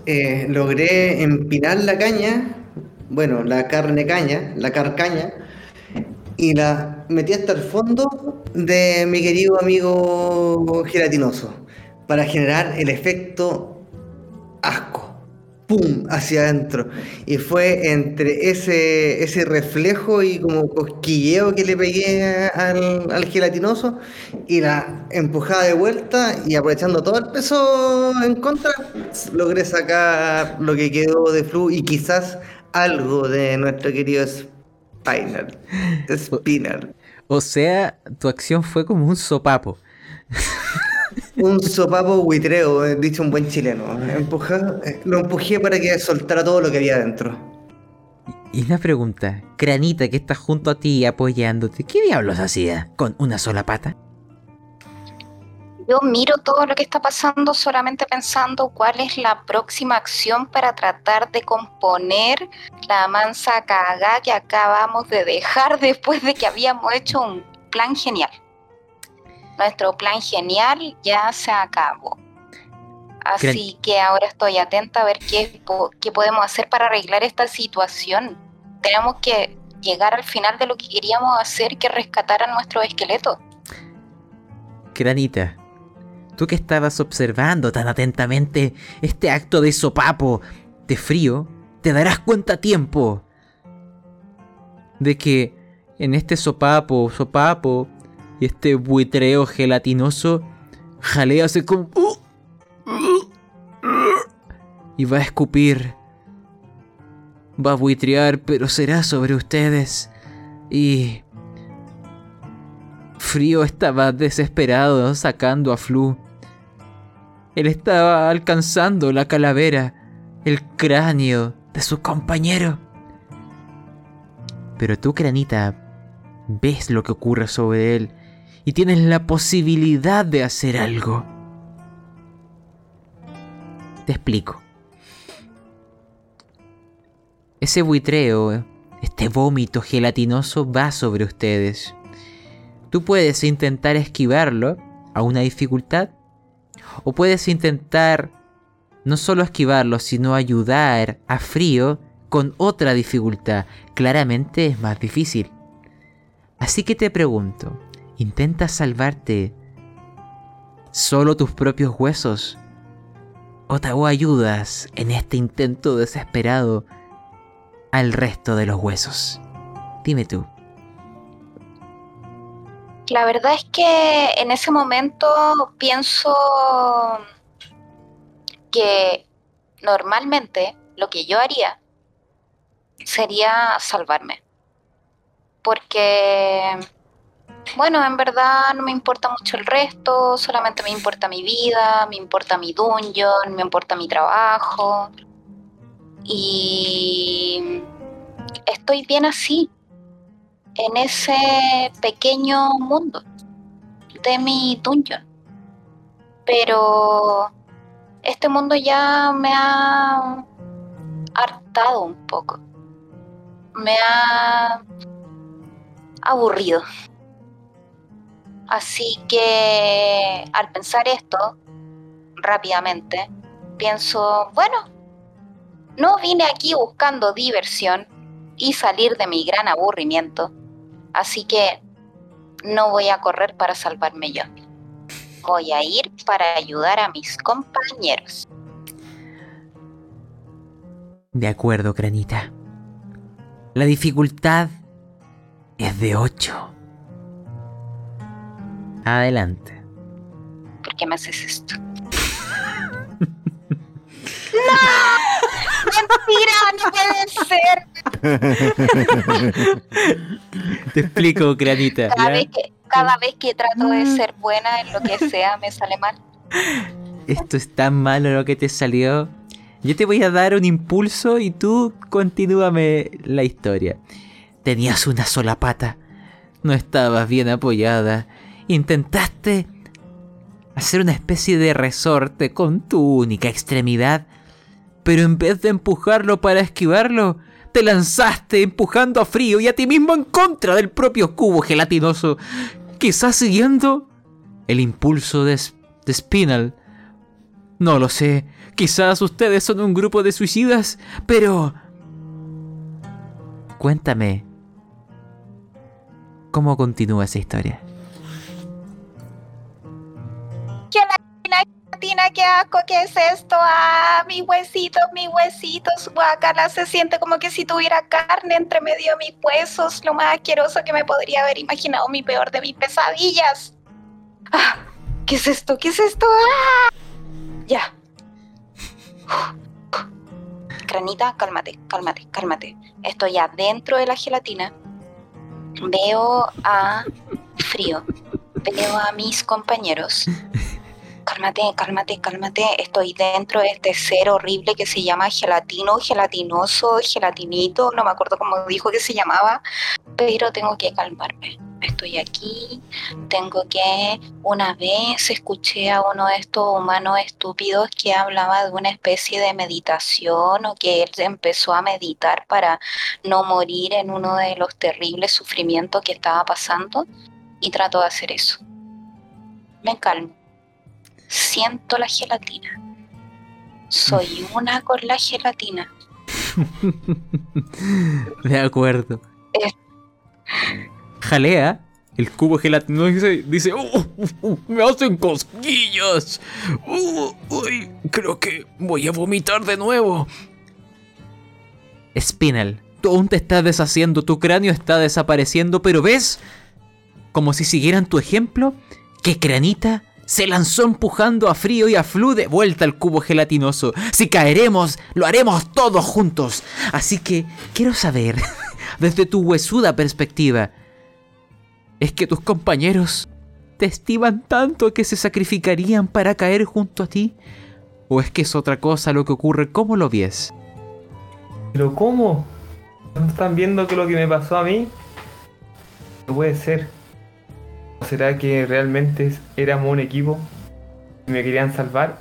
eh, logré empinar la caña, bueno, la carne caña, la carcaña, y la metí hasta el fondo de mi querido amigo gelatinoso para generar el efecto asco. ¡Pum! hacia adentro. Y fue entre ese, ese reflejo y como cosquilleo que le pegué al, al gelatinoso y la empujada de vuelta y aprovechando todo el peso en contra, logré sacar lo que quedó de flu y quizás algo de nuestro querido Spinal. Spinal. O sea, tu acción fue como un sopapo. Un sopapo buitreo, eh, dicho un buen chileno. Empuja- eh, lo empujé para que soltara todo lo que había dentro. Y una pregunta, Cranita que está junto a ti apoyándote, ¿qué diablos hacía? ¿Con una sola pata? Yo miro todo lo que está pasando solamente pensando cuál es la próxima acción para tratar de componer la mansa caga que acabamos de dejar después de que habíamos hecho un plan genial. Nuestro plan genial ya se acabó. Así que ahora estoy atenta a ver qué, qué podemos hacer para arreglar esta situación. Tenemos que llegar al final de lo que queríamos hacer, que rescatar a nuestro esqueleto. Cranita, tú que estabas observando tan atentamente este acto de sopapo, de frío, te darás cuenta a tiempo de que en este sopapo, sopapo y este buitreo gelatinoso, jalea como... y va a escupir. Va a buitrear, pero será sobre ustedes. Y... Frío estaba desesperado sacando a Flu. Él estaba alcanzando la calavera, el cráneo de su compañero. Pero tú, Cranita, ves lo que ocurre sobre él y tienes la posibilidad de hacer algo. Te explico. Ese buitreo, este vómito gelatinoso va sobre ustedes. Tú puedes intentar esquivarlo a una dificultad o puedes intentar no solo esquivarlo, sino ayudar a Frío con otra dificultad. Claramente es más difícil. Así que te pregunto, ¿intentas salvarte solo tus propios huesos? ¿O te ayudas en este intento desesperado al resto de los huesos? Dime tú. La verdad es que en ese momento pienso que normalmente lo que yo haría sería salvarme. Porque, bueno, en verdad no me importa mucho el resto, solamente me importa mi vida, me importa mi dungeon, me importa mi trabajo. Y estoy bien así, en ese pequeño mundo de mi dungeon. Pero este mundo ya me ha hartado un poco. Me ha aburrido. Así que al pensar esto, rápidamente, pienso, bueno, no vine aquí buscando diversión y salir de mi gran aburrimiento. Así que no voy a correr para salvarme yo. Voy a ir para ayudar a mis compañeros. De acuerdo, Granita. La dificultad es de 8. Adelante. ¿Por qué me haces esto? ¡No! ¡Mentira! ¡No puede ser! Te explico, Granita. Cada vez, que, cada vez que trato de ser buena en lo que sea, me sale mal. Esto es tan malo lo que te salió. Yo te voy a dar un impulso y tú continúame la historia. Tenías una sola pata. No estabas bien apoyada. Intentaste hacer una especie de resorte con tu única extremidad. Pero en vez de empujarlo para esquivarlo, te lanzaste empujando a frío y a ti mismo en contra del propio cubo gelatinoso. Quizás siguiendo el impulso de, Spinal. No lo sé. Quizás ustedes son un grupo de suicidas, pero... Cuéntame. ¿Cómo continúa esa historia? Tina, qué asco, ¿qué es esto? Ah, mis huesitos, mis huesitos. Guacala, se siente como que si tuviera carne entre medio de mis huesos. Lo más asqueroso que me podría haber imaginado, mi peor de mis pesadillas. Ah, ¿Qué es esto? ¿Qué es esto? ¡Ah! Ya. Granita, cálmate, cálmate, cálmate. Estoy adentro de la gelatina. Veo a Frío. Veo a mis compañeros. Cálmate, cálmate, cálmate. Estoy dentro de este ser horrible que se llama gelatino, gelatinoso, gelatinito. No me acuerdo cómo dijo que se llamaba. Pero tengo que calmarme. Estoy aquí. Tengo que. Una vez escuché a uno de estos humanos estúpidos que hablaba de una especie de meditación o que él empezó a meditar para no morir en uno de los terribles sufrimientos que estaba pasando. Y trato de hacer eso. Me calmo. Siento la gelatina. Soy una con la gelatina. De acuerdo. Eh. Jalea. El cubo gelatinoso dice, dice "Uh, uh, uh, me hacen cosquillas. Uh, uy, creo que voy a vomitar de nuevo. Spinal, tú aún te estás deshaciendo, tu cráneo está desapareciendo, pero ves, como si siguieran tu ejemplo, que Cranita se lanzó empujando a Frío y a Flu de vuelta al cubo gelatinoso. Si caeremos, lo haremos todos juntos. Así que quiero saber, desde tu huesuda perspectiva, ¿es que tus compañeros te estiman tanto que se sacrificarían para caer junto a ti? ¿O es que es otra cosa lo que ocurre? ¿Cómo lo vies? ¿Pero cómo? ¿No están viendo que lo que me pasó a mí? No puede ser. ¿O será que realmente éramos un equipo y me querían salvar?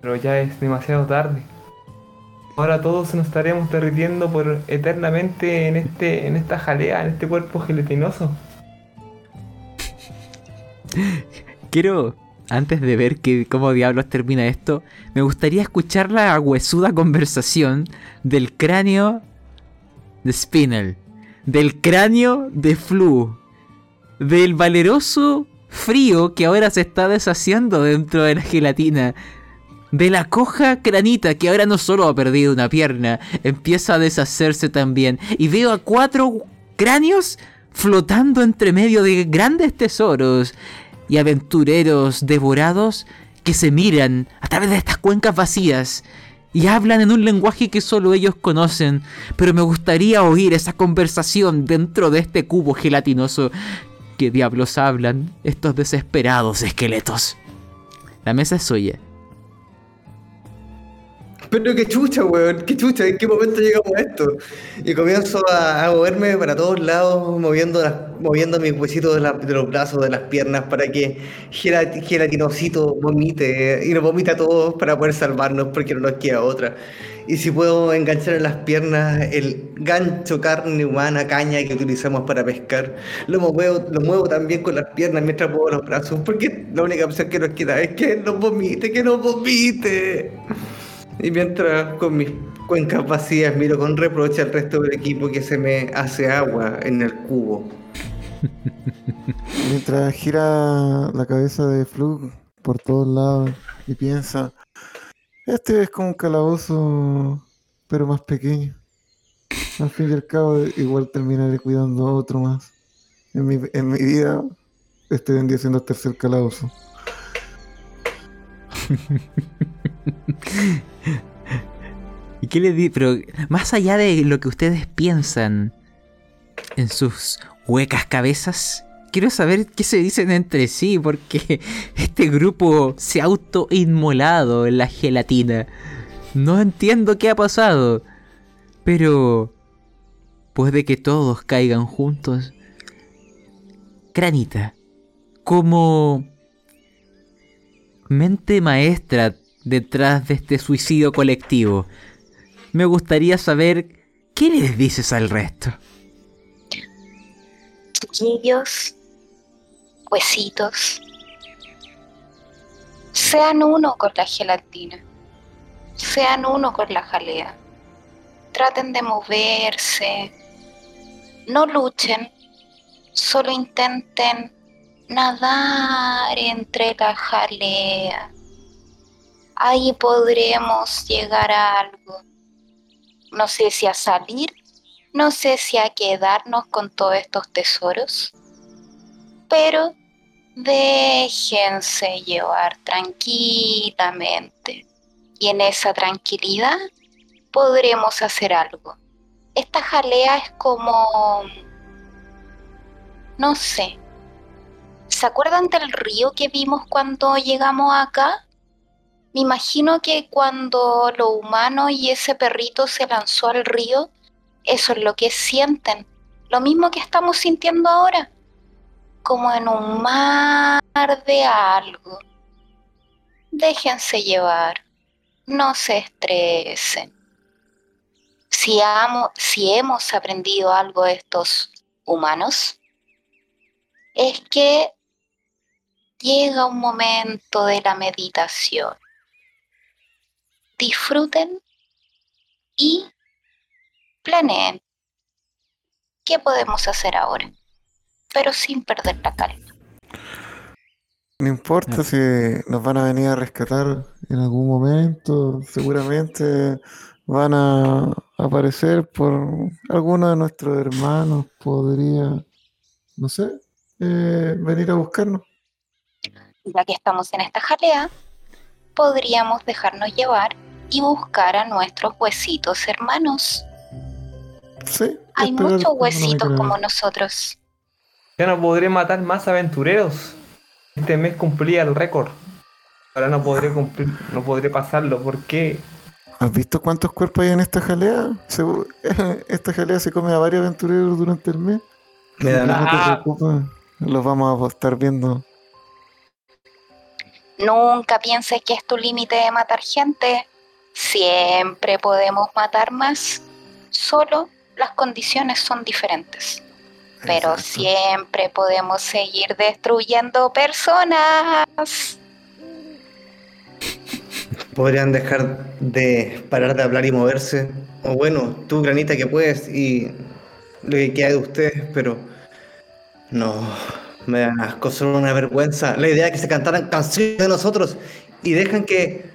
Pero ya es demasiado tarde. Ahora todos nos estaremos derritiendo por eternamente en este en esta jalea, en este cuerpo gelatinoso. Quiero, antes de ver que, cómo diablos termina esto, me gustaría escuchar la huesuda conversación del cráneo de Spinel, del cráneo de Flu, del valeroso frío que ahora se está deshaciendo dentro de la gelatina, de la coja cranita que ahora no solo ha perdido una pierna, empieza a deshacerse también. Y veo a cuatro cráneos flotando entre medio de grandes tesoros y aventureros devorados que se miran a través de estas cuencas vacías y hablan en un lenguaje que solo ellos conocen, pero me gustaría oír esa conversación dentro de este cubo gelatinoso. ¿Qué diablos hablan estos desesperados esqueletos? La mesa es suya. Pero qué chucha, weón, qué chucha, ¿en qué momento llegamos a esto? Y comienzo a, moverme para todos lados, moviendo, las, moviendo mis huesitos de, los brazos, de las piernas, para que Gelat- vomite y nos vomita a todos para poder salvarnos, porque no nos queda otra. Y si puedo enganchar en las piernas el gancho carne humana, caña que utilizamos para pescar, lo muevo, lo muevo también con las piernas mientras muevo los brazos, porque la única opción que nos queda es que nos vomite, que nos vomite. Y mientras con mis cuencas vacías miro con reproche al resto del equipo que se me hace agua en el cubo. Mientras gira la cabeza de Flug por todos lados y piensa, este es como un calabozo, pero más pequeño. Al fin y al cabo, igual terminaré cuidando a otro más. En mi, en mi vida, vendría siendo el tercer calabozo. ¿Y qué le di? Pero más allá de lo que ustedes piensan en sus huecas cabezas, quiero saber qué se dicen entre sí, porque este grupo se ha autoinmolado en la gelatina. No entiendo qué ha pasado, pero puede que todos caigan juntos. Cranita, como mente maestra detrás de este suicidio colectivo, me gustaría saber qué les dices al resto. chiquillos, huesitos, sean uno con la gelatina, sean uno con la jalea. Traten de moverse, no luchen, solo intenten nadar entre la jalea. Ahí podremos llegar a algo. No sé si a salir no sé si a quedarnos con todos estos tesoros, pero déjense llevar tranquilamente. Y en esa tranquilidad podremos hacer algo. Esta jalea es como... No sé. ¿Se acuerdan del río que vimos cuando llegamos acá? Me imagino que cuando lo humano y ese perrito se lanzó al río, eso es lo que sienten. Lo mismo que estamos sintiendo ahora. Como en un mar de algo. Déjense llevar. No se estresen. Si, si hemos aprendido algo de estos humanos, es que llega un momento de la meditación. Disfruten y planeen qué podemos hacer ahora, pero sin perder la calma. No importa si nos van a venir a rescatar en algún momento, seguramente van a aparecer por alguno de nuestros hermanos, podría, no sé, eh, venir a buscarnos. Ya que estamos en esta jalea, podríamos dejarnos llevar y buscar a nuestros huesitos hermanos. Sí, Hay muchos huesitos como nosotros. Ya no podré matar más aventureros. Este mes cumplía el récord. Ahora no podré cumplir, no podré pasarlo. ¿Por qué? ¿Has visto cuántos cuerpos hay en esta jalea? Segu- Esta jalea se come a varios aventureros durante el mes. Me da, No te preocupes. los vamos a estar viendo. Nunca pienses que es tu límite de matar gente. Siempre podemos matar más. Solo las condiciones son diferentes. Pero Exacto. siempre podemos seguir destruyendo personas. Podrían dejar de parar de hablar y moverse. O bueno, tú, Granita, que puedes y lo que queda de ustedes, pero no, me da asco, una vergüenza. La idea de que se cantaran canciones de nosotros y dejan que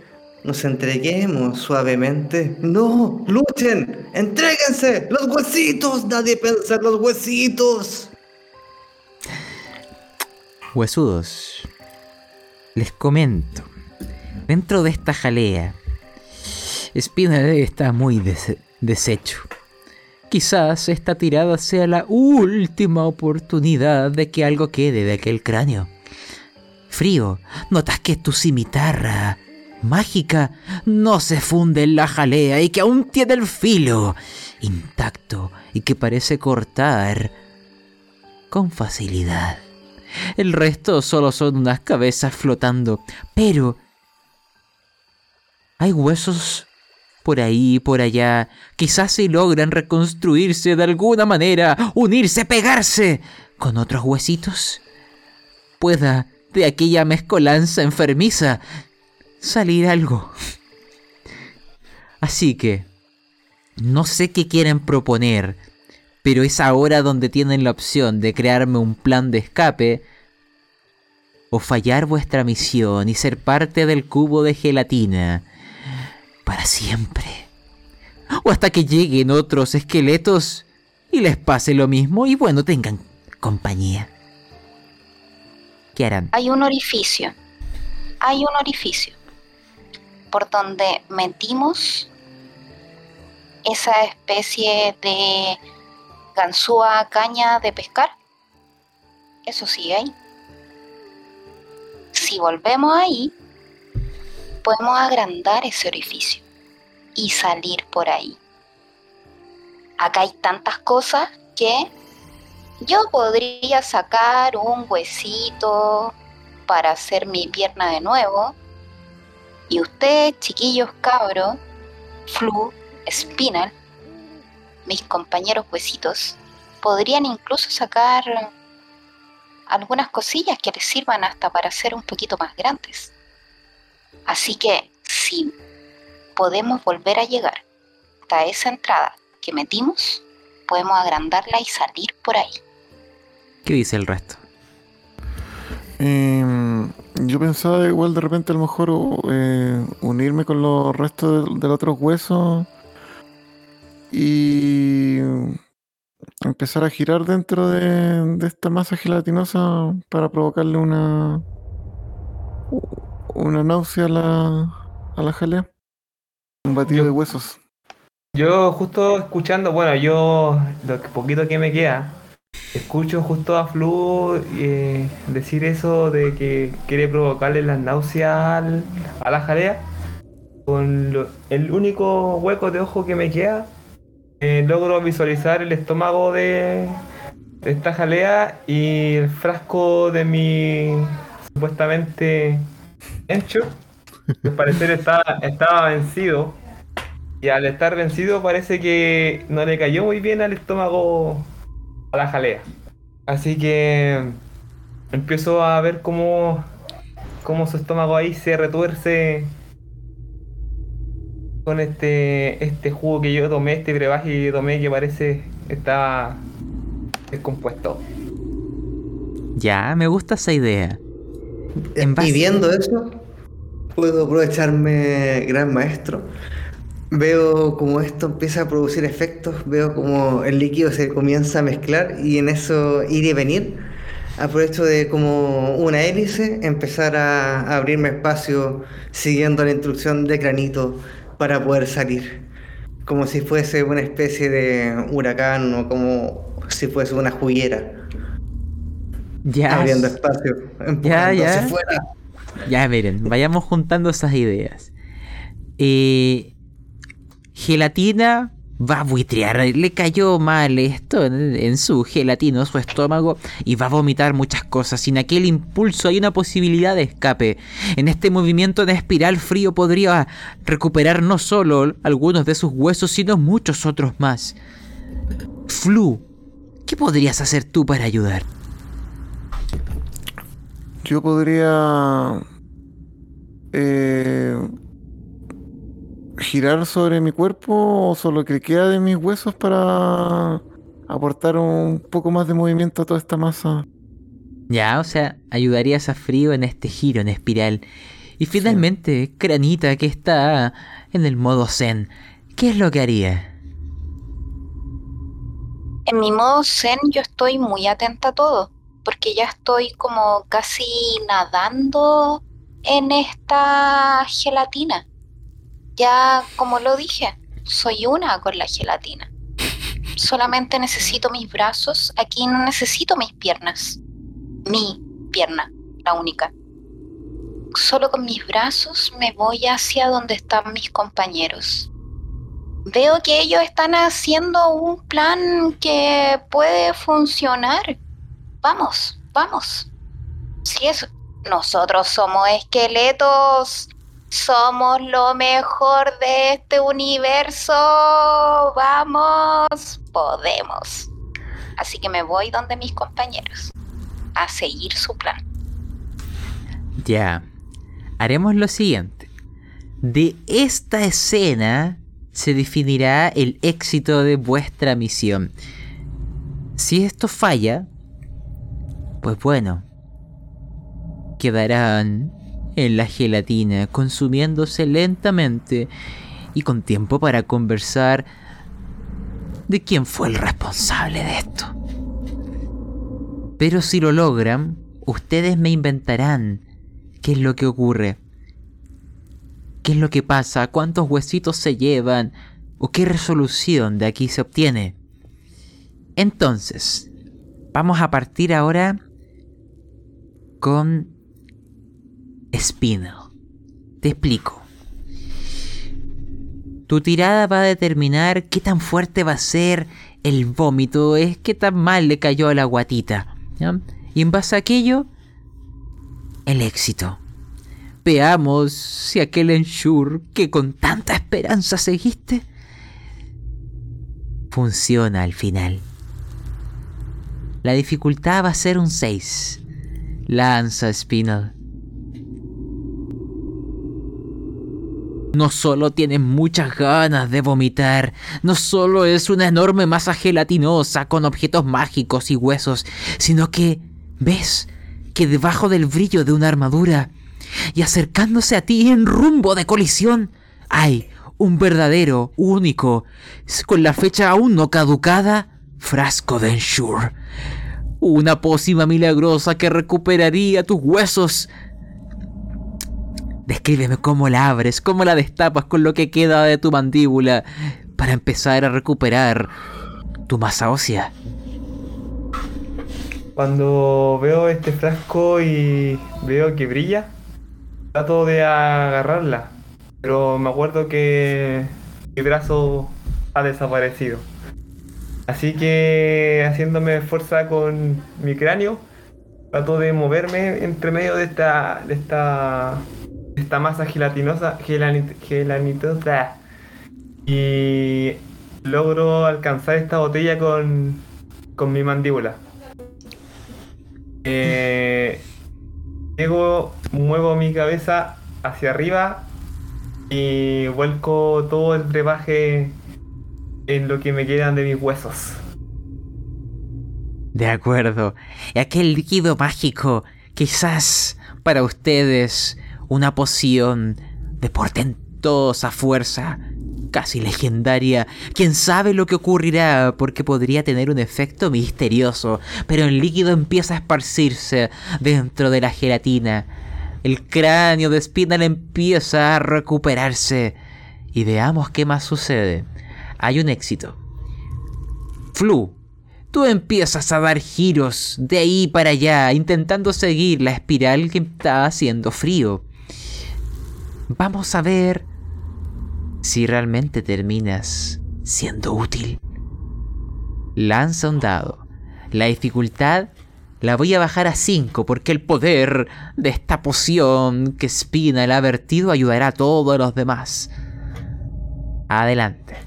nos entreguemos suavemente. No, luchen, entréguense, los huesitos, nadie piensa en los huesitos. Huesudos, les comento. Dentro de esta jalea, Spinner está muy des- deshecho. Quizás esta tirada sea la última oportunidad de que algo quede de aquel cráneo. Frío, notas que tu cimitarra mágica no se funde en la jalea y que aún tiene el filo intacto y que parece cortar con facilidad. El resto solo son unas cabezas flotando, pero hay huesos por ahí por allá. Quizás si logran reconstruirse de alguna manera, unirse, pegarse con otros huesitos, pueda de aquella mezcolanza enfermiza salir algo. Así que, no sé qué quieren proponer, pero es ahora donde tienen la opción de crearme un plan de escape o fallar vuestra misión y ser parte del cubo de gelatina para siempre. O hasta que lleguen otros esqueletos y les pase lo mismo y bueno, tengan compañía. ¿Qué harán? Hay un orificio. Hay un orificio. Por donde metimos esa especie de ganzúa caña de pescar. Eso sigue ahí. Si volvemos ahí, podemos agrandar ese orificio y salir por ahí. Acá hay tantas cosas que yo podría sacar un huesito para hacer mi pierna de nuevo. Y ustedes, chiquillos cabros, Flu, Spinal, mis compañeros huesitos, podrían incluso sacar algunas cosillas que les sirvan hasta para ser un poquito más grandes. Así que si podemos volver a llegar hasta esa entrada que metimos, podemos agrandarla y salir por ahí. ¿Qué dice el resto? Em, yo pensaba igual de repente a lo mejor eh, unirme con los restos del, del otros huesos y empezar a girar dentro de, de esta masa gelatinosa para provocarle una una náusea a la, a la jalea. Un batido de huesos. Yo justo escuchando, bueno, yo lo poquito que me queda, escucho justo a Flu eh, decir eso de que quiere provocarle las náuseas al- a la jalea. Con lo- el único hueco de ojo que me queda, eh, logro visualizar el estómago de, de esta jalea y el frasco de mi supuestamente Encho. Al parecer estaba, vencido. Y al estar vencido parece que no le cayó muy bien al estómago a la jalea. Así que empiezo a ver cómo, cómo su estómago ahí se retuerce con este, este jugo que yo tomé, este brebaje que tomé que parece está descompuesto. Ya, me gusta esa idea. En base- Y viendo eso, puedo aprovecharme, gran maestro. Veo como esto empieza a producir efectos, veo como el líquido se comienza a mezclar y en eso ir y venir, aprovecho de como una hélice empezar a, abrirme espacio siguiendo la instrucción de Granito para poder salir. Como si fuese una especie de huracán o como si fuese una juguera, Ya, abriendo espacio, ya. hacia afuera. ya miren, vayamos juntando esas ideas. Eh, gelatina va a buitrear, le cayó mal esto en, en su gelatino, su estómago, y va a vomitar muchas cosas. Sin aquel impulso hay una posibilidad de escape. En este movimiento de espiral frío podría recuperar no solo algunos de sus huesos, sino muchos otros más. Flu, ¿qué podrías hacer tú para ayudar? Yo podría eh, girar sobre mi cuerpo o solo que queda de mis huesos para aportar un poco más de movimiento a toda esta masa. Ya, o sea, ayudarías a Frío en este giro en espiral. Y finalmente, Cranita, que está en el modo Zen, ¿qué es lo que haría? En mi modo zen yo estoy muy atenta a todo, porque ya estoy como casi nadando en esta gelatina. Ya, como lo dije, soy una con la gelatina. Solamente necesito mis brazos, aquí no necesito mis piernas. Mi pierna, la única. Solo con mis brazos me voy hacia donde están mis compañeros. Veo que ellos están haciendo un plan que puede funcionar. Vamos, vamos. Si es, nosotros somos esqueletos, somos lo mejor de este universo. Vamos, podemos. Así que me voy donde mis compañeros a seguir su plan. Ya, haremos lo siguiente. De esta escena se definirá el éxito de vuestra misión. Si esto falla, pues bueno, quedarán en la gelatina consumiéndose lentamente y con tiempo para conversar de quién fue el responsable de esto. Pero si lo logran, ustedes me inventarán qué es lo que ocurre. ¿Qué es lo que pasa? ¿Cuántos huesitos se llevan? ¿O qué resolución de aquí se obtiene? Entonces, vamos a partir ahora con Spinel. Te explico. Tu tirada va a determinar qué tan fuerte va a ser el vómito, es qué tan mal le cayó a la guatita. Y en base a aquello, el éxito. Veamos si aquel ensure que con tanta esperanza seguiste funciona al final. La dificultad va a ser un 6. Lanza Spinal. No solo tienes muchas ganas de vomitar, no solo es una enorme masa gelatinosa con objetos mágicos y huesos, sino que ves que debajo del brillo de una armadura y acercándose a ti en rumbo de colisión, hay un verdadero, único, con la fecha aún no caducada, frasco de Ensure. Una pócima milagrosa que recuperaría tus huesos. Descríbeme cómo la abres, cómo la destapas con lo que queda de tu mandíbula para empezar a recuperar tu masa ósea. Cuando veo este frasco y veo que brilla, trato de agarrarla, pero me acuerdo que mi brazo ha desaparecido. Así que haciéndome fuerza con mi cráneo, trato de moverme entre medio de esta, de esta, esta masa gelatinosa, gelani- gelanitosa, y logro alcanzar esta botella con, con mi mandíbula. Eh, llego, muevo mi cabeza hacia arriba y vuelco todo el brebaje en lo que me quedan de mis huesos. De acuerdo. Y aquel líquido mágico, quizás para ustedes una poción de portentosa fuerza, casi legendaria. Quién sabe lo que ocurrirá porque podría tener un efecto misterioso, pero el líquido empieza a esparcirse dentro de la gelatina. El cráneo de Spinal empieza a recuperarse. Y veamos qué más sucede. Hay un éxito. Flu, tú empiezas a dar giros de ahí para allá, intentando seguir la espiral que está haciendo frío. Vamos a ver si realmente terminas siendo útil. Lanza un dado. La dificultad la voy a bajar a 5 porque el poder de esta poción que Spina le ha vertido ayudará a todos los demás. Adelante.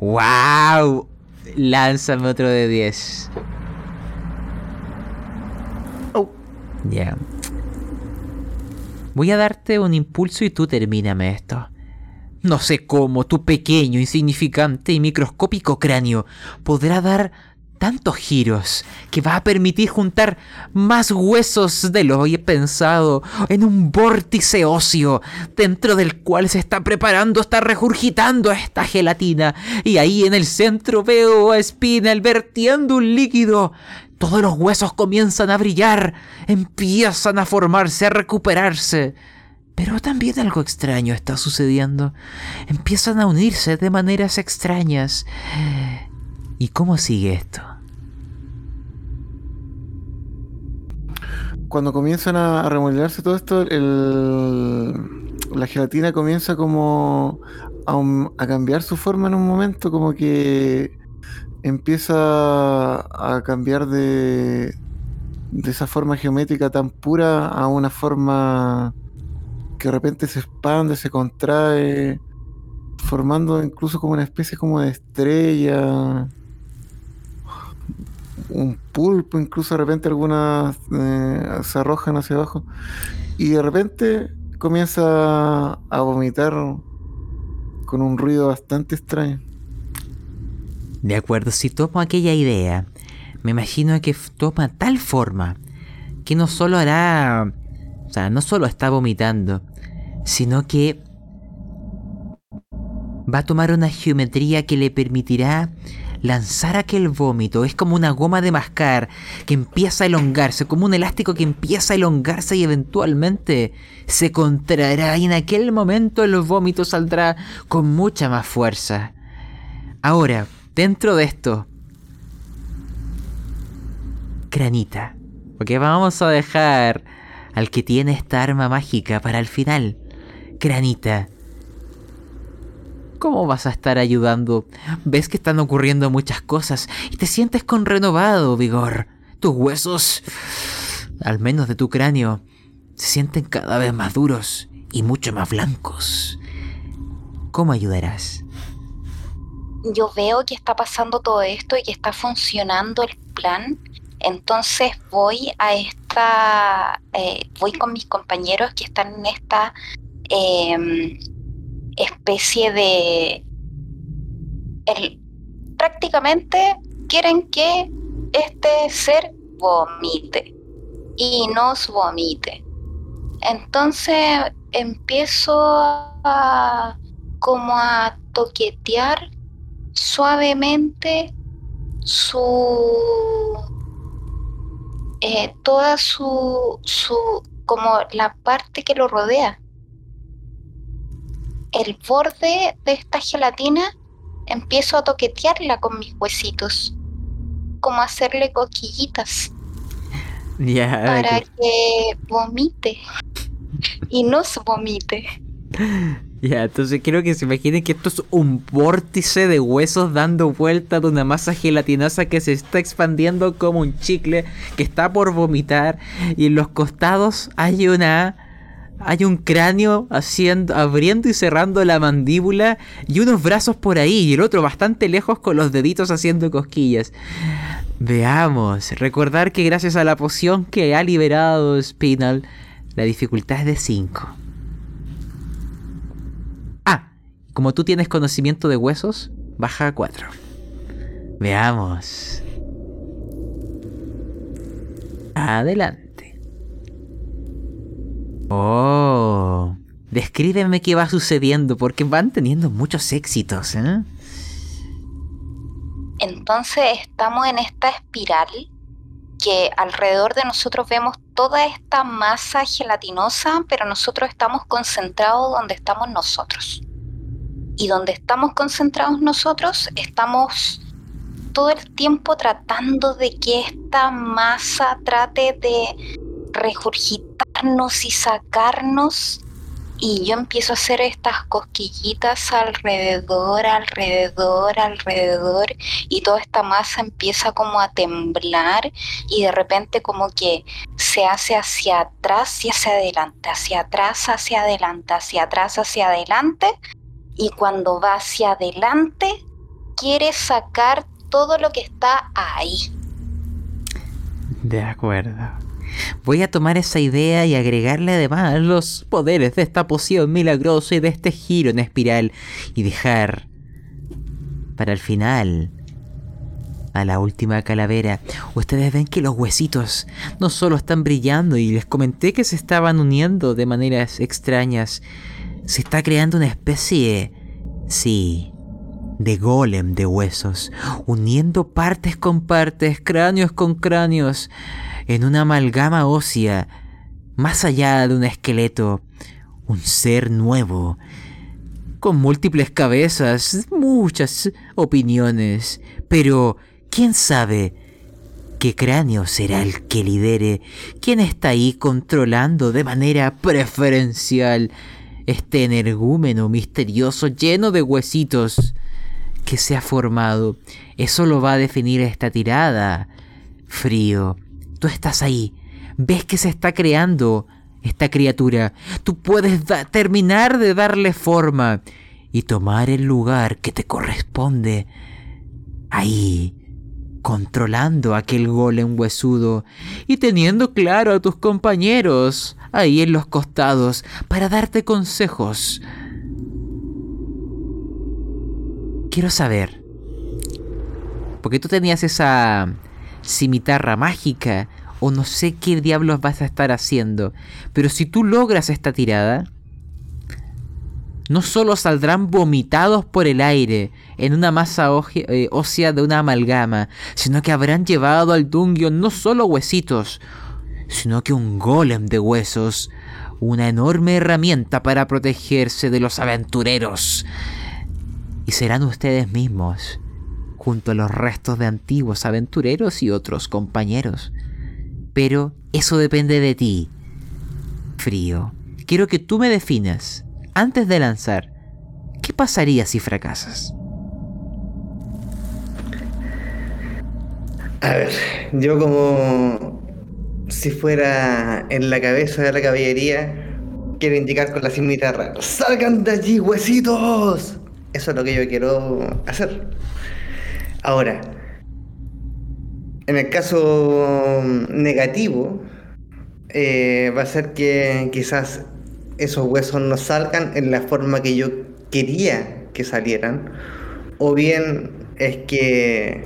¡Wow! Lánzame otro de 10. Oh. Ya. Voy a darte un impulso y tú termíname esto. No sé cómo tu pequeño, insignificante y microscópico cráneo podrá dar tantos giros que va a permitir juntar más huesos de lo he pensado en un vórtice óseo dentro del cual se está preparando, está regurgitando esta gelatina y ahí en el centro veo a Spinel vertiendo un líquido. Todos los huesos comienzan a brillar, empiezan a formarse, a recuperarse. Pero también algo extraño está sucediendo. Empiezan a unirse de maneras extrañas. ¿Y cómo sigue esto? Cuando comienzan a remodelarse todo esto, la gelatina comienza como a, a cambiar su forma en un momento, como que empieza a cambiar de, de esa forma geométrica tan pura a una forma que de repente se expande, se contrae, formando incluso como una especie como de estrella, un pulpo, incluso de repente algunas eh, se arrojan hacia abajo y de repente comienza a vomitar con un ruido bastante extraño. De acuerdo, si tomo aquella idea, me imagino que toma tal forma que no solo hará o sea, no solo está vomitando, sino que va a tomar una geometría que le permitirá lanzar aquel vómito. Es como una goma de mascar que empieza a elongarse, como un elástico que empieza a elongarse y eventualmente se contraerá y en aquel momento el vómito saldrá con mucha más fuerza. Ahora, dentro de esto, Granita, porque vamos a dejar al que tiene esta arma mágica para el final. Granita, ¿cómo vas a estar ayudando? Ves que están ocurriendo muchas cosas y te sientes con renovado vigor. Tus huesos, al menos de tu cráneo, se sienten cada vez más duros y mucho más blancos. ¿Cómo ayudarás? Yo veo que está pasando todo esto y que está funcionando el plan entonces voy a esta, eh, voy con mis compañeros que están en esta em, especie de, prácticamente quieren que este ser vomite y nos vomite. Entonces empiezo a como a toquetear suavemente su eh, toda su, su, como la parte que lo rodea. El borde de esta gelatina empiezo a toquetearla con mis huesitos, como hacerle coquillitas. para que vomite y no se vomite. Ya, entonces quiero que se imaginen que esto es un vórtice de huesos dando vuelta de una masa gelatinosa que se está expandiendo como un chicle que está por vomitar y en los costados hay una hay un cráneo haciendo abriendo y cerrando la mandíbula y unos brazos por ahí y el otro bastante lejos con los deditos haciendo cosquillas. Veamos, recordar que gracias a la poción que ha liberado Spinal, la dificultad es de 5. Como tú tienes conocimiento de huesos, baja a 4. Veamos. Adelante. Oh. Descríbeme qué va sucediendo porque van teniendo muchos éxitos, ¿eh? Entonces estamos en esta espiral que alrededor de nosotros vemos toda esta masa gelatinosa, pero nosotros estamos concentrados donde estamos nosotros y donde estamos concentrados nosotros, estamos todo el tiempo tratando de que esta masa trate de y sacarnos y yo empiezo a hacer estas cosquillitas alrededor, alrededor, alrededor y toda esta masa empieza como a temblar y de repente como que se hace hacia atrás y hacia adelante, hacia atrás, hacia adelante, hacia atrás, hacia adelante y cuando va hacia adelante quiere sacar todo lo que está ahí. De acuerdo. Voy a tomar esa idea y agregarle además los poderes de esta poción milagrosa y de este giro en espiral y dejar para el final a la última calavera. Ustedes ven que los huesitos no solo están brillando y les comenté que se estaban uniendo de maneras extrañas, se está creando una especie, sí, de golem de huesos, uniendo partes con partes, cráneos con cráneos en una amalgama ósea, más allá de un esqueleto, un ser nuevo, con múltiples cabezas, muchas opiniones, pero ¿quién sabe qué cráneo será el que lidere? ¿Quién está ahí controlando de manera preferencial este energúmeno misterioso lleno de huesitos que se ha formado? Eso lo va a definir esta tirada. Frío, Tú estás ahí, ves que se está creando esta criatura. Tú puedes terminar de darle forma y tomar el lugar que te corresponde. Ahí, controlando aquel golem huesudo y teniendo claro a tus compañeros ahí en los costados para darte consejos. Quiero saber, porque tú tenías esa cimitarra mágica o no sé qué diablos vas a estar haciendo. Pero si tú logras esta tirada, no solo saldrán vomitados por el aire en una masa eh, ósea de una amalgama, sino que habrán llevado al Dungeon no solo huesitos, sino que un golem de huesos, una enorme herramienta para protegerse de los aventureros. Y serán ustedes mismos junto a los restos de antiguos aventureros y otros compañeros. Pero eso depende de ti. Frío, quiero que tú me definas, antes de lanzar, ¿qué pasaría si fracasas? A ver, yo como si fuera en la cabeza de la caballería, quiero indicar con la cimitarra, ¡salgan de allí, huesitos! Eso es lo que yo quiero hacer. Ahora, en el caso negativo, eh, va a ser que quizás esos huesos no salgan en la forma que yo quería que salieran, o bien es que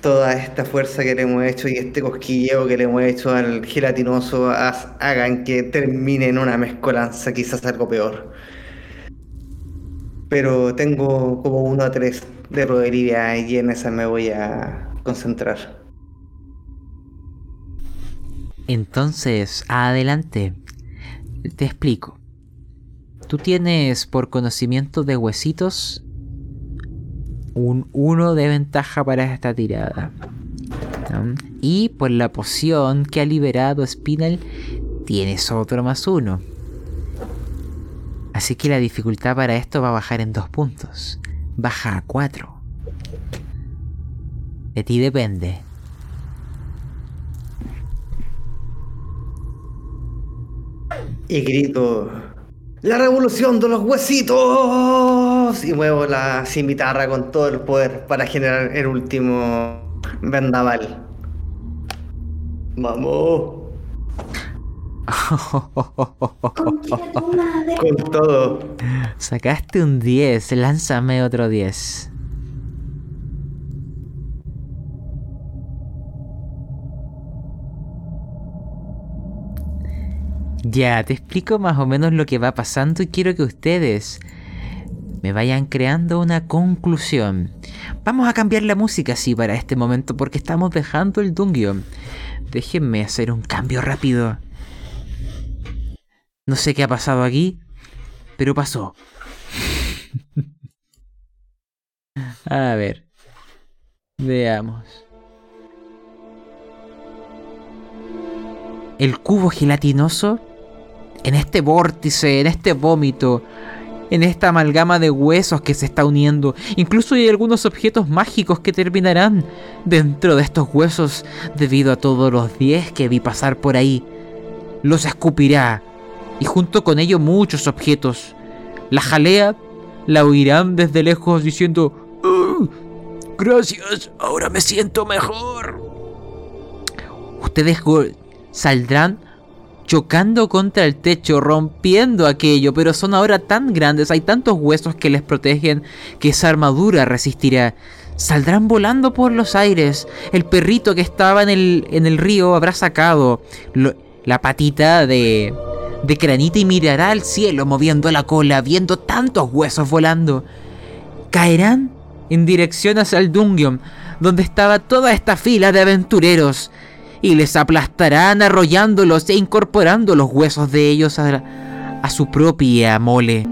toda esta fuerza que le hemos hecho y este cosquilleo que le hemos hecho al gelatinoso hagan que termine en una mezcolanza, quizás algo peor. Pero tengo como uno a tres de probabilidad y en esa me voy a concentrar. Entonces, adelante. Te explico. Tú tienes por conocimiento de huesitos un 1 de ventaja para esta tirada. Y por la poción que ha liberado Spinal tienes otro más uno. Así que la dificultad para esto va a bajar en dos puntos baja a 4. De ti depende. Y grito, ¡La revolución de los huesitos! Y muevo la cimitarra con todo el poder para generar el último vendaval. ¡Vamos! Con todo. Sacaste un 10, lánzame otro 10. Ya, te explico más o menos lo que va pasando y quiero que ustedes me vayan creando una conclusión. Vamos a cambiar la música así para este momento porque estamos dejando el dungeon. Déjenme hacer un cambio rápido. No sé qué ha pasado aquí, pero pasó. A ver. Veamos. El cubo gelatinoso en este vórtice, en este vómito, en esta amalgama de huesos que se está uniendo. Incluso hay algunos objetos mágicos que terminarán dentro de estos huesos debido a todos los 10 que vi pasar por ahí. Los escupirá y junto con ello muchos objetos. La jalea la oirán desde lejos diciendo, "Oh, gracias, ahora me siento mejor. Ustedes saldrán chocando contra el techo, rompiendo aquello, pero son ahora tan grandes, hay tantos huesos que les protegen que esa armadura resistirá. Saldrán volando por los aires. El perrito que estaba en el, en el río habrá sacado la patita de, de granita y mirará al cielo moviendo la cola, viendo tantos huesos volando. Caerán en dirección hacia el Dungeon, donde estaba toda esta fila de aventureros, y les aplastarán arrollándolos e incorporando los huesos de ellos a, a su propia mole.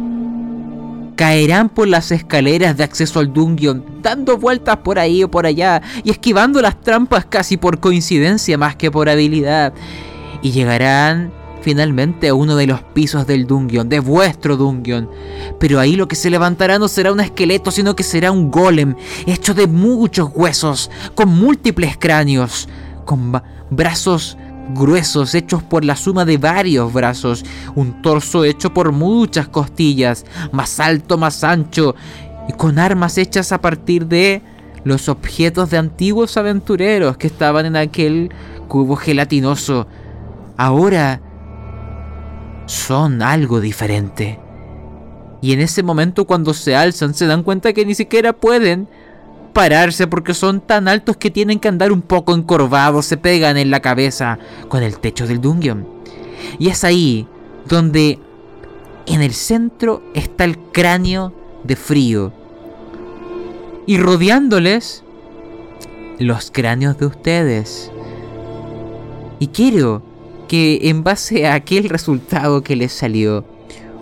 Caerán por las escaleras de acceso al dungeon, dando vueltas por ahí o por allá y esquivando las trampas casi por coincidencia más que por habilidad. Y llegarán finalmente a uno de los pisos del dungeon, de vuestro dungeon. Pero ahí lo que se levantará no será un esqueleto, sino que será un golem hecho de muchos huesos, con múltiples cráneos, con brazos gruesos hechos por la suma de varios brazos, un torso hecho por muchas costillas, más alto, más ancho, y con armas hechas a partir de los objetos de antiguos aventureros que estaban en aquel cubo gelatinoso. Ahora son algo diferente. Y en ese momento cuando se alzan se dan cuenta que ni siquiera pueden pararse porque son tan altos que tienen que andar un poco encorvados, se pegan en la cabeza con el techo del dungeon. Y es ahí donde en el centro está el cráneo de frío. Y rodeándoles los cráneos de ustedes. Y quiero que en base a aquel resultado que les salió,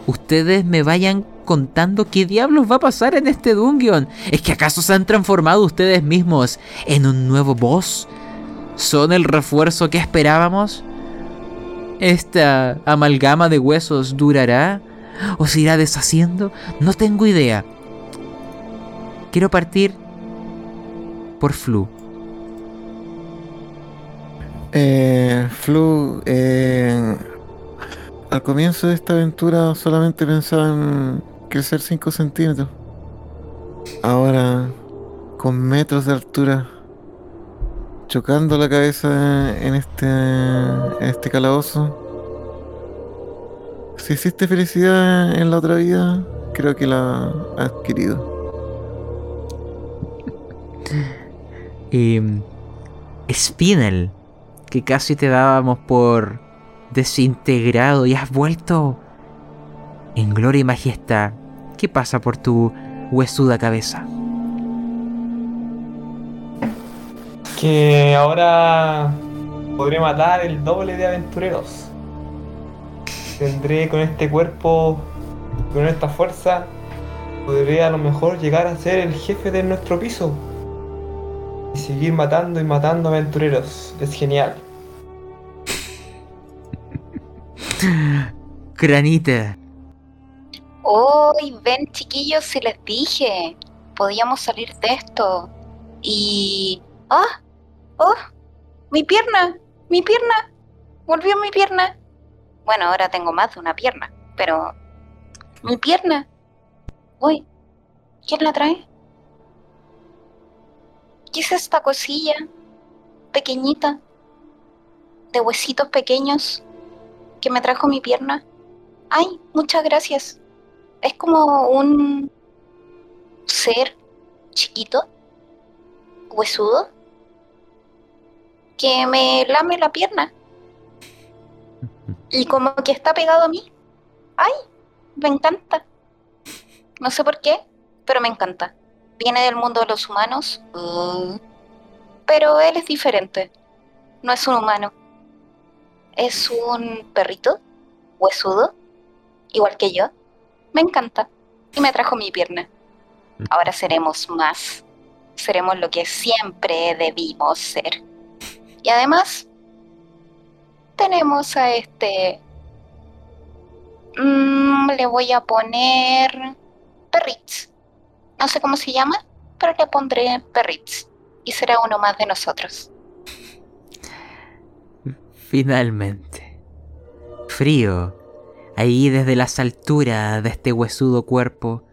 ustedes me vayan contando qué diablos va a pasar en este dungeon. ¿Es que acaso se han transformado ustedes mismos en un nuevo boss? ¿Son el refuerzo que esperábamos? ¿Esta amalgama de huesos durará? ¿O se irá deshaciendo? No tengo idea. Quiero partir por Flu. Eh, Flu, eh, al comienzo de esta aventura solamente pensaba en crecer 5 centímetros. Ahora, con metros de altura, chocando la cabeza en este, en este calabozo. Si hiciste felicidad en la otra vida, creo que la ha adquirido. Eh, Spinel, que casi te dábamos por desintegrado y has vuelto en gloria y majestad. ¿Qué pasa por tu huesuda cabeza? Que ahora podré matar el doble de aventureros. Tendré con este cuerpo, con esta fuerza, podré a lo mejor llegar a ser el jefe de nuestro piso. Y seguir matando y matando aventureros. Es genial. Granita. Hoy, ven chiquillos, si les dije, podíamos salir de esto. Y... ¡Ah! ¡Oh! ¡Mi pierna! ¡Mi pierna! ¡Volvió mi pierna! Bueno, ahora tengo más de una pierna, pero... ¡Mi pierna! Uy, ¿quién la trae? ¿Qué es esta cosilla? Pequeñita. De huesitos pequeños. Que me trajo mi pierna. Ay, muchas gracias. Es como un ser chiquito, huesudo, que me lame la pierna. Y como que está pegado a mí. Ay, me encanta. No sé por qué, pero me encanta. Viene del mundo de los humanos, uh, pero él es diferente. No es un humano. Es un perrito, huesudo, igual que yo. Me encanta. Y me trajo mi pierna. Ahora seremos más. Seremos lo que siempre debimos ser. Y además, tenemos a este Mm, le voy a poner Perritz. No sé cómo se llama, pero le pondré Perritz. Y será uno más de nosotros. Finalmente. Frío. Ahí desde las alturas de este huesudo cuerpo.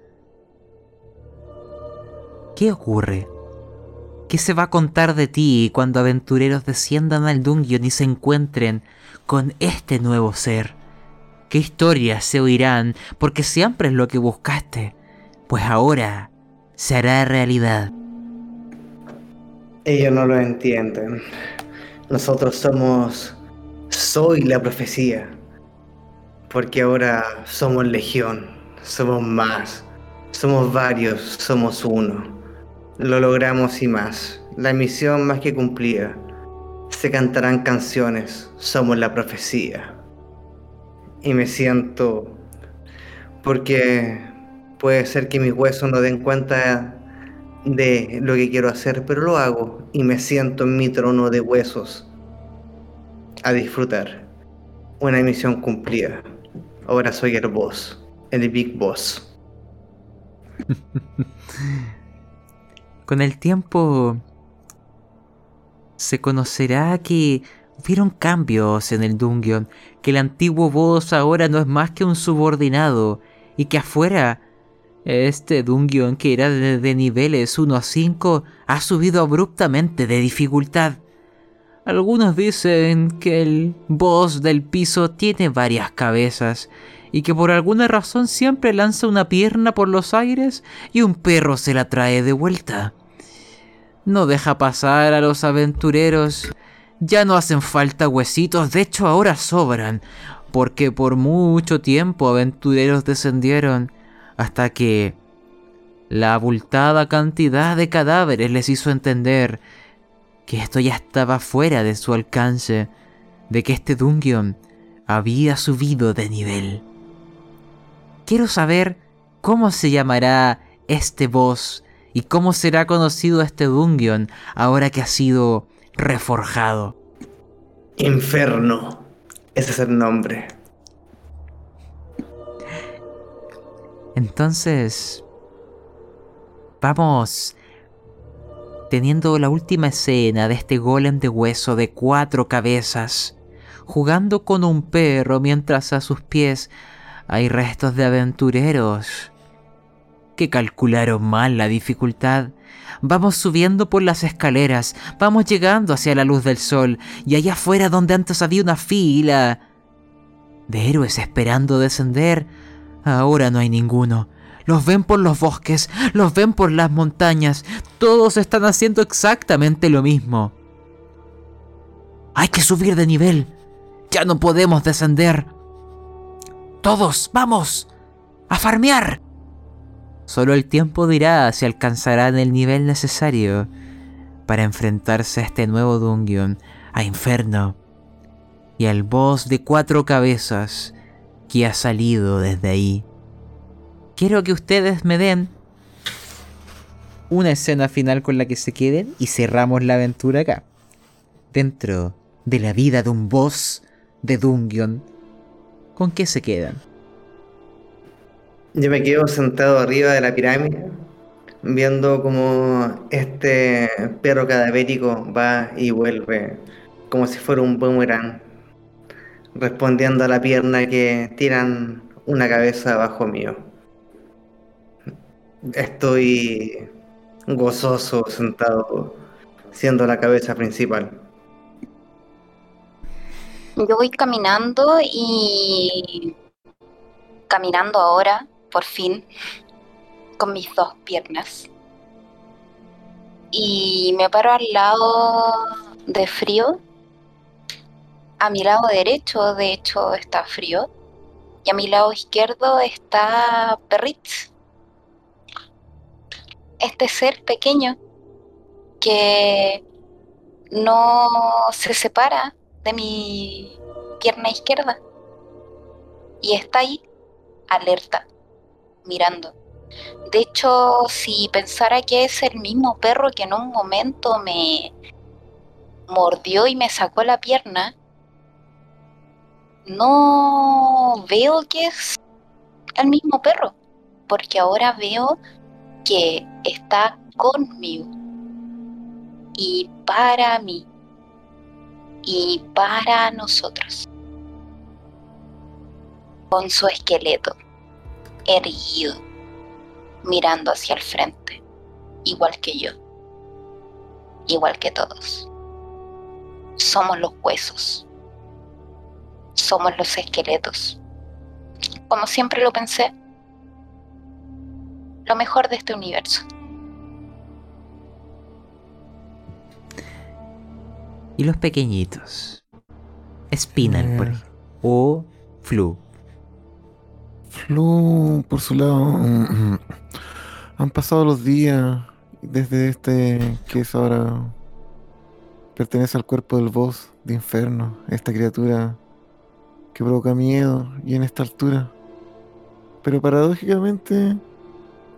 ¿Qué ocurre? ¿Qué se va a contar de ti cuando aventureros desciendan al dungeon y se encuentren con este nuevo ser? ¿Qué historias se oirán? Porque siempre es lo que buscaste. Pues ahora se hará realidad. Ellos no lo entienden. Nosotros somos... Soy la profecía. Porque ahora somos legión. Somos más. Somos varios. Somos uno. Lo logramos y más. La misión más que cumplida. Se cantarán canciones. Somos la profecía. Y me siento... Porque puede ser que mis huesos no den cuenta de lo que quiero hacer, pero lo hago y me siento en mi trono de huesos a disfrutar. Una misión cumplida. Ahora soy el boss, el big boss. Con el tiempo se conocerá que hubieron cambios en el dungeon, que el antiguo boss ahora no es más que un subordinado y que afuera este dungeon que era de, niveles 1 a 5 ha subido abruptamente de dificultad. Algunos dicen que el boss del piso tiene varias cabezas y que por alguna razón siempre lanza una pierna por los aires y un perro se la trae de vuelta. No deja pasar a los aventureros. Ya no hacen falta huesitos, de hecho ahora sobran, porque por mucho tiempo aventureros descendieron hasta que la abultada cantidad de cadáveres les hizo entender que esto ya estaba fuera de su alcance, de que este dungeon había subido de nivel. Quiero saber cómo se llamará este boss y cómo será conocido este dungeon ahora que ha sido reforjado. Inferno. Ese es el nombre. Entonces, vamos teniendo la última escena de este golem de hueso de cuatro cabezas, jugando con un perro mientras a sus pies hay restos de aventureros que calcularon mal la dificultad. Vamos subiendo por las escaleras, vamos llegando hacia la luz del sol, y allá afuera donde antes había una fila de héroes esperando descender, Ahora no hay ninguno. Los ven por los bosques, los ven por las montañas. Todos están haciendo exactamente lo mismo. Hay que subir de nivel. Ya no podemos descender. Todos, vamos. A farmear. Solo el tiempo dirá si alcanzarán el nivel necesario para enfrentarse a este nuevo dungeon, a Inferno y al boss de cuatro cabezas que ha salido desde ahí. Quiero que ustedes me den una escena final con la que se queden y cerramos la aventura acá. Dentro de la vida de un boss de Dungeon, ¿con qué se quedan? Yo me quedo sentado arriba de la pirámide, viendo como este perro cadavérico va y vuelve, como si fuera un boomerang respondiendo a la pierna que tiran una cabeza abajo mío. Estoy gozoso sentado, siendo la cabeza principal. Yo voy caminando y caminando ahora, por fin, con mis dos piernas. Y me paro al lado de frío a mi lado derecho, de hecho, está frío. Y a mi lado izquierdo está Perritz. Este ser pequeño que no se separa de mi pierna izquierda. Y está ahí, alerta, mirando. De hecho, si pensara que es el mismo perro que en un momento me mordió y me sacó la pierna, no veo que es el mismo perro, porque ahora veo que está conmigo y para mí y para nosotros, con su esqueleto erguido, mirando hacia el frente, igual que yo, igual que todos. Somos los huesos, somos los esqueletos. Como siempre lo pensé, lo mejor de este universo. Y los pequeñitos. Spinal, por ejemplo. O Flu. Flu, por su lado, mm, han pasado los días desde este que es ahora pertenece al cuerpo del boss de Inferno, esta criatura que provoca miedo y en esta altura. Pero paradójicamente,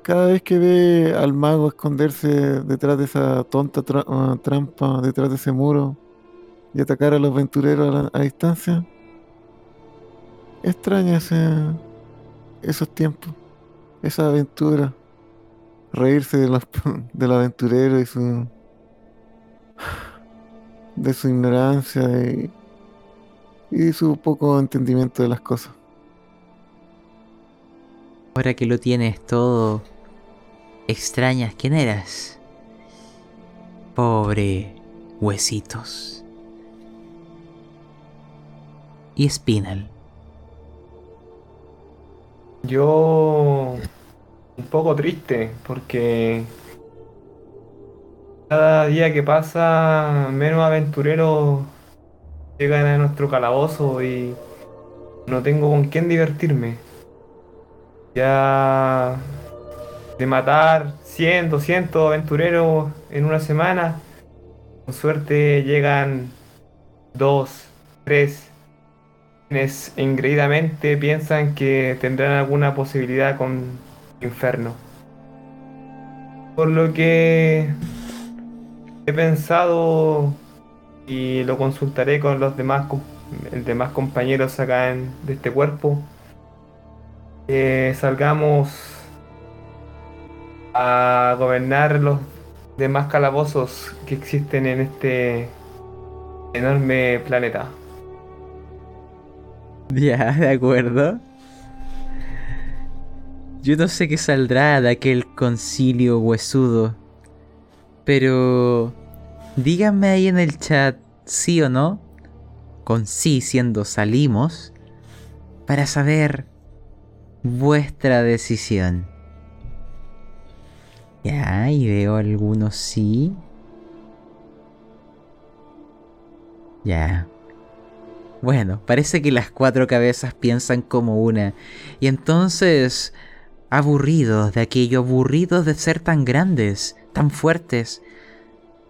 cada vez que ve al mago esconderse detrás de esa tonta ah, trampa, detrás de ese muro y atacar a los aventureros a distancia, extraña ese, esos tiempos, esa aventura, reírse de los, del aventurero y su de su ignorancia y, y su poco entendimiento de las cosas. Ahora que lo tienes todo, extrañas quién eras. Pobre huesitos. Y Spinal. Yo un poco triste porque cada día que pasa menos aventureros llegan a nuestro calabozo y no tengo con quién divertirme. Ya de matar 100, 200 aventureros en una semana, con suerte llegan dos, tres quienes engreídamente piensan que tendrán alguna posibilidad con Inferno. Por lo que he pensado y lo consultaré con los demás, demás compañeros acá en- de este cuerpo, salgamos a gobernar los demás calabozos que existen en este enorme planeta. Ya, de acuerdo. Yo no sé qué saldrá de aquel concilio huesudo. Pero... Díganme ahí en el chat sí o no. Con sí siendo salimos. Para saber vuestra decisión. Ya, y veo algunos sí. Ya. Bueno, parece que las cuatro cabezas piensan como una. Y entonces, aburridos de aquello, aburridos de ser tan grandes, tan fuertes,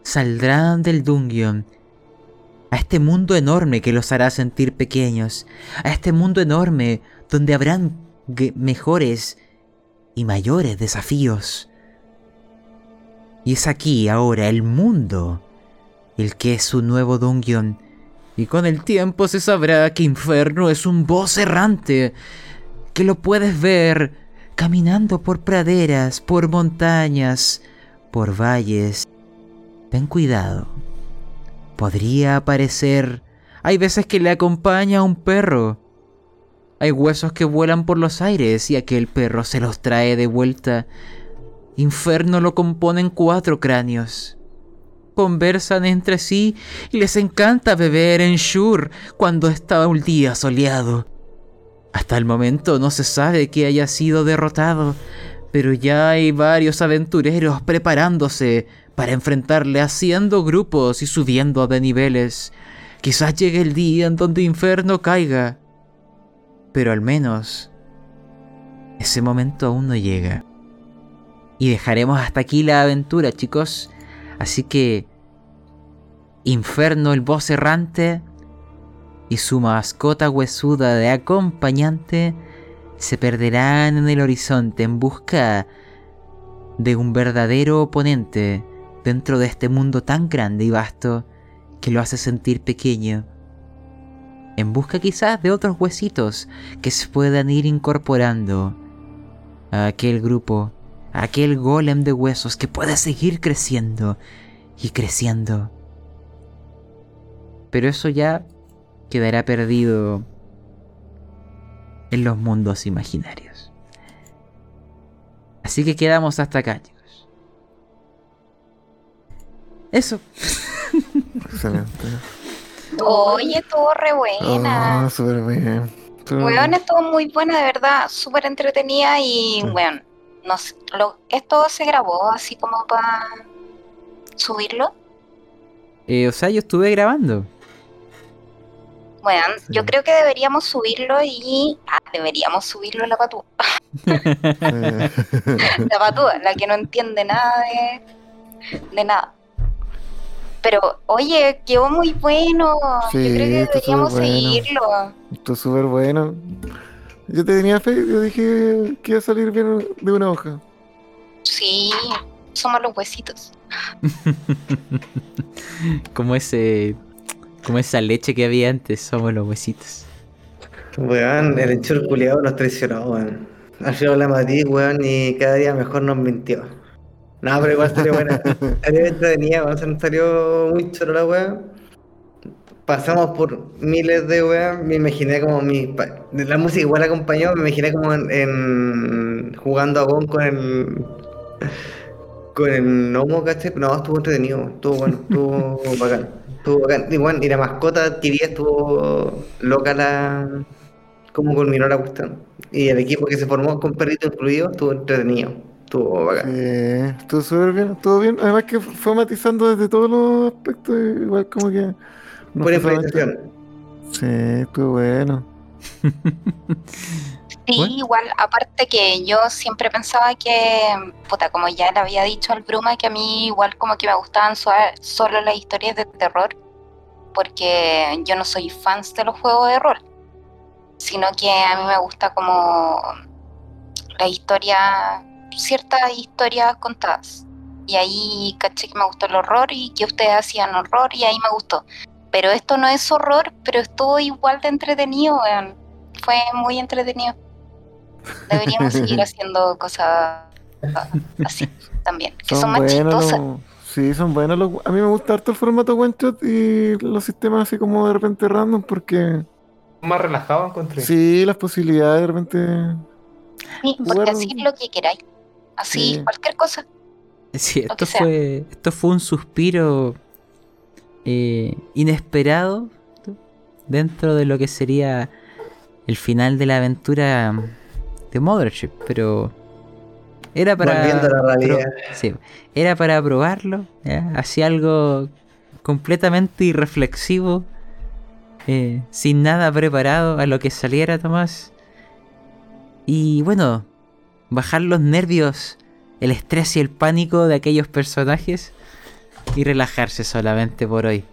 saldrán del dungeon a este mundo enorme que los hará sentir pequeños, a este mundo enorme donde habrán mejores y mayores desafíos. Y es aquí ahora el mundo el que es su nuevo dungeon. Y con el tiempo se sabrá que Inferno es un boss errante, que lo puedes ver caminando por praderas, por montañas, por valles. Ten cuidado. Podría aparecer... Hay veces que le acompaña un perro. Hay huesos que vuelan por los aires y aquel perro se los trae de vuelta. Inferno lo componen cuatro cráneos conversan entre sí y les encanta beber en Shur cuando está un día soleado. Hasta el momento no se sabe que haya sido derrotado, pero ya hay varios aventureros preparándose para enfrentarle haciendo grupos y subiendo de niveles. Quizás llegue el día en donde Inferno caiga, pero al menos ese momento aún no llega. Y dejaremos hasta aquí la aventura, chicos. Así que Inferno el boss errante y su mascota huesuda de acompañante se perderán en el horizonte en busca de un verdadero oponente dentro de este mundo tan grande y vasto que lo hace sentir pequeño. en busca quizás de otros huesitos que se puedan ir incorporando a aquel grupo, aquel golem de huesos que pueda seguir creciendo y creciendo. Pero eso ya quedará perdido en los mundos imaginarios. Así que quedamos hasta acá, chicos. Eso. Excelente. Oye, estuvo re buena. Ah, súper bien. súper Weón, bien. estuvo muy buena, de verdad, súper entretenida y, Sí. weón, no sé, lo- esto se grabó así como para subirlo. Eh, o sea, yo estuve grabando. Weón, yo creo que deberíamos subirlo y... Ah, deberíamos subirlo la patúa. La patúa, la que no entiende nada de, de nada. Pero, oye, quedó muy bueno. Sí, yo creo que deberíamos bueno. seguirlo. Esto es súper bueno. Yo te tenía fe, yo dije que iba a salir bien de una hoja. Sí, somos los huesitos. como ese. Como esa leche que había antes, somos los huesitos. Weón, el enchur culiado nos traicionó, weón. Al final hablamos a ti, weón, y cada día mejor nos mintió. No, pero igual salió buena. Salió entretenida, weón, se nos salió muy choro la weón. Pasamos por miles de weón, me imaginé como mi... La música igual acompañó, me imaginé como en... en- jugando a Gon con el... Con el gnomo, ¿cachai? No, estuvo entretenido, estuvo bueno, estuvo bacán. Estuvo bacán. Igual, y la mascota adquirida estuvo loca la... Cómo culminó la cuestión. Y el equipo que se formó con perrito incluido estuvo entretenido. Estuvo bacán. Sí, estuvo súper bien, estuvo bien. Además que fue matizando desde todos los aspectos, igual como que... solamente- improvisación. Sí, estuvo bueno. Sí, Bueno. igual, aparte que yo siempre pensaba que, puta, como ya le había dicho al Bruma, que a mí igual como que me gustaban so- solo las historias de terror, porque yo no soy fan de los juegos de rol, sino que a mí me gusta como la historia, ciertas historias contadas. Y ahí caché que me gustó el horror y que ustedes hacían horror y ahí me gustó. Pero esto no es horror, pero estuvo igual de entretenido, weón. Fue muy entretenido. Deberíamos seguir haciendo cosas así también, que son, más buenos chistosas. los- Sí, son buenos los... A mí me gusta harto el formato one shot y los sistemas así como de repente random porque... Más relajado encontré. Sí, las posibilidades de repente... Sí, porque así es lo que queráis. Así, Sí. cualquier cosa. Sí, esto fue, esto fue un suspiro eh, inesperado dentro de lo que sería el final de la aventura de Mothership, pero era para la pro- sí, era para probarlo, hacía algo completamente irreflexivo, eh, sin nada preparado a lo que saliera, Tomás. Y bueno, bajar los nervios, el estrés y el pánico de aquellos personajes y relajarse solamente por hoy.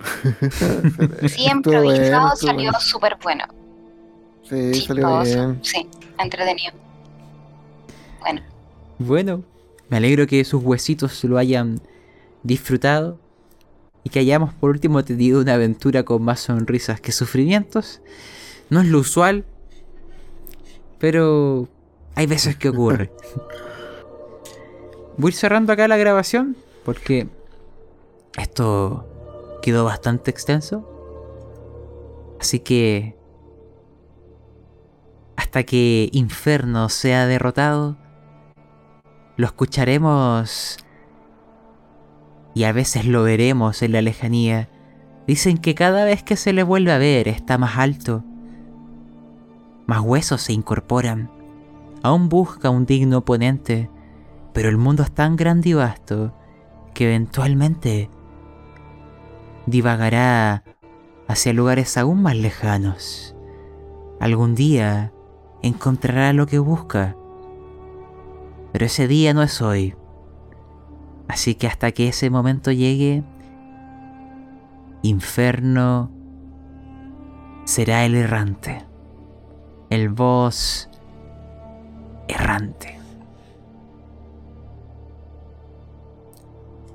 Sí, improvisado estuvo salió súper bueno. Sí, salió bien. Sí, entretenido. Bueno, Bueno, me alegro que sus huesitos lo hayan disfrutado y que hayamos por último tenido una aventura con más sonrisas que sufrimientos. No es lo usual, pero hay veces que ocurre. Voy cerrando acá la grabación porque esto quedó bastante extenso. Así que hasta que Inferno sea derrotado, lo escucharemos y a veces lo veremos en la lejanía. Dicen que cada vez que se le vuelve a ver está más alto, más huesos se incorporan. Aún busca un digno oponente, pero el mundo es tan grande y vasto que eventualmente divagará hacia lugares aún más lejanos. Algún día encontrará lo que busca, pero ese día no es hoy. Así que hasta que ese momento llegue, Inferno será el errante, el boss errante.